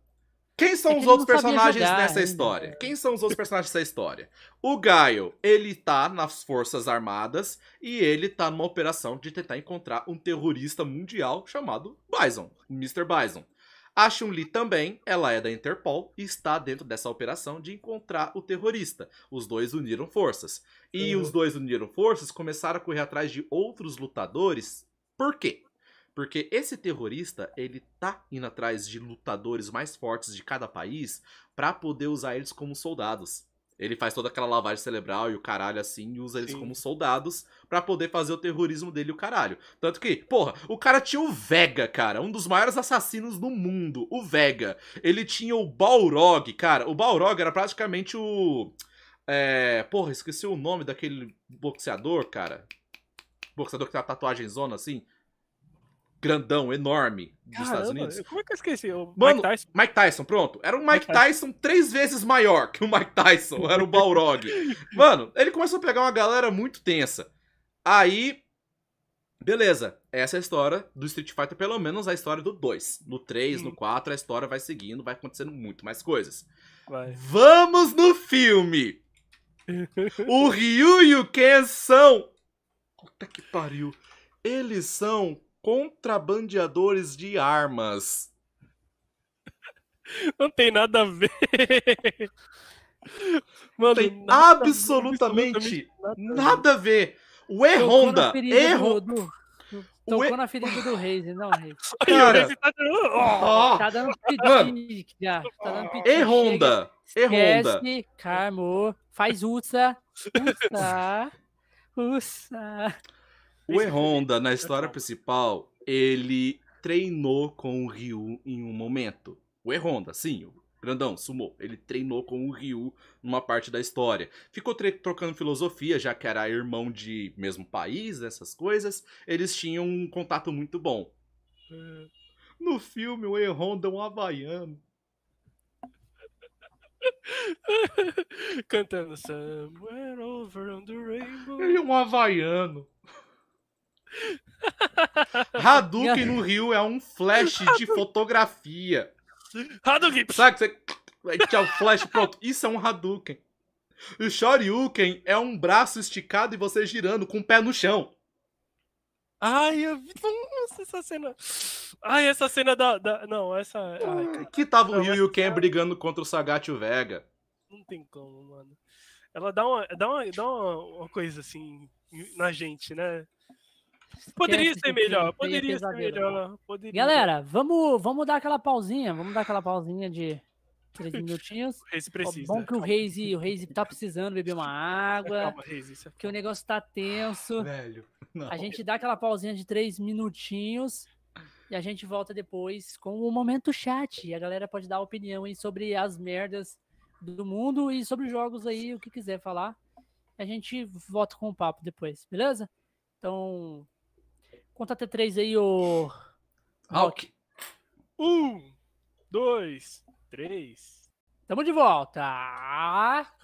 Quem são É os outros personagens jogar nessa ainda. história? Quem são os outros personagens dessa história? O Gaio, ele tá nas Forças Armadas e ele tá numa operação de tentar encontrar um terrorista mundial chamado Bison, Mr. Bison. A Chun-Li também, ela é da Interpol e está dentro dessa operação de encontrar o terrorista. Os dois uniram forças. E Uhum. os dois uniram forças, começaram a correr atrás de outros lutadores. Por quê? Porque esse terrorista, ele tá indo atrás de lutadores mais fortes de cada país pra poder usar eles como soldados. Ele faz toda aquela lavagem cerebral e o caralho assim e usa eles Sim. como soldados pra poder fazer o terrorismo dele e o caralho. Tanto que, porra, o cara tinha o Vega, cara, um dos maiores assassinos do mundo, o Vega. Ele tinha o Balrog, cara, o Balrog era praticamente o é, porra, esqueci o nome daquele boxeador, cara. Boxeador que tem uma tatuagem zona assim, grandão, enorme dos Estados Caramba, Unidos. como é que eu esqueci? O Mano, Mike Tyson. Mike Tyson, pronto. Era um Mike Mike Tyson três vezes maior que o Mike Tyson. Era o Balrog. [LAUGHS] Mano, ele começou a pegar uma galera muito tensa. Aí, beleza. Essa é a história do Street Fighter, pelo menos a história do 2. No 3, Hum. no 4, a história vai seguindo, vai acontecendo muito mais coisas. Vai. Vamos no filme! [LAUGHS] O Ryu e o Ken são. Puta que pariu. Eles são contrabandeadores de armas. [LAUGHS] Não tem nada a ver. Mano, Tem nada- absolutamente nada a ver. nada a ver. O E Tocou na Honda. ferida E do- Honda. do- O Tocou E- na ferida do Reis, não, Reis. [LAUGHS] Cara. Tá dando- Ó, Tá dando já. Tá dando. E Honda. E Honda. Carmo. Faz Usa. Usa. Usa. [LAUGHS] O E Honda, na história principal, ele treinou com o Ryu em um momento. O E Honda, sim, o grandão, sumou. Ele treinou com o Ryu numa parte da história. Ficou trocando filosofia, já que era irmão de mesmo país, essas coisas. Eles tinham um contato muito bom. No filme, o E Honda é um havaiano. [LAUGHS] Cantando Somewhere Over on the Rainbow. Ele é um havaiano. Hadouken no Ryu é um flash de fotografia. Hadouken! Sabe que você. O flash, pronto. Isso é um Hadouken. O Shoryuken é um braço esticado e você girando com o pé no chão. Ai, eu vi. Nossa, essa cena. Ai, essa cena da. da... Não, essa. Ai, cara, Que tava o Ryu e o Ken brigando contra o Sagat e o Vega. não tem como, mano. Ela dá uma, dá uma, dá uma, uma coisa assim na gente, né? Poderia ser melhor, poderia ser melhor. Poderia. Galera, vamos, vamos dar aquela pausinha. Vamos dar aquela pausinha de três [LAUGHS] minutinhos. Esse Ó, precisa. Bom que o Reis, o Reis tá precisando beber uma água. Calma, Reis, isso é Que o negócio tá tenso. Velho. Não. A gente dá aquela pausinha de três minutinhos e a gente volta depois com o momento chat. E a galera pode dar opinião aí sobre as merdas do mundo e sobre jogos aí, o que quiser falar. A gente volta com o papo depois, beleza? Então, conta até três aí, ô. Hulk. Um, dois, três. Tamo de volta.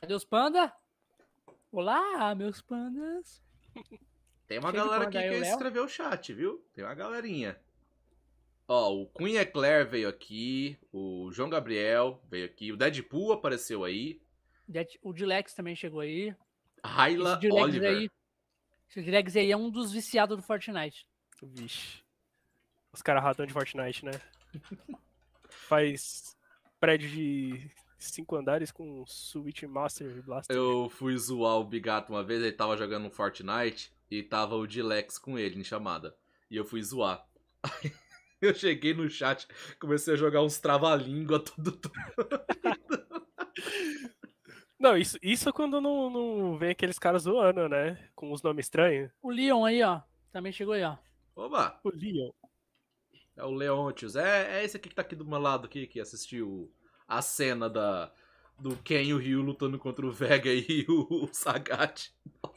Cadê os panda? Olá, meus pandas. Tem uma Cheio galera aqui que o Léo. escreveu o chat, viu? Tem uma galerinha. Ó, o Queen Eclair veio aqui, o João Gabriel veio aqui, o Deadpool apareceu aí, O Dilex também chegou aí. Dilex Oliver. aí, esse Dilex aí é um dos viciados do Fortnite. Vixe. Os caras ratão de Fortnite, né? [LAUGHS] Faz prédio de cinco andares com Switch Master Blaster. Eu fui zoar o Bigato uma vez, ele tava jogando um Fortnite e tava o Dilex com ele em chamada. E eu fui zoar. Aí [LAUGHS] eu cheguei no chat, comecei a jogar uns trava-língua, tudo, tudo. [LAUGHS] Não, isso, isso quando não, não vem aqueles caras zoando, né? Com os nomes estranhos. O Leon aí, ó. Também chegou aí, ó. Oba, O Leon. é o Leontius. É, é esse aqui que tá aqui do meu lado aqui, que assistiu a cena da, do Ken e o Ryu lutando contra o Vega e [LAUGHS] o, Sagat.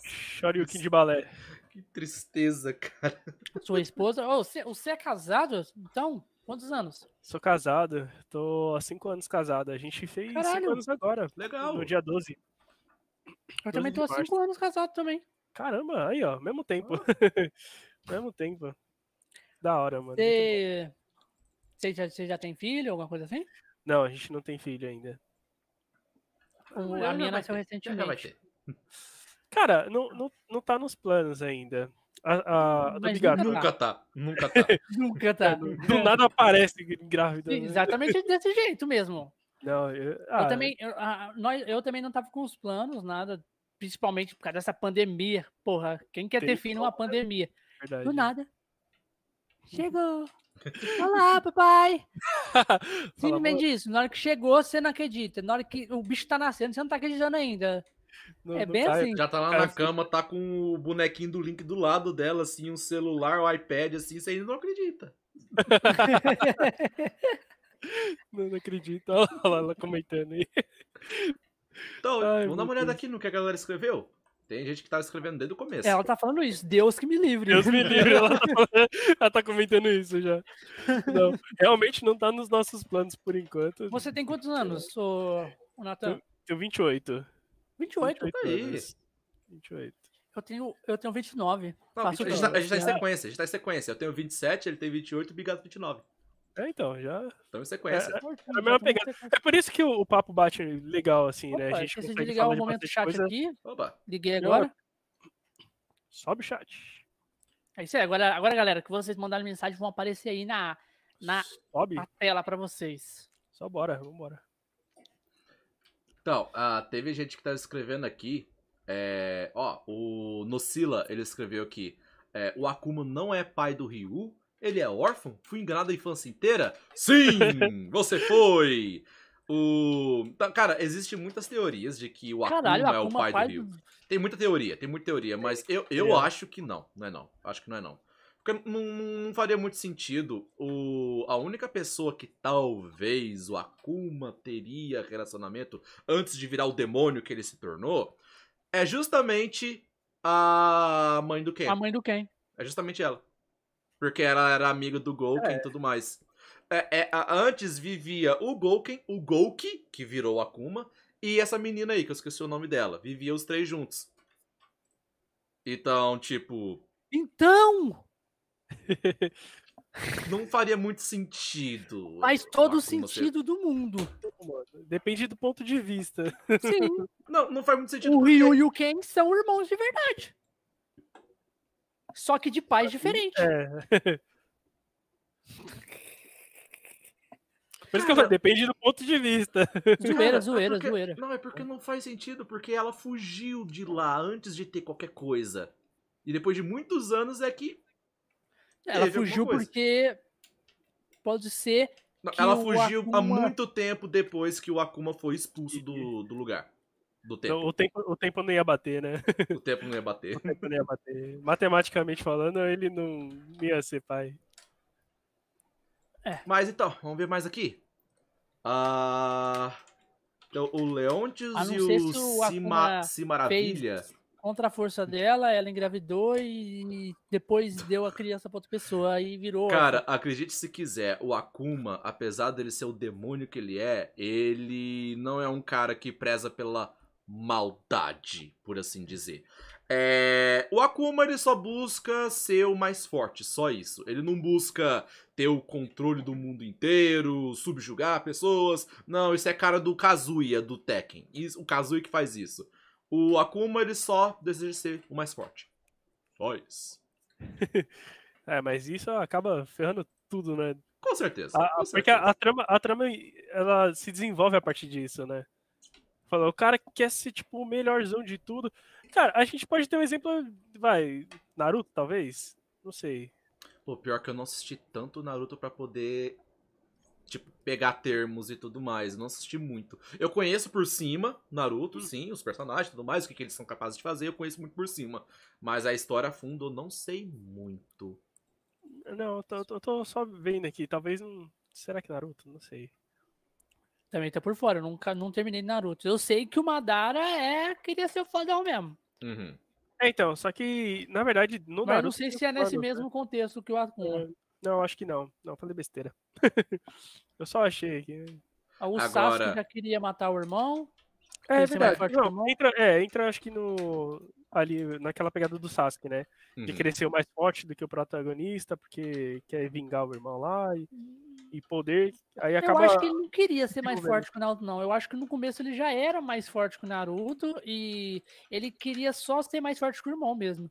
Shoryuken de balé. Que tristeza, cara. Sua esposa. Ô, você, você é casado? Então, quantos anos? Sou casado, tô há cinco anos casado. A gente fez Caralho. cinco anos agora, Legal. no dia 12. Eu também tô há 12 cinco anos casado também. Caramba, aí ó, mesmo tempo. [LAUGHS] mesmo tempo. Da hora, mano. Você, você, já, você já tem filho, alguma coisa assim? Não, a gente não tem filho ainda. O- a minha nasceu ter, já vai recentemente. ter. Cara, não, não, não tá nos planos ainda. A, a, do Bigato. nunca tá, nunca tá. [LAUGHS] Nunca tá. Do nada aparece grávida. né? Exatamente desse jeito mesmo. Não, eu, Eu ah, também, eu, a- nós, eu também não tava com os planos, nada. Principalmente por causa dessa pandemia. Porra, quem quer ter filho numa pandemia? Verdade. Do nada. Chegou. [LAUGHS] Olá, papai. [LAUGHS] Fala, Simplesmente isso. Na hora que chegou, você não acredita. Na hora que o bicho tá nascendo, você não tá acreditando ainda. não- é não bem tá- assim. Já tá lá na cama, tá com o bonequinho do Link do lado dela, assim, um celular, o iPad, assim, você ainda não acredita. [LAUGHS] Não, não acredito. Olha lá ela comentando aí. Então, Ai, vamos dar uma olhada Deus. aqui no que a galera escreveu. Tem gente que tá escrevendo desde o começo. Ela tá falando isso. Deus que me livre. Deus me livre, ela tá, [LAUGHS] ela tá comentando isso já. Não, realmente não tá nos nossos planos por enquanto. Você tem quantos anos, ô, ô Natan? Tenho 28. 28. aí. anos. 28. Eu tenho, eu tenho 29. Não, Faço a, gente o tá, a gente tá em sequência, a gente tá em sequência. Eu tenho 27, ele tem 28 e o Bigato 29. É, então, já. Então em sequência. É a mesma pegada. É por isso que o, o papo bate legal, assim, né? Opa, A gente esqueci de ligar o de momento chat coisa. aqui. Opa. Liguei agora. Sobe o chat. É isso aí. Agora, agora, galera, que vocês mandarem mensagem vão aparecer aí na, na, Sobe. na tela pra vocês. Só bora, vambora. Então, ah, teve gente que tava escrevendo aqui. é, ó, o Nocila, ele escreveu aqui. é, o Akuma não é pai do Ryu? Ele é órfão? Fui enganado a infância inteira? Sim! [LAUGHS] Você foi! O... Tá, cara, existem muitas teorias de que o Akuma Caralho, é o Akuma, pai, do Ryu. Tem muita teoria, tem muita teoria, mas eu, eu É. acho que não. Não é não. Acho que não é não. Porque não, não- não faria muito sentido. O, a única pessoa que talvez o Akuma teria relacionamento antes de virar o demônio que ele se tornou é justamente a mãe do Ken. A mãe do Ken. É justamente ela. Porque ela era amiga do Gouken e tudo mais. É, é, a- antes vivia o Gouken, o Gouki, que virou Akuma, e essa menina aí, que eu esqueci o nome dela. Vivia os três juntos. Então, tipo, Então, [LAUGHS] não faria muito sentido. faz todo o Akuma ser- sentido do mundo. Depende do ponto de vista. Sim, Não, não faz muito sentido. o porque- Ryu e o Ken são irmãos de verdade. Só que de pais diferentes. É. [LAUGHS] Por isso que eu falei, depende do ponto de vista. [LAUGHS] Zoeira, Cara, zoeira, é porque- zoeira. Não, é porque não faz sentido, porque ela fugiu de lá antes de ter qualquer coisa. E depois de muitos anos é que. Ela teve alguma fugiu porque pode ser Não, ela fugiu há Akuma- muito tempo depois que o Akuma foi expulso do, do lugar. Do Então, tempo. o, tempo, o tempo não ia bater, né? O tempo não ia bater. O tempo não ia bater. Matematicamente falando, ele não ia ser pai. Mas então, vamos ver mais aqui. Ah. então, o Leontius Ah, e o se o Cima, Akuma Cimaravilha. contra a força dela, ela engravidou e depois deu a criança pra outra pessoa e virou. Cara, acredite se quiser, o Akuma, apesar dele ser o demônio que ele é, ele não é um cara que preza pela maldade, por assim dizer. É, o Akuma ele só busca ser o mais forte, só isso. Ele não busca ter o controle do mundo inteiro, subjugar pessoas. Não, isso é cara do Kazuya do Tekken. Isso- o Kazuya que faz isso. O Akuma ele só deseja ser o mais forte. Só isso. [LAUGHS] É, mas isso acaba ferrando tudo, né? Com certeza. A- com porque certeza. a, a trama, a trama, ela se desenvolve a partir disso, né? Falou, o cara quer ser, tipo, o melhorzão de tudo. Cara, a gente pode ter um exemplo, vai, Naruto, talvez? Não sei. Pô, pior que eu não assisti tanto Naruto pra poder, tipo, pegar termos e tudo mais. Eu não assisti muito. Eu conheço por cima Naruto, sim, os personagens e tudo mais, o que, que eles são capazes de fazer, eu conheço muito por cima. Mas a história a fundo eu não sei muito. Não, eu tô, eu tô só vendo aqui, talvez não... Será que Naruto? Não sei. Também tá por fora, eu nunca não terminei Naruto. Eu sei que o Madara é queria ser o fodão mesmo. Uhum. É, então, só que, na verdade, no Mas Naruto... não sei se é nesse plano, né? mesmo contexto que o Akuma. É, Não, acho que não. Não, falei besteira. [LAUGHS] eu só achei aqui. O Agora- Sasuke já queria matar o irmão. É mais verdade. que Não, entra, é, entra acho que no. Ali, naquela pegada do Sasuke, né? De Uhum. ser o mais forte do que o protagonista, porque quer vingar o irmão lá e, e poder. Aí Eu acaba. acho que ele não queria ser mais forte que o Naruto, não. Eu acho que no começo ele já era mais forte que o Naruto e ele queria só ser mais forte que o irmão mesmo.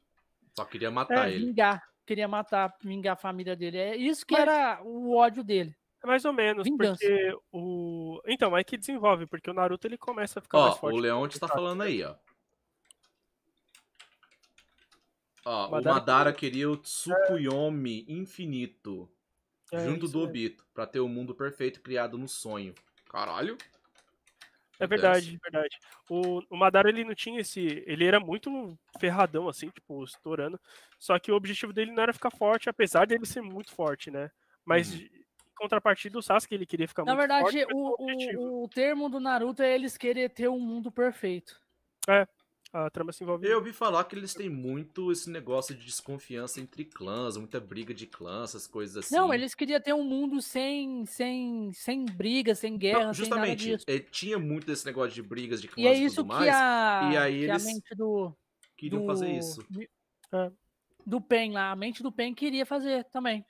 Só queria matar É, ele. Vingar. Queria matar, vingar a família dele. É isso que Mas- era o ódio dele. Mais ou menos, Vingança. porque o. Então, é que desenvolve, porque o Naruto ele começa a ficar mais Ó, forte. o Leonte tá Sasuke. falando aí, ó. Ó, o Madara Madara queria o Tsukuyomi infinito. É, junto do mesmo. Obito, pra ter o mundo perfeito criado no sonho. Caralho. É verdade, verdade. O, o Madara, ele não tinha esse. Ele era muito ferradão, assim, tipo, estourando. Só que o objetivo dele não era ficar forte, apesar dele ser muito forte, né? Mas, Uhum. em contrapartida, o Sasuke, ele queria ficar Na muito verdade, forte. mas o, com objetivo. o, o termo do Naruto é eles querer ter um mundo perfeito. A trama se envolve. Eu ouvi falar que eles têm muito esse negócio de desconfiança entre clãs, muita briga de clãs, essas coisas assim. Não, eles queriam ter um mundo sem, sem, sem briga, sem guerra, Não, sem nada justamente, disso. eh, tinha muito desse negócio de brigas de clãs E e, é isso tudo que mais. a, e aí que a eles mente do, Queriam do, fazer isso. É. do Pen lá, a mente do Pen queria fazer também.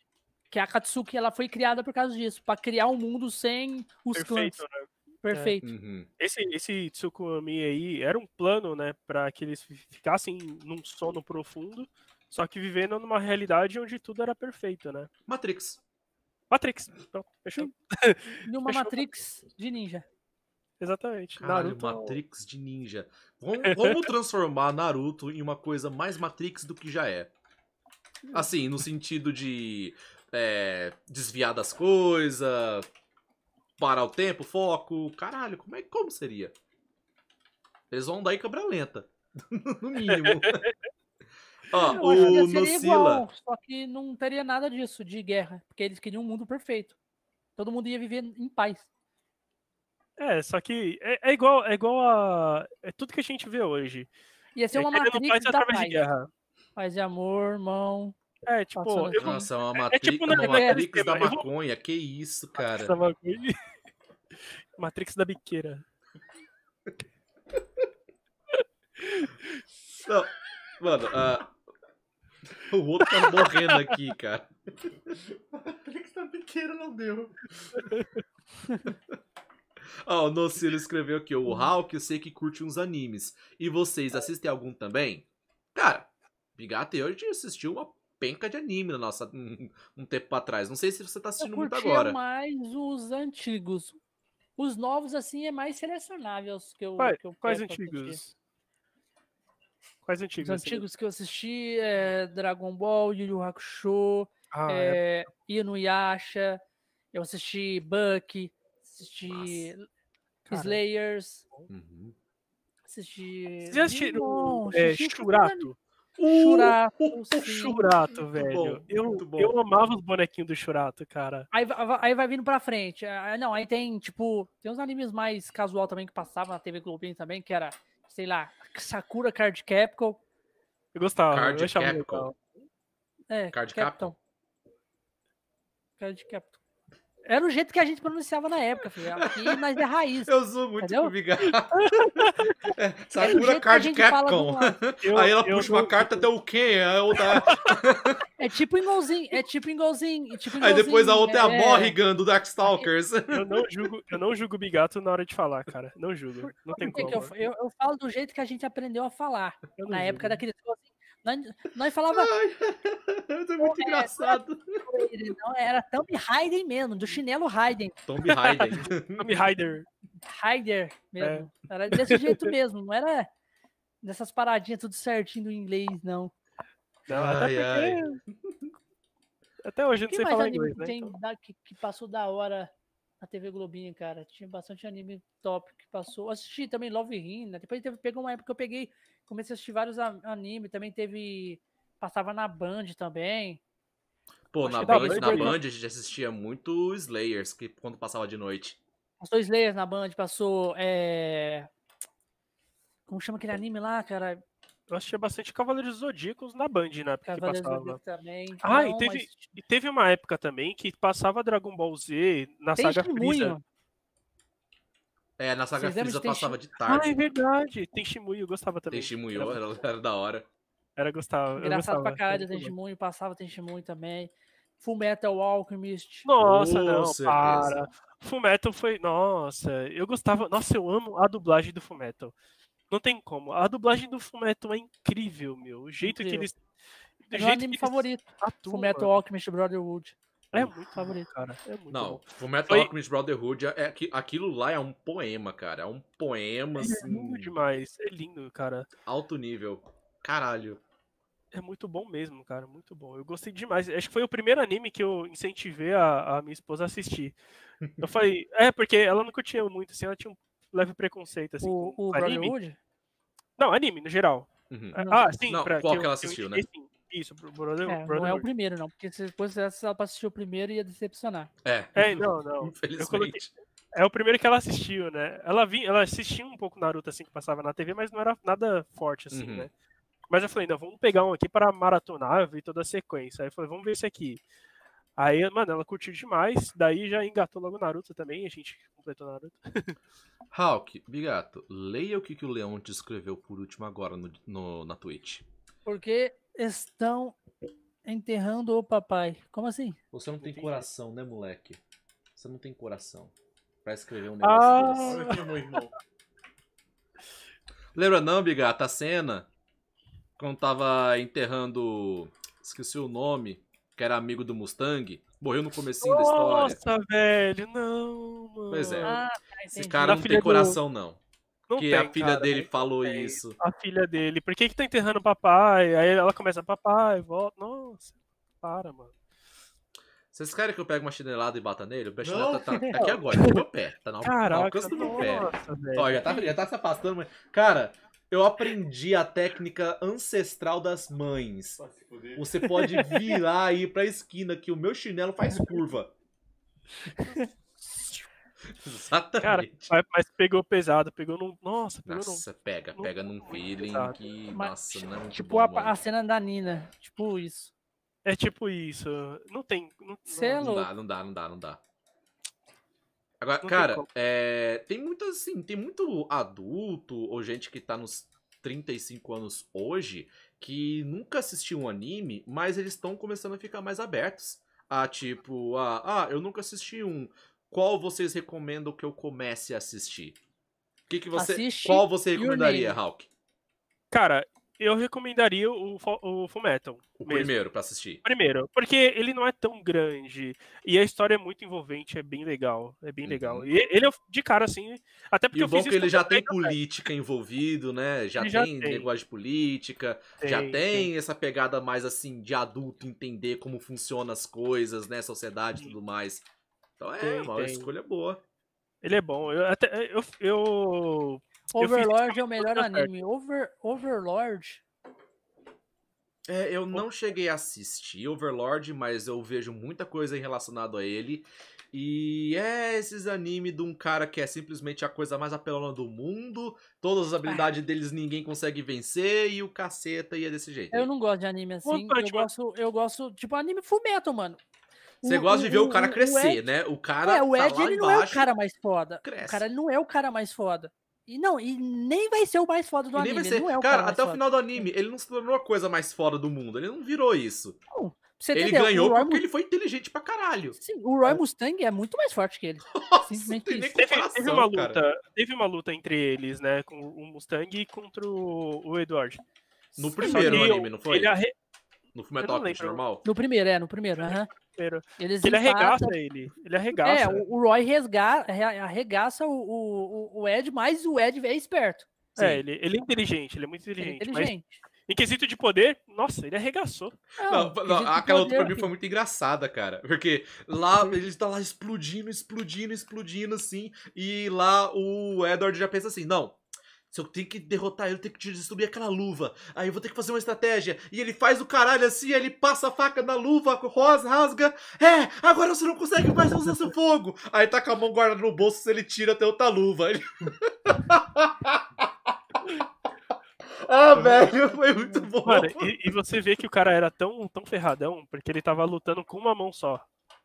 que a Katsuki ela foi criada por causa disso, pra criar um mundo sem os Perfeito, clãs. né? Perfeito. Uhum. Esse, esse Tsukumi aí era um plano, né, pra que eles fi- ficassem num sono profundo, só que vivendo numa realidade onde tudo era perfeito, né? Matrix. Matrix. Pronto, fechou. [LAUGHS] Uma Fechou. Matrix de ninja. Exatamente. Caralho, Naruto. Matrix de ninja. Vamos, [LAUGHS] vamos transformar Naruto em uma coisa mais Matrix do que já é. Assim, no sentido de é, desviar das coisas, parar o tempo, foco. Caralho, como, é, como seria? Eles vão andar em câmera lenta. [LAUGHS] no mínimo. Ó, o seria Nocila. igual, só que não teria nada disso de guerra, porque eles queriam um mundo perfeito. Todo mundo ia viver em paz. É, só que é, é igual, é igual a. É tudo que a gente vê hoje. Ia ser é uma Matrix paz da através de paz. guerra. Paz e amor, irmão. É, tipo, Passando eu aqui. vou. Nossa, é uma é Matrix, tipo uma Matrix esquema, da eu vou- maconha. Que isso, cara. Essa bagulho. [LAUGHS] Matrix da biqueira. Não, mano, ah, o outro tá morrendo aqui, cara. Matrix da biqueira não deu. [LAUGHS] Ó, o Nocilo escreveu aqui, o Hulk eu sei que curte uns animes. E vocês assistem algum também? Cara, Bigato e eu a gente assistiu uma penca de anime na nossa, um, um tempo pra trás. Não sei se você tá Eu assistindo muito agora. mais os antigos. Os novos, assim, é mais selecionável os que eu, Quais, que eu quais antigos? Quais antigos? Os antigos que eu assisti é Dragon Ball, Yu Yu Hakusho, Ah, é. é, Inuyasha, eu assisti Bucky, assisti Cara. Slayers, Uhum. assisti... Vocês assistiram é, tudo Churato? Sim. Churato, Muito velho. bom, eu, muito bom. eu amava os bonequinhos do Churato, cara. Aí, aí vai vindo pra frente. Ah, Não, aí tem, tipo, tem uns animes mais casual também que passavam na TV Globinho também, que era, sei lá, Sakura Card Capcom. Eu gostava. Card eu achava Capcom. legal. É, Card Capcom. Card Capcom. Era o jeito que a gente pronunciava na época, filho. Aqui nós é raiz. Eu sou muito Entendeu? com o Bigato. [LAUGHS] É, É Sakura jeito que a Card gente fala do Capcom. Eu- Aí ela eu puxa uma carta até o Ken, aí a outra... [LAUGHS] É tipo igualzinho, é tipo igualzinho. Tipo aí depois a igualzinho, outra é a é. Morrigan do Darkstalkers. [LAUGHS] Eu não julgo, eu não julgo o Bigato na hora de falar, cara. Não julgo. Não tem como. eu, eu, eu falo do jeito que a gente aprendeu a falar. Na época julgo. daquele. Nós, nós falava [LAUGHS] é muito engraçado. ele, não, era Tomb Raider mesmo, do chinelo Raiden. Tomb Raider. [LAUGHS] Tomb Raider. Raider mesmo. É. Era desse jeito mesmo, não era dessas paradinhas tudo certinho do inglês, não. Não, até Ai, porque. [LAUGHS] Até hoje eu não sei falar inglês, né? tem Então, da- que, que passou da hora na TV Globinho, cara? Tinha bastante anime top que passou. Assisti também Love Hina. Depois teve, pegou uma época que eu peguei, comecei a assistir vários a- anime. Também teve. Passava na Band também. Pô, Acho na Band, Band na foi- Band a gente assistia muito Slayers, que quando passava de noite. Passou Slayers na Band, passou. É... Como chama aquele anime lá, cara? Eu assistia bastante Cavaleiros Zodíacos na Band, né? Porque Cavaleiros do passava. Zodíaco também. Ah, e Não, teve, mas e teve uma época também que passava Dragon Ball Z na saga Freeza. É, na Saga Vocês Freeza de passava de Ah, é tarde. verdade. Tem Shimuyo, eu gostava também. Tem Shimuyo, Era, era, era da hora. era gostava. eu Engraçado gostava, pra caralho, bom. Testemunho. Passava Testemunho também. Full Metal Alchemist. Nossa, Com não, certeza. para. Fullmetal foi. Nossa, eu gostava. Nossa, eu amo a dublagem do Fullmetal. Não tem como. A dublagem do Fullmetal é incrível, meu. O jeito Incrível. que eles. Do É meu jeito anime que eles favorito. Metal Alchemist Brotherhood. É muito favorito. cara. É muito Não, bom. Fullmetal Foi- Alchemist Brotherhood, é, que- aquilo lá é um poema, cara. É um poema, É assim, lindo demais. É lindo, cara. alto nível. Caralho. É muito bom mesmo, cara. Muito bom. Eu gostei demais. Acho que foi o primeiro anime que eu incentivei a, a minha esposa a assistir. Eu falei, é, porque ela não curtia muito, assim, ela tinha um leve preconceito, assim. O, com o anime. Brotherhood? Não, anime, no geral. Uhum. Ah, sim, Não, pra, qual eu- que ela eu assistiu, indiquei, sim. Isso, pro Brother, É, não é o Brotherhood. primeiro, não. Porque se depois ela pra assistir o primeiro, ia decepcionar. É. É, não, não. [LAUGHS] Infelizmente. É o primeiro que ela assistiu, né? Ela, vi, ela assistia um pouco Naruto, assim, que passava na TV, mas não era nada forte, assim, Uhum. né? Mas eu falei, não, vamos pegar um aqui para maratonar, eu vi toda a sequência. Aí eu falei, vamos ver esse aqui. Aí, mano, ela curtiu demais, daí já engatou logo Naruto também, a gente completou Naruto. [LAUGHS] Hulk, Bigato, leia o que, que o Leão te escreveu por último agora no, no- na Twitch. Porque estão enterrando o papai. Como assim? Você não tem Entendi. coração, né, moleque? Você não tem coração pra escrever um negócio desse. Ah, meu irmão. [LAUGHS] Lembra não, Bigata, a cena? Quando tava enterrando. Esqueci o nome. Que era amigo do Mustang. Morreu no comecinho da história. Nossa, velho, não, mano. Pois é. Ah, tá, Esse cara Da não tem do- coração, não. Não Porque tem, a filha cara, dele não falou tem. isso. A filha dele. Por que que tá enterrando o papai? Aí ela começa, papai, volta. Nossa, para, mano. Vocês querem que eu pegue uma chinelada e bata nele? O Não. chinelada tá, tá, tá aqui agora, tá no meu pé. Tá no, no Caraca, alcance do meu pé. nossa, velho. Ó, já tá, já tá se afastando, mas. Cara, eu aprendi a técnica ancestral das mães. Você pode virar aí pra esquina que o meu chinelo faz curva. [LAUGHS] Cara, Exatamente. mas, mas pegou pesado, pegou num. Nossa, pegou num. Nossa, pega, não- pega num feeling pesado. que. Mas, Nossa, não é muito Tipo a, a cena da Nina. Tipo isso. É tipo isso. Não tem. Não, é não- Não dá, não dá, não dá, não dá. Agora, Não tem cara, como. é, tem muito assim, tem muito adulto ou gente que tá nos 35 anos hoje que nunca assistiu um anime, mas eles estão começando a ficar mais abertos. A tipo, ah, ah, eu nunca assisti um. Qual vocês recomendam que eu comece a assistir? Que que você, Assiste qual você recomendaria. Hulk? Cara, eu recomendaria o, o Fullmetal. O mesmo. primeiro pra assistir. Primeiro, porque ele não é tão grande e a história é muito envolvente, é bem legal, é bem Uhum. legal. E ele é de cara assim, até porque E o eu bom é que isso ele já tem política envolvido, né? Já já tem tem. negócio de política, já Tem, tem essa pegada mais assim de adulto entender como funcionam as coisas, né? Sociedade e tudo mais. Então é Tem, uma tem. escolha boa. Ele é bom. Eu até eu, eu Overlord é o melhor anime. Over, Overlord. É, eu não cheguei a assistir Overlord, mas eu vejo muita coisa em relacionado a ele. E é esses animes de um cara que é simplesmente a coisa mais apelona do mundo. Todas as habilidades deles ninguém consegue vencer e o caceta ia desse jeito. Eu não gosto de anime assim. Eu gosto, eu gosto, tipo, anime Fullmetal, mano. Você O- gosta de ver o, o- cara o crescer, Ed- né? O cara É, o tá Ed, lá ele não é o embaixo, cara mais foda. cresce. O cara não é o cara mais foda. E não, e nem vai ser o mais foda do E nem anime. ser. não é o cara, mais até o foda. final do anime, ele não se tornou a coisa mais fora do mundo. Ele não virou isso. Não, ele entender, ganhou porque ele foi inteligente pra caralho. Sim, o Roy Mustang é muito mais forte que ele. [LAUGHS] Nossa, Simplesmente teve, teve uma cara. luta, teve uma luta entre eles, né, com o Mustang e contra o, o Edward. No primeiro anime, não foi? Ele, arre, No Fullmetal Alchemist normal? No primeiro, é, no primeiro, aham. Eles ele empatam. arregaça ele. Ele arregaça. É, o, o Roy resga, arre- arregaça o, o, o Ed, mas o Ed é esperto. Sim. É, ele, ele é inteligente, ele é muito Ele é inteligente. inteligente. Mas em quesito de poder, nossa, ele arregaçou. Não, Não, não, aquela luta pra mim foi muito engraçada, cara. Porque lá ele tá lá explodindo, explodindo, explodindo, assim. E lá o Edward já pensa assim: não. Se eu tenho que derrotar ele, eu tenho que destruir aquela luva. Aí eu vou ter que fazer uma estratégia. E ele faz o caralho assim, ele passa a faca na luva, rosa, rasga. É, agora você não consegue mais usar seu fogo. Aí tá com a mão guardada no bolso, se ele tira até outra luva. Ele- [LAUGHS] ah, velho, foi muito bom. Mano, e, e você vê que o cara era tão, tão ferradão, porque ele tava lutando com uma mão só.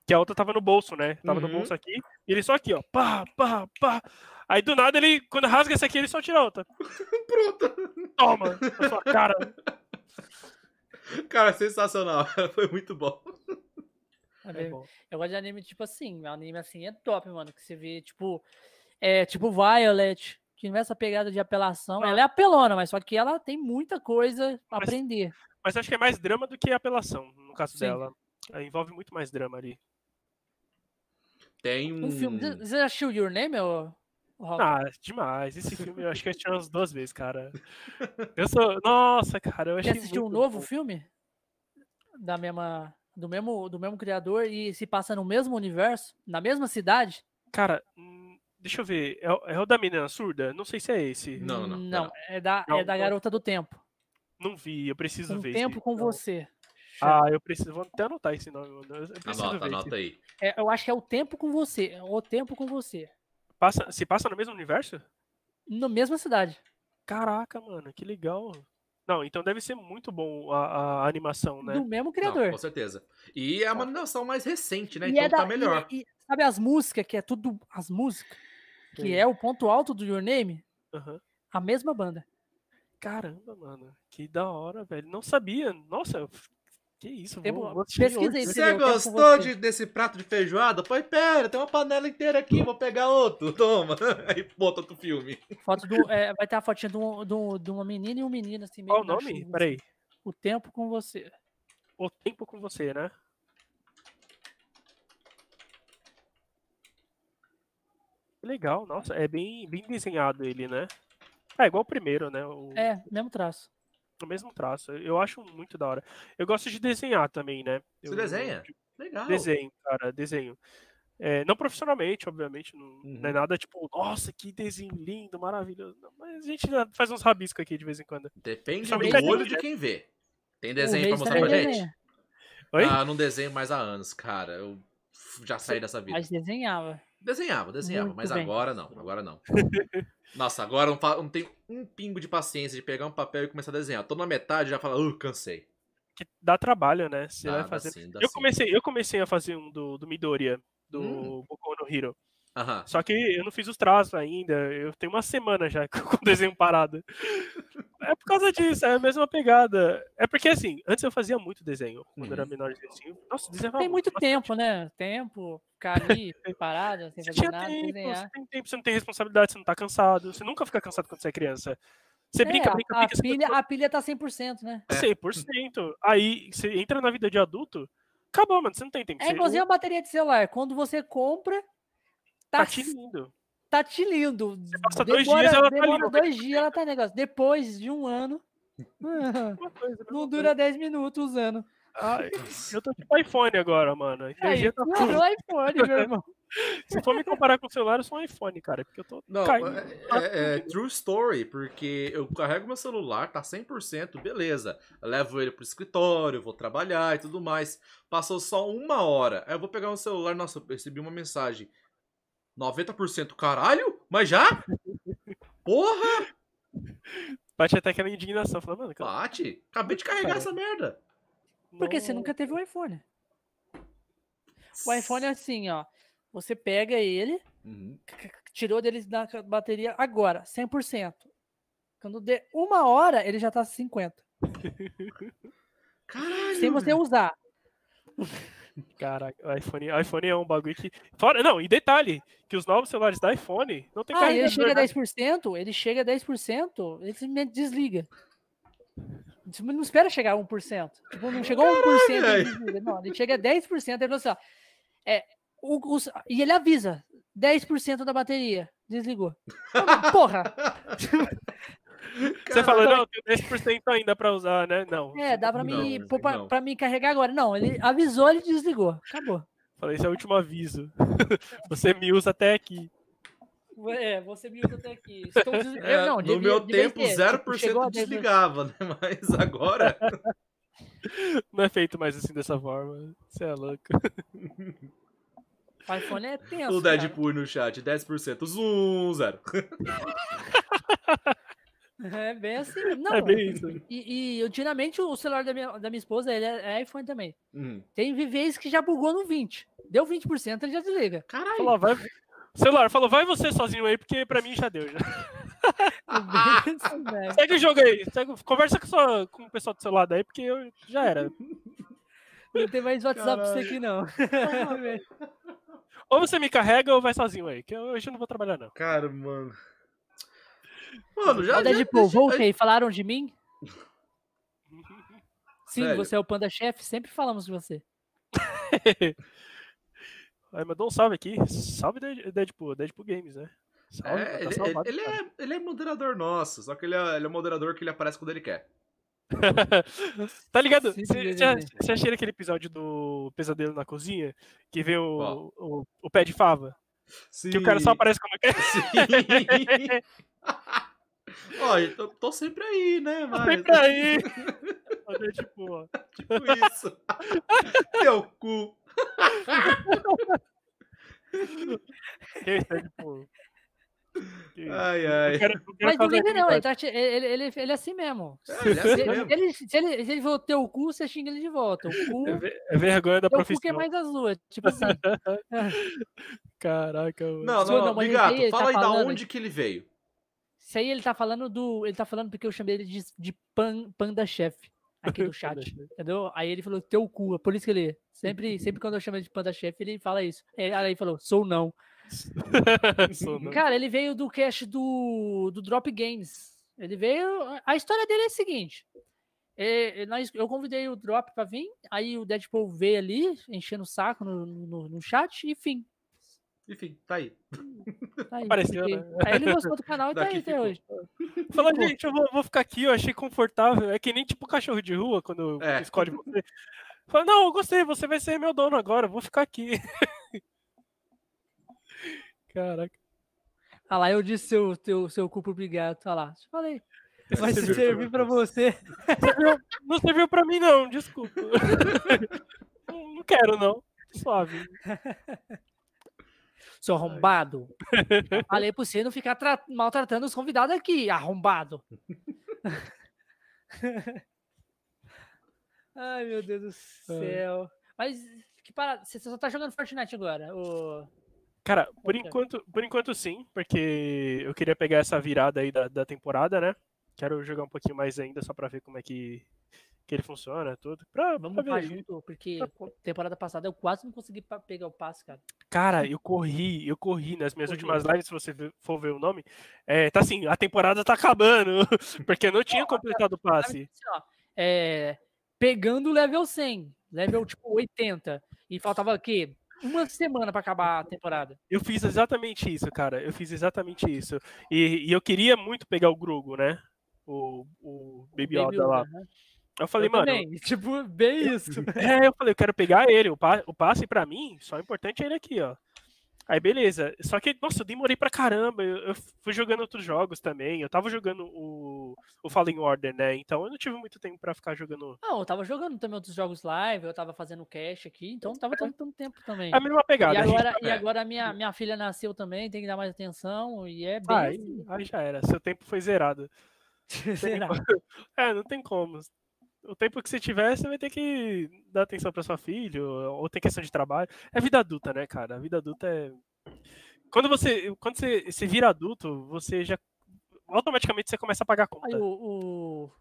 Que a outra tava no bolso, né? Tava no Uhum. bolso aqui, e ele só aqui, ó. Pá, pá, pá. Aí do nada ele, quando rasga esse aqui, ele só tira outra. [LAUGHS] Pronto. Toma, na sua cara. Cara, sensacional. [LAUGHS] Foi muito bom. É bom. Eu gosto de anime, tipo assim, anime assim é top, mano. Que você vê, tipo, é tipo Violet, que não é essa pegada de apelação. Ah. Ela é apelona, mas só que ela tem muita coisa a Mas- aprender. Mas acho que é mais drama do que apelação, no caso Sim. dela. É, envolve muito mais drama ali. Tem um. Um filme. Você assistiu Your Name, ou Ah, demais. Esse filme eu acho que eu assisti umas duas vezes, cara. Eu sou. Nossa, cara, eu achei. assistir um muito novo bom. filme? Da mesma. Do mesmo, do mesmo criador e se passa no mesmo universo, na mesma cidade? Cara, hum, deixa eu ver. É, o- é o da menina surda? Não sei se é esse. Não, não, Não, não. é da, Não, é da. Garota do Tempo. Não vi, eu preciso Um ver. tempo esse. com Não. você. Ah, eu preciso. Vou até anotar esse nome. mano. Eu preciso Anota, ver. anota esse. aí. É, eu acho que é o tempo com você. é O tempo com você. Passa, se passa no mesmo universo? Na mesma cidade. Caraca, mano, que legal. Não, então deve ser muito bom a, a animação, né? Do mesmo Não, criador. com certeza. E é uma animação mais recente, né? E Então é da- tá e- melhor. e- sabe as músicas, que é tudo. As músicas, que Sim. é o ponto alto do Your Name? Aham. A mesma banda. Caramba, mano, que da hora, velho. Não sabia. Nossa, Que isso, Tempo- vou, vou pesquisa aí, Você gostou de- desse prato de feijoada? Pois pera, tem uma panela inteira aqui, vou pegar outro. [LAUGHS] Toma. Aí bota outro filme. Foto do, é, vai ter a fotinha de, um, de, um- de uma menina e um menino, assim, meio Qual o nome? chuva, Peraí. O tempo com você. O tempo com você, né? Que Legal, nossa, é bem, bem desenhado ele, né? É igual o primeiro, né? O, É, mesmo traço. O mesmo traço. Eu acho muito da hora. Eu gosto de desenhar também, né? Você Eu- desenha? Legal. Desenho, cara, desenho. É, não profissionalmente, obviamente, não, não é Uhum. nada tipo, nossa, que desenho lindo, maravilhoso. Não, mas a gente faz uns rabiscos aqui de vez em quando. Depende do olho aqui, de quem vê. Tem desenho pra mostrar pra gente? Oi? Ah, não desenho mais há anos, cara. Eu já saí dessa vida. Mas desenhava. Desenhava, desenhava, Muito mas bem. agora não, agora não. [LAUGHS] Nossa, agora não, não tenho um pingo de paciência de pegar um papel e começar a desenhar. Tô na metade e já falo, uh, cansei. Que dá trabalho, né? Você Dá, vai fazer. sim, Eu sim. comecei, eu comecei a fazer um do, do Midoriya, do Hum. Boku no Hero. Aham. Só que eu não fiz os traços ainda. Eu tenho uma semana já [LAUGHS] com o desenho parado. É por causa disso, é a mesma pegada. É porque assim, antes eu fazia muito desenho quando Uhum. era menorzinho. assim. Nossa, desenhava Tem muito bastante. tempo, né? Tempo, ficar ali, [LAUGHS] parado, sem Você fazer tinha nada, tempo, desenhar. você tem tempo, você não tem responsabilidade, você não tá cansado. Você nunca fica cansado quando você é criança. Você brinca, É, brinca, a, brinca. a pilha, a pilha tá 100%, né? É. 100%. Aí você entra na vida de adulto, acabou, mano. Você não tem tempo. É Você- igualzinho a bateria de celular. Quando você compra, tá, Tá te lindo. tá te lindo. passa dois dias, ela tá demora linda. dois dias, ela tá negócio. Depois de um ano, [LAUGHS] coisa, [LAUGHS] não dura 10 minutos usando. Ai, [LAUGHS] eu tô tipo iPhone agora, mano. A Aí, tá full. iPhone, meu irmão. Se for me comparar com o celular, eu sou um iPhone, cara. Porque eu tô Não, caindo. é, é- é true story, porque eu carrego meu celular, tá 100%, beleza. Eu levo ele pro escritório, vou trabalhar e tudo mais. Passou só uma hora. Aí eu vou pegar o celular, nossa, eu recebi uma mensagem. 90%, caralho? Mas já? Porra! Bate até aquela indignação. Falando, mano, cara, Bate! Acabei de carregar Cara. essa merda. Porque você não- nunca teve um iPhone. O iPhone é assim, ó. Você pega ele, Uhum. tirou dele da bateria agora, 100%. Quando der uma hora, ele já tá 50%. [LAUGHS] Caralho! Sem você usar. Caraca, o iPhone, o iPhone é um bagulho que. Fora, não, e detalhe, que os novos celulares da iPhone não tem Ah, ele chega a né? 10%, ele chega a 10%, ele simplesmente desliga. Você não espera chegar a 1%. Tipo, não chegou a 1%, ele desliga. Não, ele chega a 10%, ele fala assim, ó, é, o- os- e ele avisa, 10% da bateria, desligou. Porra! [LAUGHS] Você fala, não, tem 10% ainda pra usar, né? Não. É, dá pra Não, mim, pôr pra, não. pra mim carregar agora. Não, ele avisou, ele desligou. Acabou. Falei, esse é o último aviso. [LAUGHS] Você me usa até aqui. É, você me usa até aqui. Estou des... É, Eu, não, no devia- meu devia tempo, ter, 0% tipo, chegou a 10%. desligava, né? [LAUGHS] Mas agora. [LAUGHS] Não é feito mais assim dessa forma. Você é louco. O iPhone é tenso. o cara. Deadpool no chat, 10%. Zoom, zero. É bem assim. [LAUGHS] Não, É bem isso. E, e antigamente o celular da minha, da minha esposa ele é, é iPhone também. Hum. Tem vezes que já bugou no 20. Deu 20%, ele já desliga. Caralho. Falou, vai. [LAUGHS] Celular, falou, vai você sozinho aí, porque pra mim já deu. Já. [LAUGHS] É velho. Segue o jogo aí. segue- conversa com, sua, com o pessoal do celular daí, porque eu, já era. Não tem mais WhatsApp pra você aqui, não. Ou você me carrega ou vai sozinho aí, que eu, hoje eu não vou trabalhar, não. Cara, mano. Mano, já. Já Deadpool, deixa- voltei. Falaram de mim? [LAUGHS] Sim, Sério? você é o panda-chefe. Sempre falamos de você. [LAUGHS] Aí mandou um salve aqui. Salve Dead- Deadpool, Deadpool Games, né? Salve, É, tá ele, salvado, ele- é, ele é moderador nosso, só que ele é, ele é moderador que ele aparece quando ele quer. [LAUGHS] Tá ligado? Você já, aquele episódio do Pesadelo na Cozinha? Que vê o, o, o pé de fava? Sim. Que o cara só aparece quando quer. Sim. [LAUGHS] Ó, eu tô, tô sempre aí, né? Mas, Sempre aí. [LAUGHS] Olha, tipo. Tipo isso. [LAUGHS] Teu cu. Isso, é, tipo. Isso. Ai, Eu ai. quero- eu quero Mas não. Ele, tá, ele, ele, ele é assim mesmo. É, ele é assim Se, mesmo. ele, se, ele, se ele for teu cu, você xinga ele de volta. O cu, É É vergonha da teu cu que é profissão. mais azul. é Tipo assim. [LAUGHS] Caraca, mano. Não, não, não, Bigato, aí ele fala tá aí da falando- onde que ele veio. Isso aí ele tá falando do. Ele tá falando porque eu chamei ele de, de pan, panda chefe. aqui do [LAUGHS] chat, entendeu? Aí ele falou, teu cu, é por isso que ele, sempre, sempre quando eu chamo ele de Panda Chef, ele fala isso. Aí ele falou, sou não. [LAUGHS] Não. Cara, ele veio do cast do, do Drop Games. Ele veio. A história dele é a seguinte: é, é, nós, eu convidei o Drop pra vir, aí o Deadpool veio ali, enchendo o saco no, no, no chat, e fim. Enfim, tá aí. Tá aí, Apareceu, porque- né? Aí ele gostou do canal e tá aí até hoje. Falou, gente, eu vou, vou ficar aqui, eu achei confortável. É que nem tipo cachorro de rua, quando É. escolhe você. Fala, não, eu gostei, você vai ser meu dono agora, eu vou ficar aqui. [LAUGHS] Caraca. Ah lá, eu disse seu, teu, seu cu pro Brigato. Olha lá, te falei. [LAUGHS] Vai pra servir pra você. não serviu pra mim, não, desculpa. [LAUGHS] não, não quero, não. Suave. [LAUGHS] Seu arrombado. Falei pra você não ficar tra- maltratando os convidados aqui, arrombado. Ai, meu Deus do céu. Mas que parada. Você só tá jogando Fortnite agora? ô- Cara, por enquanto, por enquanto sim, porque eu queria pegar essa virada aí da, da temporada, né? Quero jogar um pouquinho mais ainda só pra ver como é que, que ele funciona, tudo. Pra, Vamos pra junto, porque temporada passada eu quase não consegui pegar o passe, cara. Cara, eu corri, eu corri nas minhas Corri. últimas lives, se você for ver o nome. É, tá assim, a temporada tá acabando, [LAUGHS] porque eu não tinha completado o passe. assim, é, pegando o level 100, level tipo 80, e faltava o quê? Uma semana pra acabar a temporada. Eu fiz exatamente isso, cara. Eu fiz exatamente isso. E, e eu queria muito pegar o Grogo, né? O, o Baby Baby Yoda lá. Né? Eu falei, Eu mano. também, [LAUGHS] tipo, bem isso. [LAUGHS] É, eu falei, eu quero pegar ele. O, pa- o passe pra mim, só é importante ele aqui, ó. Aí, beleza. Só que, nossa, eu demorei pra caramba. Eu, eu fui jogando outros jogos também. Eu tava jogando o, o Fallen Order, né? Então eu não tive muito tempo pra ficar jogando. Não, eu tava jogando também outros jogos live, eu tava fazendo cash aqui, então não tava tendo tanto tempo também. É a mesma pegada. E gente- agora, e é. agora minha, minha filha nasceu também, tem que dar mais atenção, e é bem Ah, aí, assim. aí já era. Seu tempo foi zerado. [LAUGHS] Será? [LAUGHS] É, não tem como. O tempo que você tiver, você vai ter que dar atenção pra sua filha, ou, ou tem questão de trabalho. É vida adulta, né, cara? A vida adulta é. Quando você, quando você, você vira adulto, você já. Automaticamente você começa a pagar conta. Aí o, o,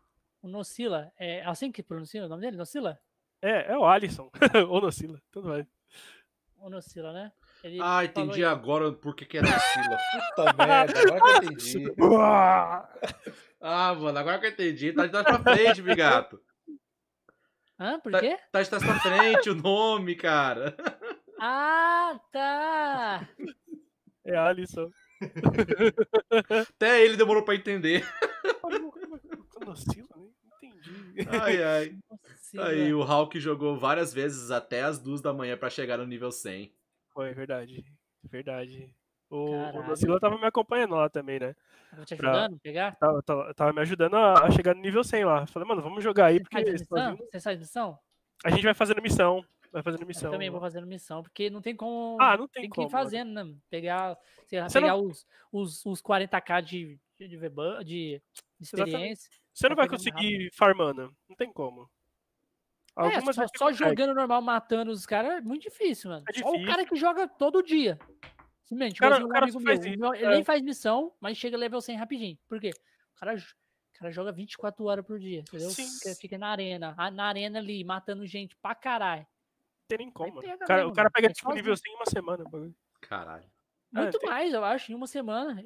o Nocila, é assim que pronuncia o nome dele? Nocila? É, é o Alisson. [LAUGHS] ou Nocila, tudo vai. O Nocila, né? Ele Ah, entendi aí- agora por que que é Nocila. [LAUGHS] Puta merda, agora que eu entendi. [LAUGHS] Ah, mano, agora que eu entendi. Tá de trás pra frente, Bigato. Hã? Por Tá- quê? Tá de trás pra frente o nome, cara. Ah, tá! É Alisson. Até ele demorou pra entender. Nocila, nem entendi. Ai, ai. Aí o Hulk jogou várias vezes até as duas da manhã pra chegar no nível 100. Foi, verdade. Verdade. O, o Caralho. Nocila tava me acompanhando lá também, né? Tava te pra- ajudando a pegar? Tava, tava, tava me ajudando a, a chegar no nível 100 lá. Falei, mano, vamos jogar aí, Você porque faz missão? sozinho- Você faz missão? a gente vai fazendo missão. Vai fazendo Eu missão. também vou fazendo missão, porque não tem como. Ah, não tem tem que como, ir mano. fazendo, né? Pegar, sei lá, Você não- pegar os, os, os 40k de, de, de, de Exatamente. experiência. Você não vai conseguir farmando. Não tem como. É, Algumas só, você só consegue. jogando normal, matando os caras, é muito difícil, mano. É Só o difícil. cara que joga todo dia. Simplesmente, Cara- o um cara amigo faz meu, isso, ele é. nem faz missão, mas chega level 100 rapidinho. Por quê? O cara, o cara joga 24 horas por dia, entendeu? Sim. Fica, fica na arena, na arena ali, matando gente pra caralho. Não tem nem como. pega O cara, mesmo, o cara pega É tipo sozinho. nível 100 em uma semana. Caralho. É, Muito tem- mais, eu acho, em uma semana.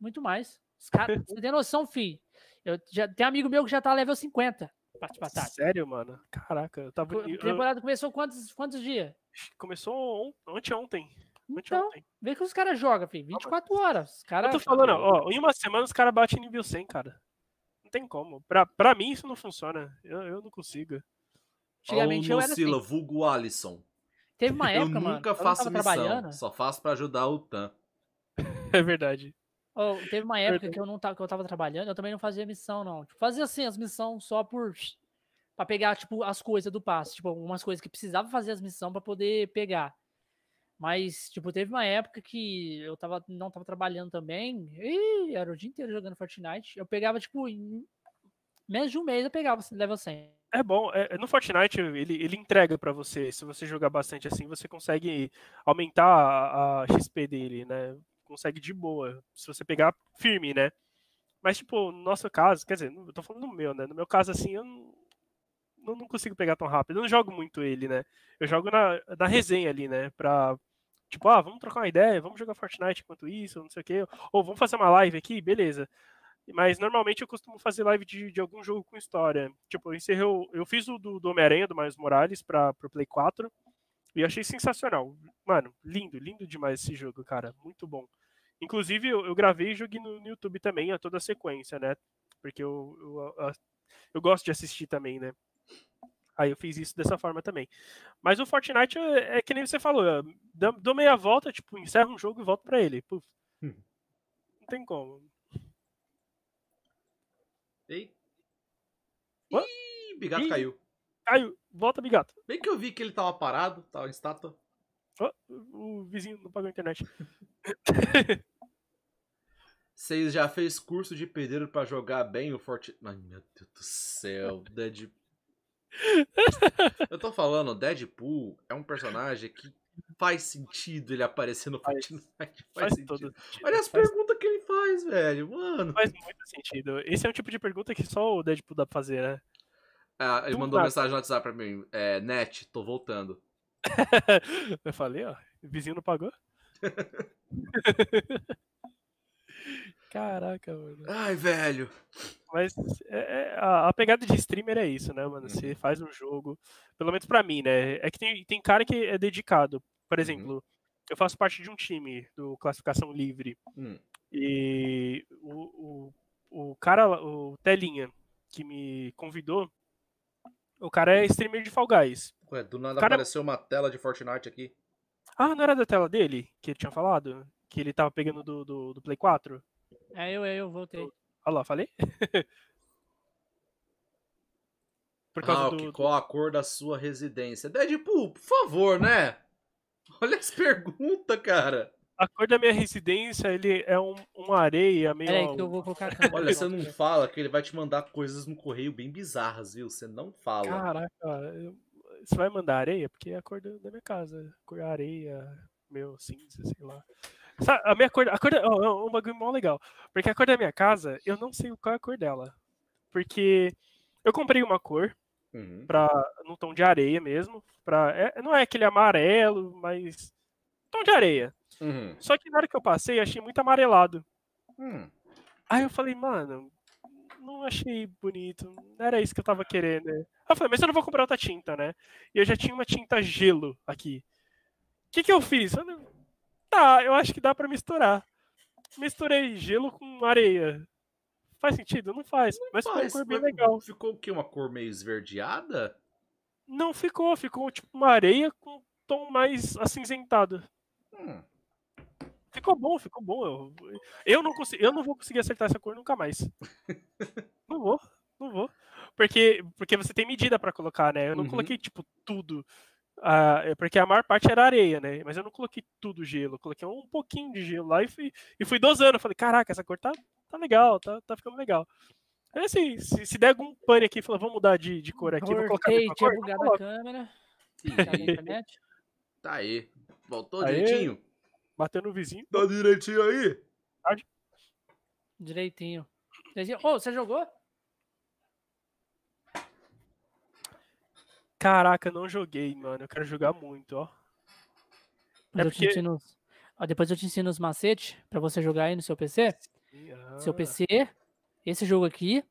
Muito mais. Os caras, [LAUGHS] você tem noção, fi. Eu já, tem amigo meu que já tá level 50 pra te matar. Sério, mano? Caraca, eu tava. A eu- temporada começou quantos, quantos dias? começou on, anteontem. Então, Anteontem. vê que os caras jogam, fi. 24 horas. Os Eu tô falando, ó, em uma semana os caras batem nível 100, cara. Não tem como. Pra, pra mim isso não funciona. Eu, eu não consigo. Antigamente eu o era assim. Vulgo Alisson. Teve uma [LAUGHS] Eu época, mano. nunca eu faço tava missão, trabalhando. só faço pra ajudar o Tan. [LAUGHS] É verdade. ó, teve uma época que eu não tava, que eu tava trabalhando, eu também não fazia missão, não. Tipo, fazia assim, as missões só por. Pra pegar, tipo, as coisas do passe. Tipo, umas coisas que precisava fazer as missões pra poder pegar. Mas, tipo, teve uma época que eu tava, não tava trabalhando também. E era o dia inteiro jogando Fortnite. Eu pegava, tipo, em menos de um mês eu pegava level 100. É bom, é, no Fortnite ele, ele entrega pra você, se você jogar bastante assim, você consegue aumentar a, a XP dele, né? Consegue de boa, se você pegar firme, né? Mas, tipo, no nosso caso, quer dizer, eu tô falando no meu, né? No meu caso, assim, eu não, não, não consigo pegar tão rápido. Eu não jogo muito ele, né? Eu jogo na, na resenha ali, né? Pra, tipo, ah, vamos trocar uma ideia, vamos jogar Fortnite enquanto isso, não sei o quê. Ou vamos fazer uma live aqui, beleza. Mas normalmente eu costumo fazer live de, de algum jogo com história. Tipo, eu encerrei. Eu, eu fiz o do, do Homem-Aranha, do Miles Morales, pra, pro Play 4. E achei sensacional. Mano, lindo, lindo demais esse jogo, cara. Muito bom. Inclusive, eu, eu gravei e joguei no, no, YouTube também, a toda a sequência, né? Porque eu, eu, eu gosto de assistir também, né? Aí eu fiz isso dessa forma também. Mas o Fortnite é, é que nem você falou, dou meia volta, tipo, encerro um jogo e volto para ele. Puf. Hum. Não tem como. Ei. Ih, Bigato Ih. caiu. Caiu. Volta, Bigato. Bem que eu vi que ele tava parado, tava em estátua. Oh, o vizinho não pagou a internet. [LAUGHS] Vocês já fez curso de pedreiro para jogar bem o Fortnite? Ai, meu Deus do céu, Deadpool. [LAUGHS] Eu tô falando, Deadpool é um personagem que faz sentido ele aparecer no Fortnite. [LAUGHS] Faz, faz sentido. Sentido. Olha as faz... perguntas que ele faz, velho, mano. Faz muito sentido. Esse é um tipo de pergunta que só o Deadpool dá pra fazer, né? Ah, ele Do mandou mensagem no WhatsApp pra mim. É, Net, tô voltando. [LAUGHS] Eu falei, ó, o vizinho não pagou? Caraca, mano. Ai, velho. Mas é, é, a, a, pegada de streamer é isso, né, mano? Você uhum. faz um jogo, pelo menos pra mim, né? É que tem, tem cara que é dedicado. Por uhum. exemplo, uhum. eu faço parte de um time do Classificação Livre. Uhum. E o, o, o cara, o Telinha, que me convidou, o cara é streamer de Fall Guys. Ué, do nada cara... apareceu uma tela de Fortnite aqui. Ah, não era da tela dele que ele tinha falado? Que ele tava pegando do, do, do Play 4? É eu, é eu, voltei. Olha lá, falei? [LAUGHS] por causa ah, do, qual a cor da sua residência? Deadpool, por favor, né? [LAUGHS] Olha as perguntas, cara. A cor da minha residência, ele é um, uma areia meio. Peraí, que eu vou colocar a Olha, você não fala que ele vai te mandar coisas no correio bem bizarras, viu? Você não fala. Caraca, você vai mandar areia? Porque é a cor da minha casa. Cor areia, meu cinza, sei lá. Sabe, a minha cor, a cor é oh, um bagulho mó legal. Porque a cor da minha casa, eu não sei qual é a cor dela. Porque eu comprei uma cor uhum. pra, no tom de areia mesmo. Pra, é, não é aquele amarelo, mas tom de areia. Uhum. Só que na hora que eu passei, achei muito amarelado. Uhum. Aí eu falei, mano, não achei bonito. Não era isso que eu tava querendo. Aí eu falei, mas eu não vou comprar outra tinta, né? E eu já tinha uma tinta gelo aqui. O que, que eu fiz? Eu Tá, eu acho que dá para misturar. Misturei gelo com areia. Faz sentido? Não faz. Não mas faz, ficou uma cor bem legal. Ficou o quê? Uma cor meio esverdeada? Não ficou, ficou tipo uma areia com tom mais acinzentado. Hum. Ficou bom, ficou bom. Eu, eu, não consigo, eu não vou conseguir acertar essa cor nunca mais. [LAUGHS] não vou, não vou. Porque, porque você tem medida para colocar, né? Eu não uhum. coloquei, tipo, tudo. Ah, é porque a maior parte era areia, né? Mas eu não coloquei tudo gelo, eu coloquei um pouquinho de gelo lá e fui, e fui dosando. Eu falei, caraca, essa cor tá, tá legal, tá, tá ficando legal. Aí assim, se, se der algum pane aqui, fala, vamos mudar de, de cor aqui, vou colocar tinha bugado a câmera. [LAUGHS] Tá aí. Voltou aí, direitinho? Bateu no vizinho. Tá direitinho aí? Direitinho. Ô, oh, você jogou? Caraca, não joguei, mano. Eu quero jogar muito, ó. É porque... eu ensino... ó, depois eu te ensino os macetes pra você jogar aí no seu PC. Ah. Seu PC, esse jogo aqui,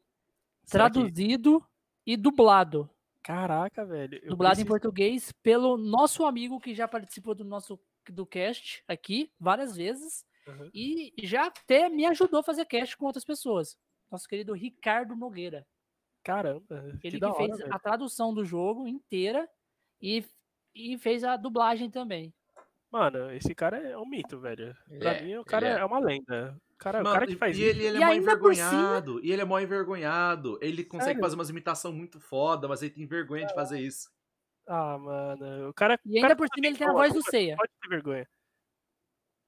Será traduzido que... e dublado. Caraca, velho. Dublado preciso... em português pelo nosso amigo que já participou do nosso do cast aqui várias vezes. Uhum. E já até me ajudou a fazer cast com outras pessoas. Nosso querido Ricardo Nogueira. Caramba. Ele que, que fez a tradução do jogo inteira e, e fez a dublagem também. Mano, esse cara é um mito, velho. Pra é, mim, o cara é. é. uma lenda. O cara, Mano, o cara que faz e isso. Ele, ele é mó envergonhado. E ele é mó envergonhado. Ele consegue Sério? fazer umas imitações muito foda, mas ele tem vergonha de fazer isso. Ah, mano. O cara. E ainda cara por cima ele tem a voz do Ceia. Pode ter vergonha.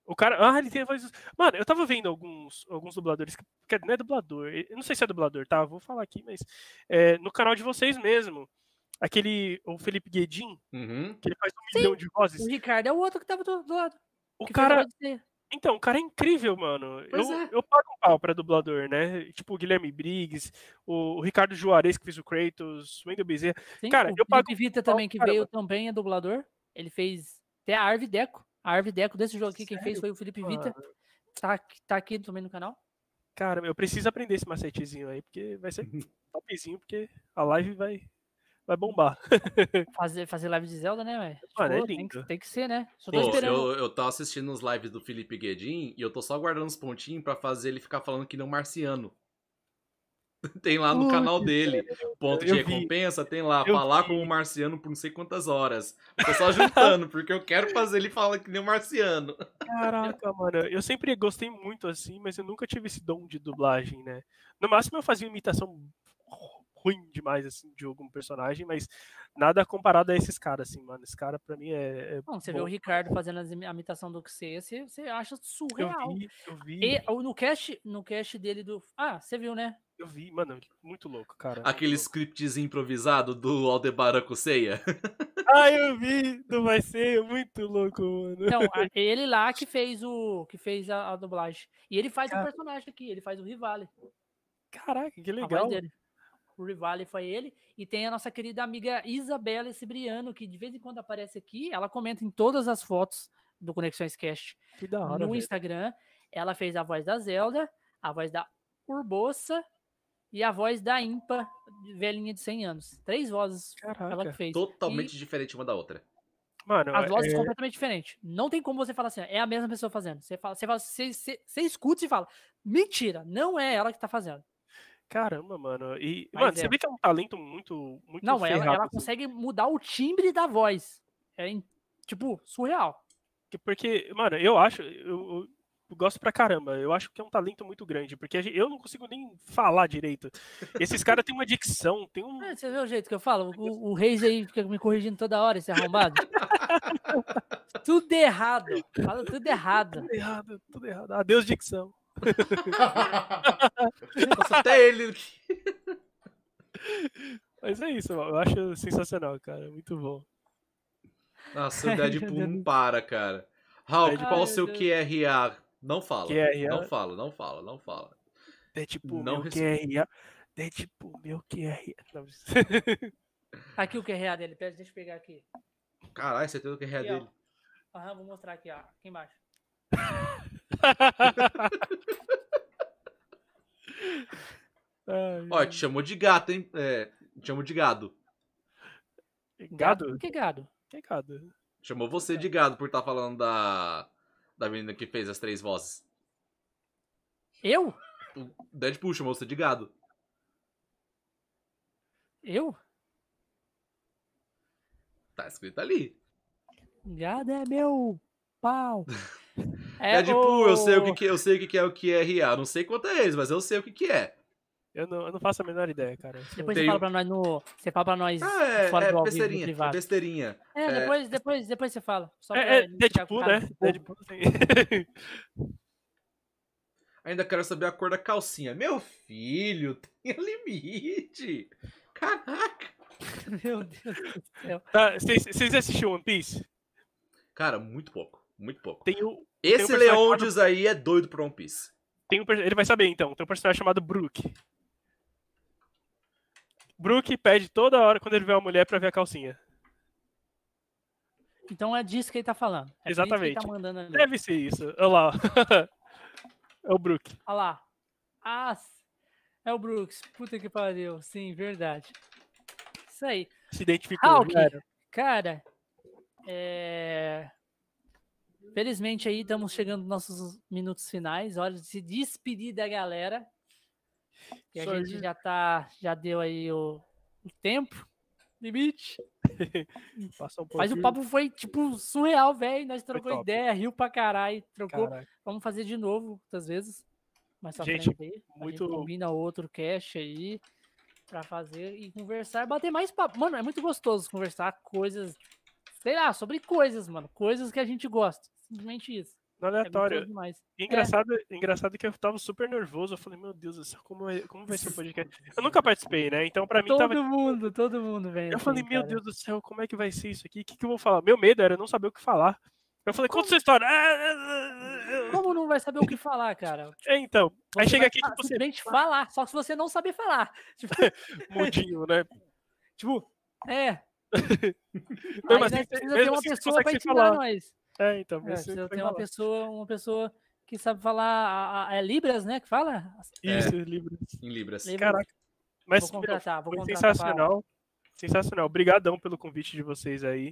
O cara. Ah, ele tem a voz. Mano, eu tava vendo alguns, alguns dubladores. Que não é dublador. Eu não sei se é dublador, tá? Vou falar aqui, mas. É, no canal de vocês mesmo. Aquele. O Felipe Guedin. Uhum. Que ele faz um Sim, milhão de vozes. O Ricardo é o outro que tava do, do lado. O cara. Então, o cara é incrível, mano. Pois eu, é. eu pago um pau pra dublador, né? Tipo o Guilherme Briggs, o, o Ricardo Juarez, que fez o Kratos, o Wendel Bezerra. Sim, Cara, o eu pago Felipe Vita pau também, que pro veio também, é dublador. Ele fez até a Arve Deco. A Arve Deco desse jogo aqui, quem fez Sério? foi o Felipe Vita. Mano, Tá, aqui- tá aqui também no canal. Cara, eu preciso aprender esse macetezinho aí, porque vai ser [LAUGHS] topzinho, porque a live vai, vai bombar. [LAUGHS] Fazer, fazer live de Zelda, né, velho? Mano, é tem, tem que ser, né? Só tô Pô, esperando. eu, eu tô assistindo os lives do Felipe Guedin e eu tô só guardando os pontinhos pra fazer ele ficar falando que nem um marciano. [LAUGHS] Tem lá no Ui, canal dele, ponto de eu vi. recompensa, tem lá, Eu falar vi. como um marciano por não sei quantas horas. Tô só juntando, porque eu quero fazer ele falar que nem um marciano. Caraca, mano, eu sempre gostei muito assim, mas eu nunca tive esse dom de dublagem, né? No máximo eu fazia imitação ruim demais, assim, de algum personagem, mas nada comparado a esses caras, assim, mano. Esse cara pra mim é. é Não, você vê bom. o Ricardo fazendo a imitação do Xê, você, você acha Eu surreal. vi, eu vi, E no cast, no cast dele do. Ah, você viu, né? eu vi, mano, muito louco, cara. Aquele louco. scriptzinho improvisado do Aldebaran Ceia. [LAUGHS] Ah, eu vi, do Vai Ser, muito louco, mano. Então, [LAUGHS] ele lá que fez o. que fez a, a dublagem. E ele faz o personagem aqui, ele faz o Rivale. Caraca, que a voz legal. O Rivale foi ele. E tem a nossa querida amiga Isabela Cibriano, que de vez em quando aparece aqui. Ela comenta em todas as fotos do Conexões Cast Que da hora, no velho. Instagram. Ela fez a voz da Zelda, a voz da Urbosa e a voz da Impa, velhinha de 100 anos. Três vozes ela que Caraca. fez. Totalmente diferente uma da outra. Mano, As vozes é- completamente diferentes. Não tem como você falar assim, é a mesma pessoa fazendo. Você fala, você, fala, você, você, você escuta e fala, mentira, não é ela que tá fazendo. Caramba, mano. E, Mas mano, é. você vê que é um talento muito, muito Não, ela, ferrado, ela assim. consegue mudar o timbre da voz. É, tipo, surreal. Que- Porque, mano, eu acho, eu, eu gosto pra caramba. Eu acho que é um talento muito grande, porque eu não consigo nem falar direito. Esses caras têm uma dicção, tem um. É, você vê o jeito que eu falo? O, o Reis aí fica me corrigindo toda hora, esse arrombado. [LAUGHS] tudo errado. Fala tudo errado. Tudo errado, tudo errado. Adeus, dicção. Nossa, até ele. Mas é isso, eu acho sensacional, cara. Muito bom. Nossa, o Deadpool não [LAUGHS] para, cara. Hulk, Deadpool- qual o seu QRA? Não fala. QRA? Não fala, não fala, não fala. Deadpool, Não meu respeito. QRA. Deadpool, meu QRA. Não, [LAUGHS] Aqui o QRA dele, deixa eu pegar aqui. Caralho, você tem o QRA Aqui, dele. Aham, vou mostrar aqui, ó. Aqui embaixo. [LAUGHS] Ai, Ó, te chamou de gato, hein? É, te chamou de gado. Gado? Que gado? Que gado? Chamou você de gado por estar falando da. Da menina que fez as três vozes. Eu? O Deadpool chamou você de gado. Eu? Tá escrito ali. Gado é meu pau. [LAUGHS] É Deadpool, eu sei o que, o- que- eu sei o que, que é o QRA. Não sei quanto é eles, mas eu sei o que, que é. Eu não, eu não faço a menor ideia, cara. Depois Tem você fala pra nós no. Você fala pra nós Ah, é, fora é do ao vivo, no besteirinha. É privado. besteirinha. É, É. depois, depois, depois você fala. Só É, é Deadpool, cara né? Deadpool, sim. [LAUGHS] Ainda quero saber a cor da calcinha. Meu filho, [LAUGHS] tem limite. Caraca. [LAUGHS] Meu Deus do céu. Tá, Vocês vocês assistiram One Piece? Cara, muito pouco. Muito pouco. Tem o, Esse um Leondes aí é doido pro One Piece. tem um, ele vai saber então. Tem um personagem chamado Brook. Brook pede toda hora quando ele vê uma mulher pra ver a calcinha. Então é disso que ele tá falando. É ele Exatamente. tá. Deve ser isso. Olha lá. [LAUGHS] é o Brook. Olha lá. Ah, é o Brooks. Puta que pariu. Sim, verdade. Isso aí. Se identificou. Hulk, era. cara, é... Felizmente aí estamos chegando nos nossos minutos finais. Hora de se despedir da galera. Que a gente já tá, já deu aí o, o tempo limite. [LAUGHS] Um Mas o papo foi, tipo, surreal, velho. Nós trocou top. ideia, riu pra caralho, trocou. Vamos fazer de novo, outras vezes. Mais pra Gente, frente aí. A muito- gente combina outro cast aí pra fazer e conversar, bater mais papo. Mano, é muito gostoso conversar coisas, sei lá, sobre coisas, mano. Coisas que a gente gosta. Simplesmente isso. No É aleatório. demais. Engraçado, engraçado que eu tava super nervoso. Eu falei, meu Deus do céu, como, é, como vai ser o [LAUGHS] podcast? Eu nunca participei, né? Então pra mim Todo tava. mundo, todo mundo vem. Eu assim, falei, meu cara. Deus do céu, como é que vai ser isso aqui? O que, que eu vou falar? Meu medo era não saber o que falar. Eu falei, conta sua história. É, [LAUGHS] Como não vai saber o que falar, cara? É, então. Aí Você chega vai aqui, fa- tipo, você simplesmente falar, só que se você não saber falar. [LAUGHS] Tipo, mudinho, né? tipo, é. Não, Aí mas nós você- precisa ter mesmo uma assim, pessoa pra ensinar falar. nós. É, então. É, precisa ter uma pessoa, uma pessoa que sabe falar. a- a- é Libras, né? Que fala? Isso, Libras. Em Libras. Libras. Caraca. Mas, vou meu, contratar, vou contratar. sensacional. Sensacional. Obrigadão pelo convite de vocês aí.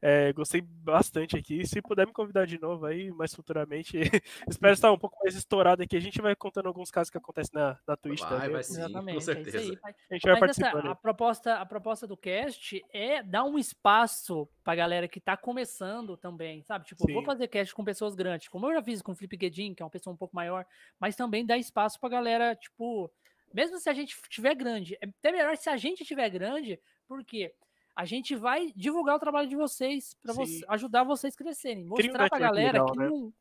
É, gostei bastante aqui. Se puder me convidar de novo aí, mais futuramente. [LAUGHS] Espero estar um pouco mais estourado aqui. A gente vai contando alguns casos que acontecem na, na Twitch Vai, também. vai sim, com Exatamente, é isso certeza. aí. A gente vai Mas essa, participando. a, proposta, a proposta do cast é dar um espaço pra galera que tá começando também, sabe? Tipo, eu vou Sim. fazer cast com pessoas grandes, como eu já fiz com o Felipe Guedin, que é uma pessoa um pouco maior, mas também dar espaço pra galera, tipo, mesmo se a gente tiver grande, é até melhor se a gente tiver grande, porque a gente vai divulgar o trabalho de vocês para Sim. ajudar vocês a crescerem, mostrar network galera legal, que né? não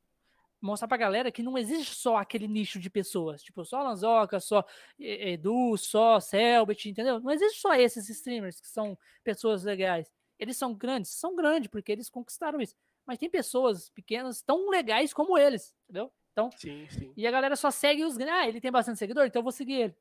mostrar pra galera que não existe só aquele nicho de pessoas, tipo, só Lanzoca, só Edu, só Selbit, entendeu? Não existe só esses streamers que são pessoas legais. Eles são grandes, são grandes porque eles conquistaram isso. Mas tem pessoas pequenas tão legais como eles, entendeu? Então, Sim, sim. e a galera só segue os grandes. Ah, ele tem bastante seguidor, então eu vou seguir ele.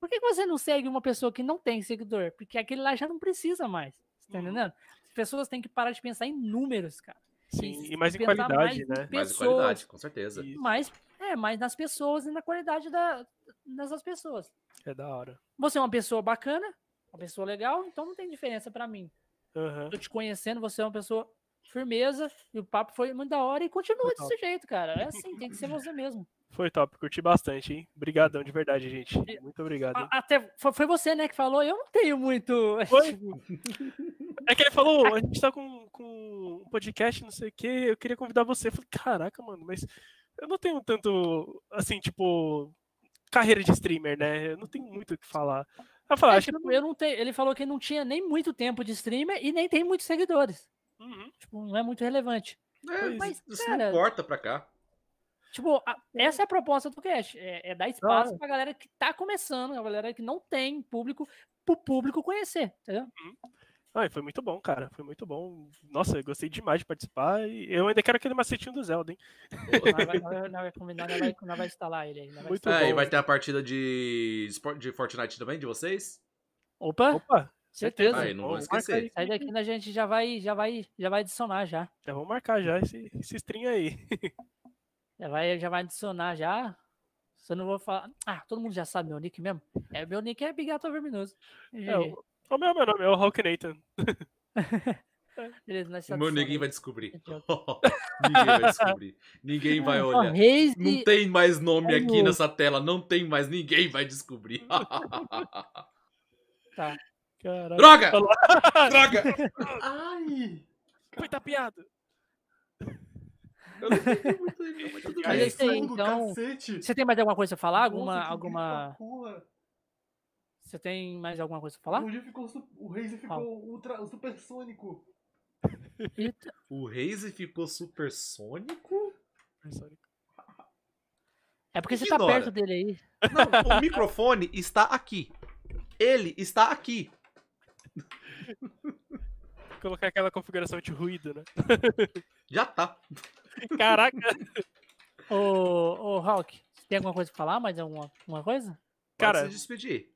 Por que que você não segue uma pessoa que não tem seguidor? Porque aquele lá já não precisa mais. Você tá Uhum. entendendo? As pessoas têm que parar de pensar em números, cara. Sim, E e mais em qualidade, mais em né? Mais de pessoas. qualidade, com certeza. Mas, é, mas nas pessoas e na qualidade da, dessas pessoas. é da hora. Você é uma pessoa bacana, uma pessoa legal, então não tem diferença pra mim. Aham. Tô te conhecendo, você é uma pessoa firmeza e o papo foi muito da hora e continua desse jeito, cara. É assim, tem que ser você mesmo. Foi top, curti bastante, hein? Obrigadão, de verdade, gente. Muito obrigado. hein? Até foi, você, né, que falou. Eu não tenho muito. [LAUGHS] Foi? tipo, É que ele falou, a gente tá com, com um podcast, não sei o quê, eu queria convidar você. Eu falei, caraca, mano, mas eu não tenho tanto, assim, tipo, carreira de streamer, né? Eu não tenho muito o que falar. Eu falei, é, acho que tipo, eu não tenho, ele falou que não tinha nem muito tempo de streamer e nem tem muitos seguidores. Uhum. Tipo, não é muito relevante. É, Mas, isso cara, não importa pra cá. Tipo, a- essa é a proposta do cast. É, é dar espaço pra galera que tá começando, a galera que não tem público, pro público conhecer, entendeu? Ah, e foi muito bom, cara. Foi muito bom. Nossa, eu gostei demais de participar. E eu ainda quero aquele macetinho do Zelda, hein? [LAUGHS] Nós vai, instalar ele aí. Muito instalar. É, e bom. vai ter a partida de, de Fortnite também, de vocês? Opa, Opa, certeza. Aí, não vou esquecer. sai daqui a gente já vai, já vai, já vai adicionar já. Já vamos marcar já esse, esse stream aí. Já vai, já vai adicionar já. Eu não vou falar. Ah, todo mundo já sabe meu nick mesmo. É, meu nick é Bigato Verminoso. É, o, o meu, meu nome é o Hulk Nathan. [LAUGHS] Beleza, nós O meu [LAUGHS] ninguém vai descobrir. Ninguém vai descobrir. Ninguém vai olhar. Não tem mais nome aqui nessa tela, não tem mais, ninguém vai descobrir. [LAUGHS] Tá. Caralho. Droga! Olha Droga! Ai! Foi tapeado. Eu não entendi muito ainda, mas tudo [LAUGHS] bem. é aí, então. Você tem mais alguma coisa pra falar? Alguma. Nossa, alguma... Você tem mais alguma coisa pra falar? O, ficou, o Razer ficou ultra, supersônico. Eita. O Raze ficou supersônico? É porque você tá perto dele aí. Não, o microfone está aqui. Ele está aqui. [LAUGHS] Colocar aquela configuração de ruído, né? [LAUGHS] Já tá. Caraca. [LAUGHS] Ô, ô, Hawk, você tem alguma coisa pra falar? Mais alguma, alguma coisa? Cara, se despedir.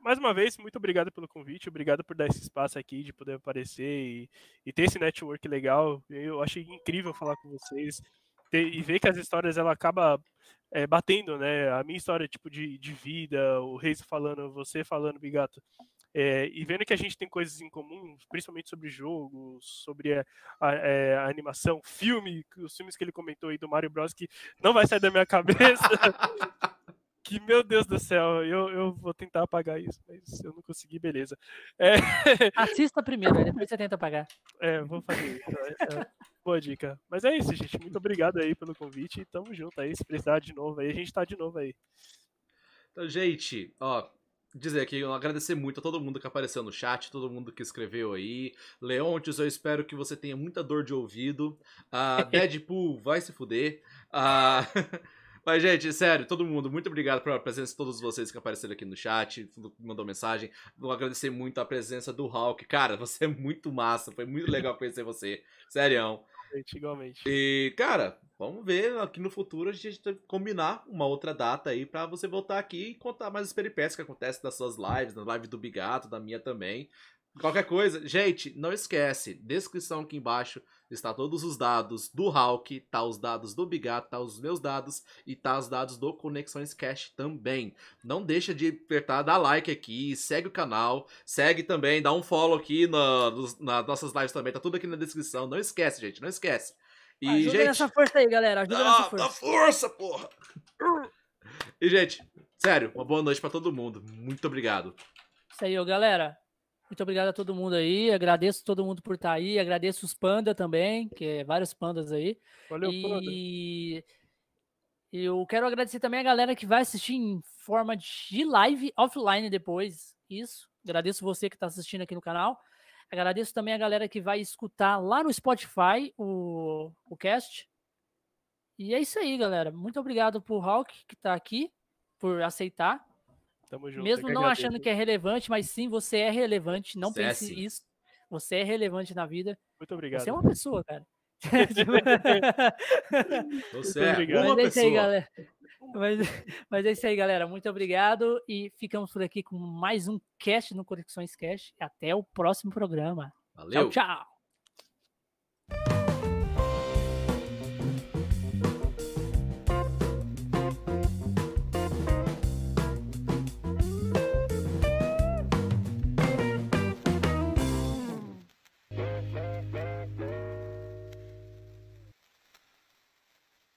mais uma vez, muito obrigado pelo convite, obrigado por dar esse espaço aqui, de poder aparecer e, e ter esse network legal. Eu achei incrível falar com vocês ter- e ver que as histórias ela acaba é, batendo, né? A minha história tipo de, de vida, o Reis falando, você falando, Bigato. É, e vendo que a gente tem coisas em comum, principalmente sobre jogos, sobre a, a- é, a animação, filme, os filmes que ele comentou aí do Mario Bros. que não vai sair da minha cabeça. [LAUGHS] que, meu Deus do céu, eu, eu vou tentar apagar isso, mas eu não consegui, beleza. É, [LAUGHS] Assista primeiro, depois você tenta pagar. é, vou fazer isso. é, é, boa dica. Mas é isso, gente. Muito obrigado aí pelo convite e tamo junto aí. Se precisar de novo aí, a gente tá de novo aí. Então, gente, ó, dizer aqui, eu agradecer muito a todo mundo que apareceu no chat, todo mundo que escreveu aí. Leontes, eu espero que você tenha muita dor de ouvido. Ah, [LAUGHS] Deadpool, vai se fuder. Ah, [LAUGHS] Mas, gente, sério, todo mundo, muito obrigado pela presença de todos vocês que apareceram aqui no chat, mandou mensagem. Vou agradecer muito a presença do Hulk. Cara, [LAUGHS] você é muito massa, foi muito legal conhecer você. Sério. Igualmente, igualmente. E, cara, vamos ver aqui no futuro a gente combinar uma outra data aí pra você voltar aqui e contar mais as peripécias que acontecem das suas lives, na live do Bigato, da minha também. Qualquer coisa, gente, não esquece, descrição aqui embaixo está todos os dados do Hulk, tá os dados do Bigato, tá os meus dados e tá os dados do Conexões Cash também. Não deixa de apertar, dar like aqui, segue o canal, segue também, dá um follow aqui nas nossas lives também, tá tudo aqui na descrição. Não esquece, gente, não esquece. E, Ajuda gente, nessa força aí, galera. Ajuda dá, nessa dá força. força, porra! E, gente, sério, uma boa noite pra todo mundo. Muito obrigado. Isso aí, galera. Muito obrigado a todo mundo aí. Agradeço todo mundo por estar aí. Agradeço os panda também, que é vários pandas aí. Valeu, Panda. e eu quero agradecer também a galera que vai assistir em forma de live offline depois. Isso. Agradeço você que está assistindo aqui no canal. Agradeço também a galera que vai escutar lá no Spotify o, o cast. E é isso aí, galera. Muito obrigado por Hulk que está aqui, por aceitar. Tamo junto. Mesmo não agradeço. achando que é relevante, mas sim, você é relevante. Não Você é pense isso. Você é relevante na vida. Muito obrigado. Você é uma pessoa, cara. [LAUGHS] [LAUGHS] Você é obrigado. uma é isso aí, pessoa. galera. Mas, [LAUGHS] mas é isso aí, galera. Muito obrigado. E ficamos por aqui com mais um cast no Conexões Cast. Até o próximo programa. Valeu. Tchau, tchau.